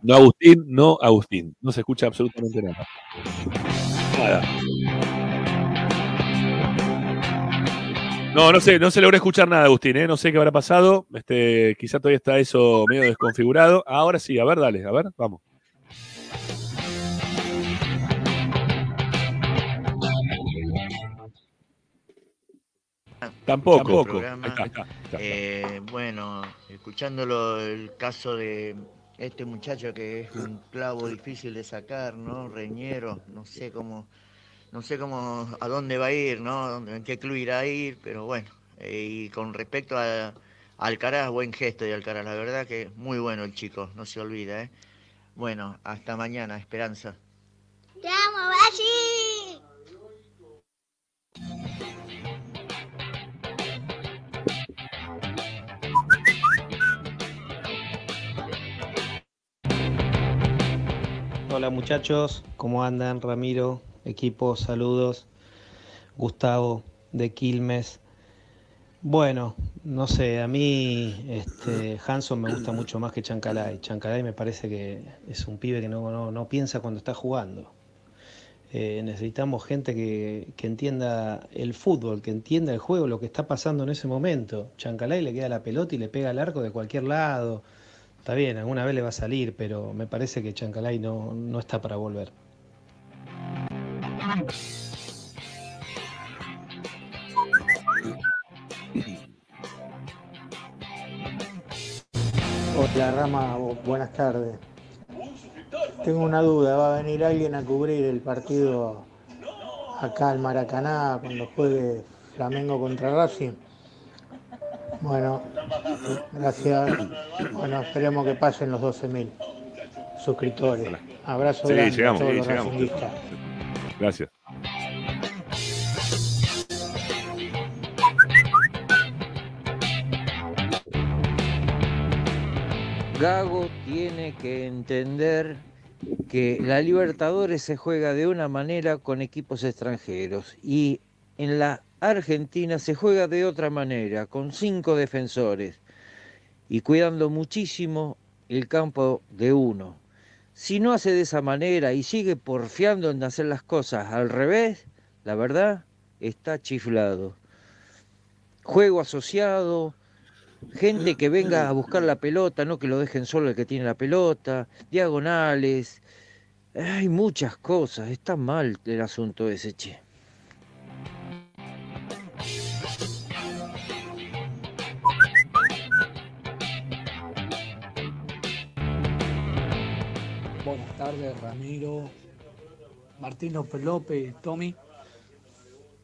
No, Agustín, no, Agustín. No se escucha absolutamente nada. Nada. No, no sé, no se logra escuchar nada, Agustín, ¿eh? No sé qué habrá pasado. Este, quizá todavía está eso medio desconfigurado. Ahora sí, a ver, dale, a ver, vamos. Tampoco. Tampoco. Programa. Eh, bueno, escuchándolo el caso de este muchacho que es un clavo difícil de sacar, ¿no? Reñero, no sé cómo, no sé cómo, a dónde va a ir, ¿no? En qué club irá a ir, pero bueno. Eh, y con respecto a, a Alcaraz, buen gesto de Alcaraz, la verdad que muy bueno el chico, no se olvida, ¿eh? Bueno, hasta mañana, Esperanza. ¡Te amo, Brasil! Hola muchachos, ¿cómo andan? Ramiro, equipo, saludos. Gustavo de Quilmes. Bueno, no sé, a mí este, Hanson me gusta mucho más que Chancalay. Chancalay me parece que es un pibe que no, no- no piensa cuando está jugando. Eh, necesitamos gente que, que entienda el fútbol, que entienda el juego, lo que está pasando en ese momento. Chancalay le queda la pelota y le pega al arco de cualquier lado. Está bien, alguna vez le va a salir, pero me parece que Chancalay no, no está para volver. Hola Rama, bu- buenas tardes. Tengo una duda, ¿va a venir alguien a cubrir el partido acá al Maracaná cuando juegue Flamengo contra Racing? Bueno, gracias. Bueno, esperemos que pasen los 12.000. suscriptores. Abrazo Sí, grande llegamos, a todos sí, los racinguistas. Gracias. Gago tiene que entender que la Libertadores se juega de una manera con equipos extranjeros y en la Argentina se juega de otra manera, con cinco defensores y cuidando muchísimo el campo de uno. Si no hace de esa manera y sigue porfiando en hacer las cosas al revés, la verdad está chiflado. Juego asociado, gente que venga a buscar la pelota, no que lo dejen solo el que tiene la pelota, diagonales. Hay muchas cosas, está mal el asunto ese, che. Tardes, Ramiro, Martín López López, Tommy.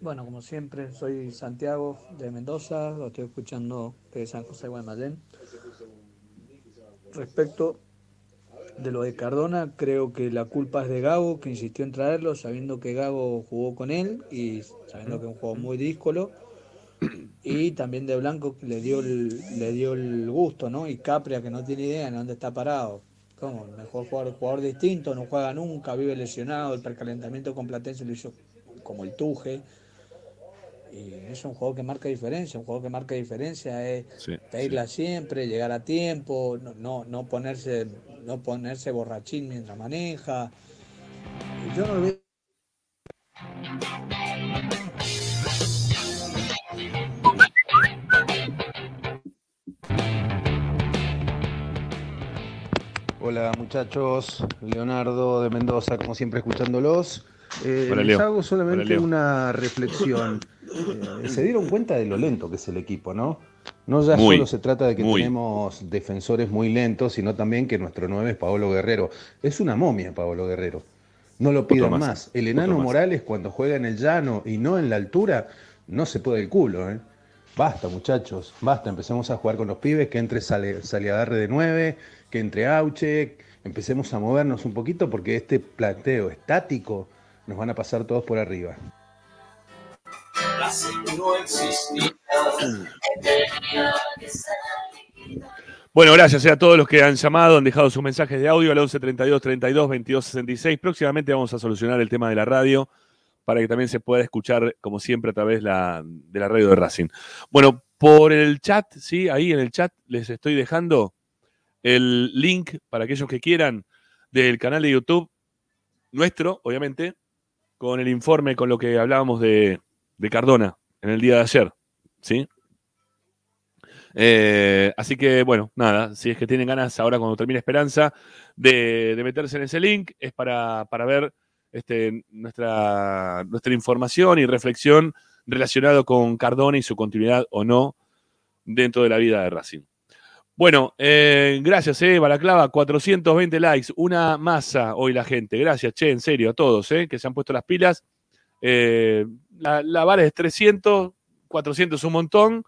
Bueno, como siempre, soy Santiago de Mendoza, lo estoy escuchando de San José de Guaymallén. Respecto de lo de Cardona, creo que la culpa es de Gago, que insistió en traerlo, sabiendo que Gago jugó con él y sabiendo que es un juego muy díscolo. Y también de Blanco, que le dio el, le dio el gusto, ¿no? Y Capria, que no tiene idea de dónde está parado. ¿Cómo? Mejor jugador, jugador distinto, no juega nunca, vive lesionado, el precalentamiento con Platense lo hizo como el Tuje. Y es un juego que marca diferencia, un juego que marca diferencia es Sí, pedirla siempre, llegar a tiempo, no, no, no ponerse, no ponerse borrachín mientras maneja. Y Yo no lo veo Hola muchachos, Leonardo de Mendoza, como siempre escuchándolos. Eh, Hola, les hago Hola, solamente Leo. una reflexión. Eh, se dieron cuenta de lo lento que es el equipo, ¿no? No ya Muy, solo se trata de que muy. tenemos defensores muy lentos, sino también que nuestro 9 es Paolo Guerrero. Es una momia Paolo Guerrero. No lo pidan más, más. El enano más. Morales cuando juega en el llano y no en la altura, no se puede el culo, ¿eh? Basta, muchachos, basta. Empecemos a jugar con los pibes, que entre sale, Saliagarre de 9, que entre Auche, empecemos a movernos un poquito porque este planteo estático nos van a pasar todos por arriba. Bueno, gracias a todos los que han llamado, han dejado sus mensajes de audio al 11 32 32 22 66. Próximamente vamos a solucionar el tema de la radio para que también se pueda escuchar, como siempre, a través la- de la radio de Racing. Bueno, por el chat, sí, ahí en el chat les estoy dejando el link para aquellos que quieran del canal de YouTube nuestro, obviamente, con el informe, con lo que hablábamos de, de Cardona en el día de ayer, ¿sí? Eh, así que, bueno, nada, si es que tienen ganas ahora cuando termine Esperanza de, de meterse en ese link, es para, para ver este, nuestra, nuestra información y reflexión relacionado con Cardona y su continuidad o no dentro de la vida de Racing. Bueno, eh, gracias, eh, Balaclava, 420 likes, una masa hoy la gente. Gracias, che, en serio, a todos, eh, que se han puesto las pilas. Eh, la, la vara es 300, 400 un montón.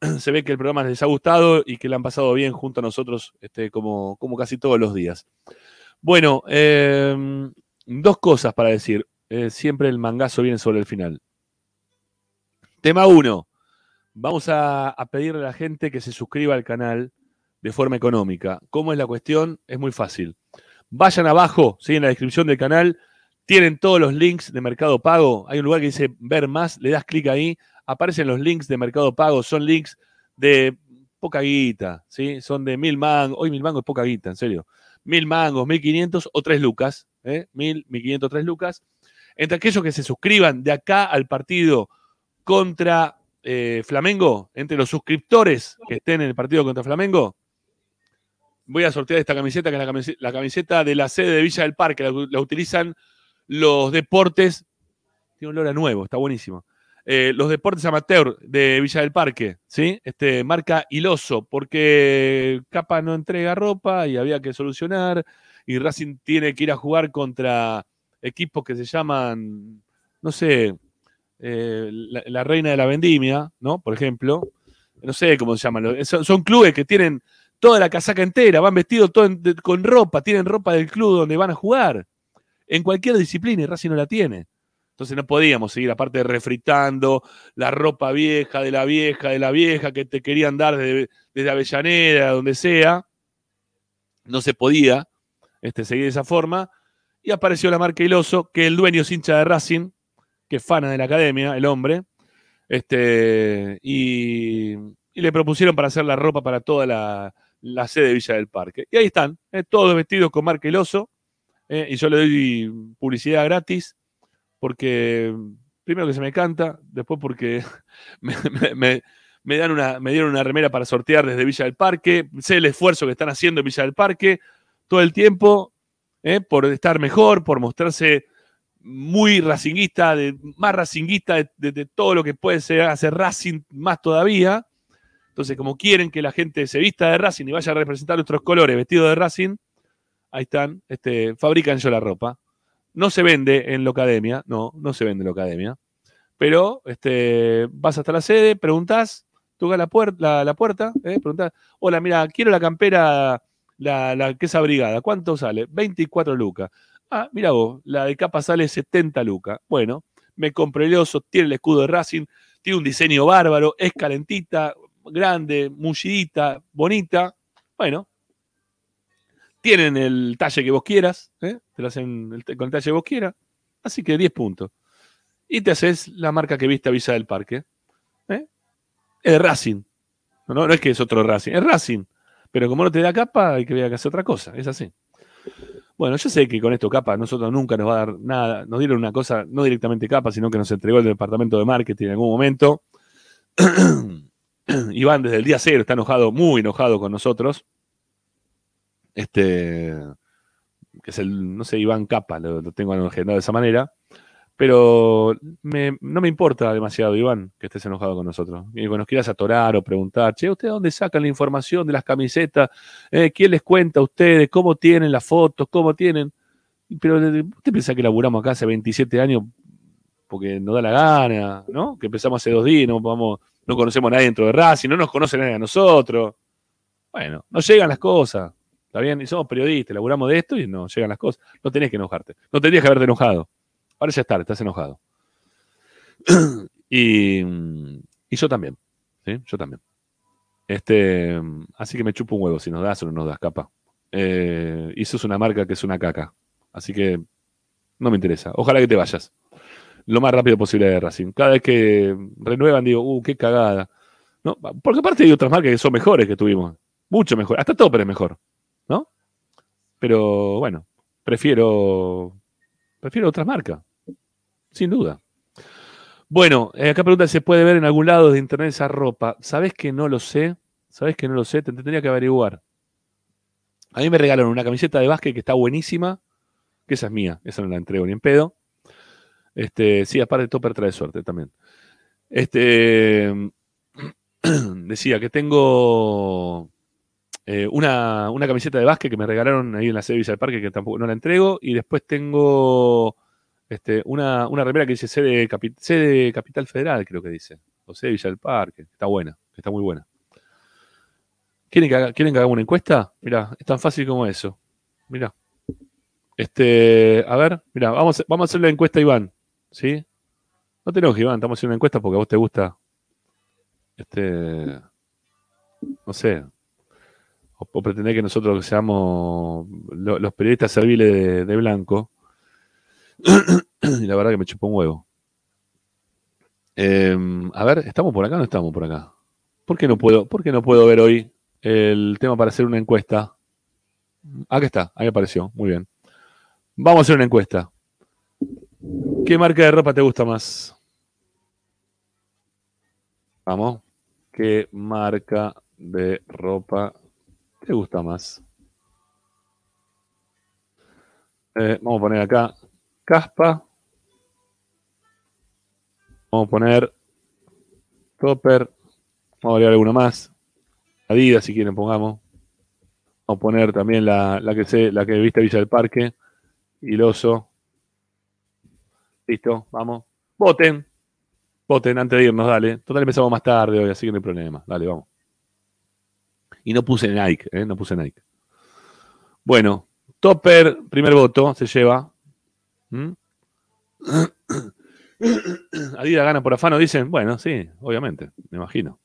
Se ve que el programa les ha gustado y que le han pasado bien junto a nosotros, este, como, como casi todos los días. Bueno, eh, dos cosas para decir. Eh, siempre el mangazo viene sobre el final. Tema 1. Vamos a, a pedirle a la gente que se suscriba al canal de forma económica. ¿Cómo es la cuestión? Es muy fácil. Vayan abajo, ¿sí? en la descripción del canal, tienen todos los links de Mercado Pago. Hay un lugar que dice ver más, le das clic ahí, aparecen los links de Mercado Pago, son links de poca guita, ¿sí? Son de mil mangos, hoy mil mangos es poca guita, en serio. Mil mangos, mil quinientos o tres lucas, ¿eh? Mil, mil quinientos, tres lucas. Entre aquellos que se suscriban de acá al partido contra eh, Flamengo, entre los suscriptores que estén en el partido contra Flamengo, voy a sortear esta camiseta, que es la camiseta, la camiseta de la sede de Villa del Parque, la, la utilizan los deportes, tiene olor a nuevo, está buenísimo. Eh, los deportes amateur de Villa del Parque, ¿sí? Este, marca Iloso, porque Capa no entrega ropa y había que solucionar, y Racing tiene que ir a jugar contra equipos que se llaman, no sé, eh, la, la Reina de la Vendimia, ¿no? Por ejemplo, no sé cómo se llaman, son, son clubes que tienen toda la casaca entera, van vestidos todo en- de- con ropa, tienen ropa del club donde van a jugar. En cualquier disciplina y Racing no la tiene. Entonces no podíamos seguir, aparte refritando la ropa vieja de la vieja de la vieja que te querían dar desde, desde Avellaneda, donde sea. No se podía este, seguir de esa forma. Y apareció la marca Iloso, que el dueño es hincha de Racing, que es fana de la academia, el hombre. Este, y, y le propusieron para hacer la ropa para toda la, la sede de Villa del Parque. Y ahí están, eh, todos vestidos con marca Iloso. eh, y yo le doy publicidad gratis porque primero que se me canta, después porque me, me- me- me dan una, me dieron una remera para sortear desde Villa del Parque, sé el esfuerzo que están haciendo en Villa del Parque todo el tiempo eh, por estar mejor, por mostrarse muy racinguista, de, más racinguista de, de- de todo lo que puede ser hacer Racing más todavía. Entonces, como quieren que la gente se vista de Racing y vaya a representar nuestros colores vestido de Racing, ahí están, este, fabrican yo la ropa. No se vende en Locademia, no, no se vende en Locademia. Pero este, vas hasta la sede, preguntás, toca la, puer- la, la puerta, eh, preguntás, hola, mira, quiero la campera, la, la que es abrigada, ¿cuánto sale? 24 lucas. Ah, mira vos, la de capa sale 70 lucas. Bueno, me compré el oso, tiene el escudo de Racing, tiene un diseño bárbaro, es calentita, grande, mullidita, bonita. Bueno, tienen el talle que vos quieras, ¿eh? te lo hacen el- con el talle que vos quieras, así que 10 puntos. Y te haces la marca que viste a Villa del Parque. ¿eh? Es Racing. No, no, no es que es otro Racing, es Racing. Pero como no te da capa, hay que ver que hacer otra cosa, es así. Bueno, yo sé que con esto capa nosotros nunca nos va a dar nada. Nos dieron una cosa, no directamente capa, sino que nos entregó el departamento de marketing en algún momento. Iván desde el día cero está enojado, muy enojado con nosotros. Este, que es el, no sé, Iván Capa, lo, lo tengo agendado de esa manera. Pero me- no me importa demasiado, Iván, que estés enojado con nosotros. Y que nos quieras atorar o preguntar, che, ¿ustedes dónde sacan la información de las camisetas? Eh, ¿Quién les cuenta a ustedes? ¿Cómo tienen las fotos? ¿Cómo tienen? Pero ¿usted piensa que laburamos acá hace 27 años porque nos da la gana, ¿no? Que empezamos hace dos días, no, vamos, no conocemos a nadie dentro de Racing, no nos conoce nadie a nosotros. Bueno, no llegan las cosas, ¿está bien? Y somos periodistas, laburamos de esto y no llegan las cosas. No tenés que enojarte, no tendrías que haberte enojado. Ahora ya está, estás enojado. y, y yo también, ¿sí? Yo también. Este, así que me chupo un huevo si nos das o no nos das capa. Eh, y sos una marca que es una caca. Así que no me interesa. Ojalá que te vayas lo más rápido posible de Racing. Cada vez que renuevan, digo, uh, qué cagada. ¿No? Porque aparte hay otras marcas que son mejores que tuvimos. Mucho mejor. Hasta Topper es mejor. ¿No? Pero bueno, prefiero. Prefiero otras marcas. Sin duda. Bueno, eh, acá pregunta se puede ver en algún lado de internet esa ropa. ¿Sabes que no lo sé? ¿Sabes que no lo sé? Te tendría que averiguar. A mí me regalaron una camiseta de básquet que está buenísima. Que esa es mía. Esa no la entrego ni en pedo. Este, sí, aparte Topper trae suerte también. Este decía que tengo eh, una, una camiseta de básquet que me regalaron ahí en la sede de Villa del Parque, que tampoco no la entrego. Y después tengo este, una, una remera que dice sede, capi- sede Capital Federal, creo que dice. O sede Villa del Parque. Está buena, está muy buena. ¿Quieren que, haga, ¿Quieren que haga una encuesta? Mira, es tan fácil como eso. Mira. Este, a ver, mira, vamos, vamos a hacer la encuesta, Iván. ¿Sí? No te enojes, Iván, estamos haciendo una encuesta porque a vos te gusta. Este. No sé. O, o pretender que nosotros seamos lo- los periodistas serviles de, de blanco. y la verdad que me chupó un huevo. Em, a ver, ¿estamos por acá o no estamos por acá? ¿Por qué no puedo, por qué no puedo ver hoy el tema para hacer una encuesta? Acá está, ahí apareció, muy bien. Vamos a hacer una encuesta. ¿Qué marca de ropa te gusta más? Vamos. ¿Qué marca de ropa te gusta más? Eh, vamos a poner acá Caspa. Vamos a poner Topper. Vamos a agregar alguno más. Adidas, si quieren, pongamos. Vamos a poner también la, la que sé, la que viste Villa del Parque. Y el oso. Listo, vamos. Voten. Voten antes de irnos, dale. Total empezamos más tarde hoy, así que no hay problema. Dale, vamos. Y no puse Nike, ¿eh? no puse Nike. Bueno, Topper, primer voto, se lleva. ¿Mm? Adidas gana por afano, dicen. Bueno, sí, obviamente, me imagino.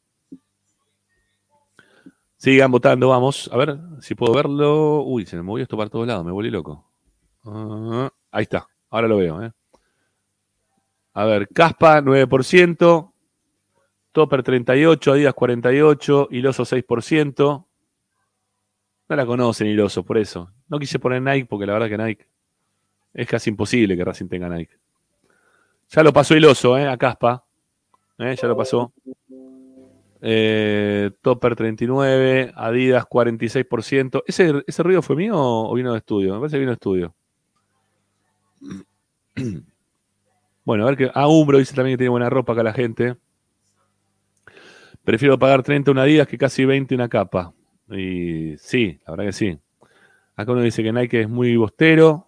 Sigan votando, vamos. A ver si puedo verlo. Uy, se me movió esto para todos lados, me volví loco. Ah, ahí está, ahora lo veo. ¿eh? A ver, Caspa 9%, Topper 38, Adidas 48, Iloso 6%. No la conocen Iloso, por eso. No quise poner Nike porque la verdad que Nike es casi imposible que Racing tenga Nike. Ya lo pasó Iloso, ¿eh? A Caspa. ¿eh? Ya lo pasó. Eh, Topper 39, Adidas 46%. ¿Ese, ¿Ese ruido fue mío o vino de estudio? Me parece que vino de estudio. Bueno, a ver que. Ah, Umbro dice también que tiene buena ropa acá la gente. Prefiero pagar 30 una Adidas que casi 20 una capa. Y sí, la verdad que sí. Acá uno dice que Nike es muy bostero.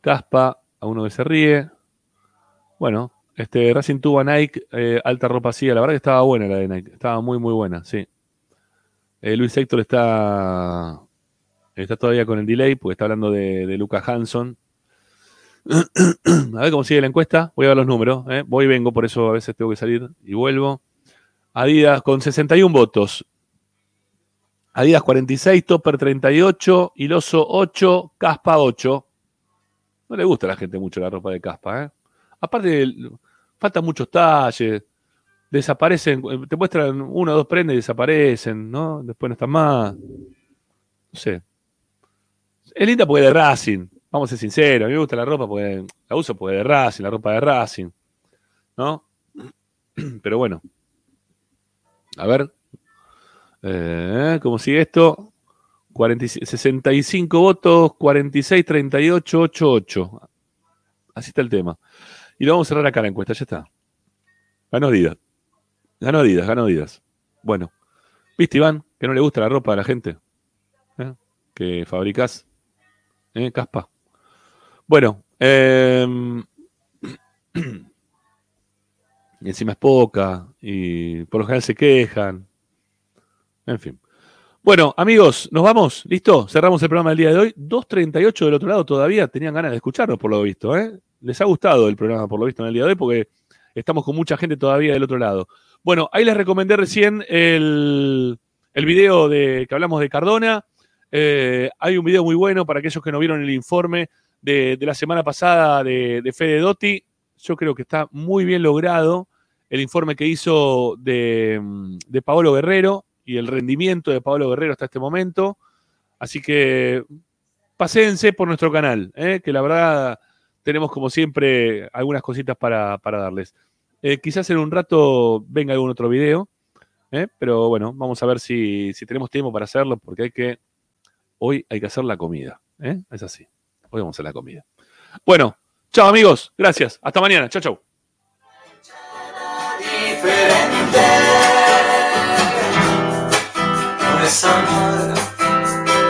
Caspa, a uno que se ríe. Bueno, este Racing tuvo a Nike, eh, alta ropa así. La verdad que estaba buena la de Nike. Estaba muy, muy buena, sí. Eh, Luis Héctor está, está todavía con el delay porque está hablando de, de Lucas Hanson. a ver cómo sigue la encuesta. Voy a ver los números. ¿eh? Voy y vengo, por eso a veces tengo que salir y vuelvo. Adidas con 61 votos. Adidas 46, Topper 38, Iloso 8, Caspa 8. No le gusta a la gente mucho la ropa de Caspa. ¿eh? Aparte, faltan muchos talles. Desaparecen, te muestran uno o dos prendas y desaparecen, ¿no? Después no están más. No sé. Es linda porque es de Racing. Vamos a ser sinceros. A mí me gusta la ropa porque la uso porque de Racing, la ropa de Racing. ¿No? Pero bueno. A ver. Eh, ¿Cómo sigue esto? 40 65 votos, 46, 38, 88. Así está el tema. Y lo vamos a cerrar acá la encuesta, ya está. Ganó Adidas. Ganó Adidas, ganó Adidas. Bueno. ¿Viste, Iván? Que no le gusta la ropa a la gente. ¿Eh? Que fabricás. ¿Eh? Caspa. Bueno. Eh... y encima es poca. Y por lo general se quejan. En fin. Bueno, amigos, nos vamos. ¿Listo? Cerramos el programa del día de hoy. 2.38 del otro lado todavía tenían ganas de escucharnos, por lo visto. ¿eh? Les ha gustado el programa, por lo visto, en el día de hoy, porque estamos con mucha gente todavía del otro lado. Bueno, ahí les recomendé recién el, el video de que hablamos de Cardona. Eh, hay un video muy bueno para aquellos que no vieron el informe de, de la semana pasada de, de Fede Dotti. Yo creo que está muy bien logrado el informe que hizo de, de Paolo Guerrero y el rendimiento de Pablo Guerrero hasta este momento. Así que paséense por nuestro canal, ¿eh? que la verdad tenemos como siempre algunas cositas para, para darles. Eh, quizás en un rato venga algún otro video, ¿eh? pero bueno, vamos a ver si, si, tenemos tiempo para hacerlo, porque hay que, hoy hay que hacer la comida. Es así, hoy vamos a la comida. Bueno, chao amigos, gracias, hasta mañana, chao, chao.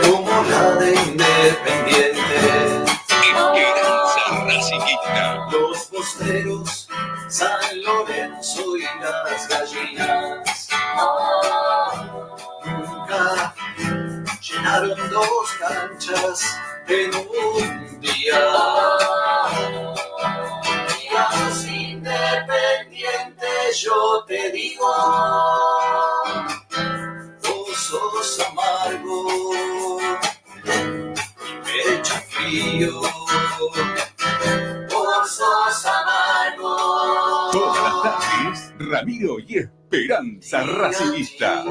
como la de Independiente. Esperanza Racingista. Los posteros, San Lorenzo y las gallinas. Llenaron dos canchas en un día. Los independientes yo te digo sos amargo y me echa frío. Vos sos amargo. Todas las tardes, Ramiro y Esperanza Racingista.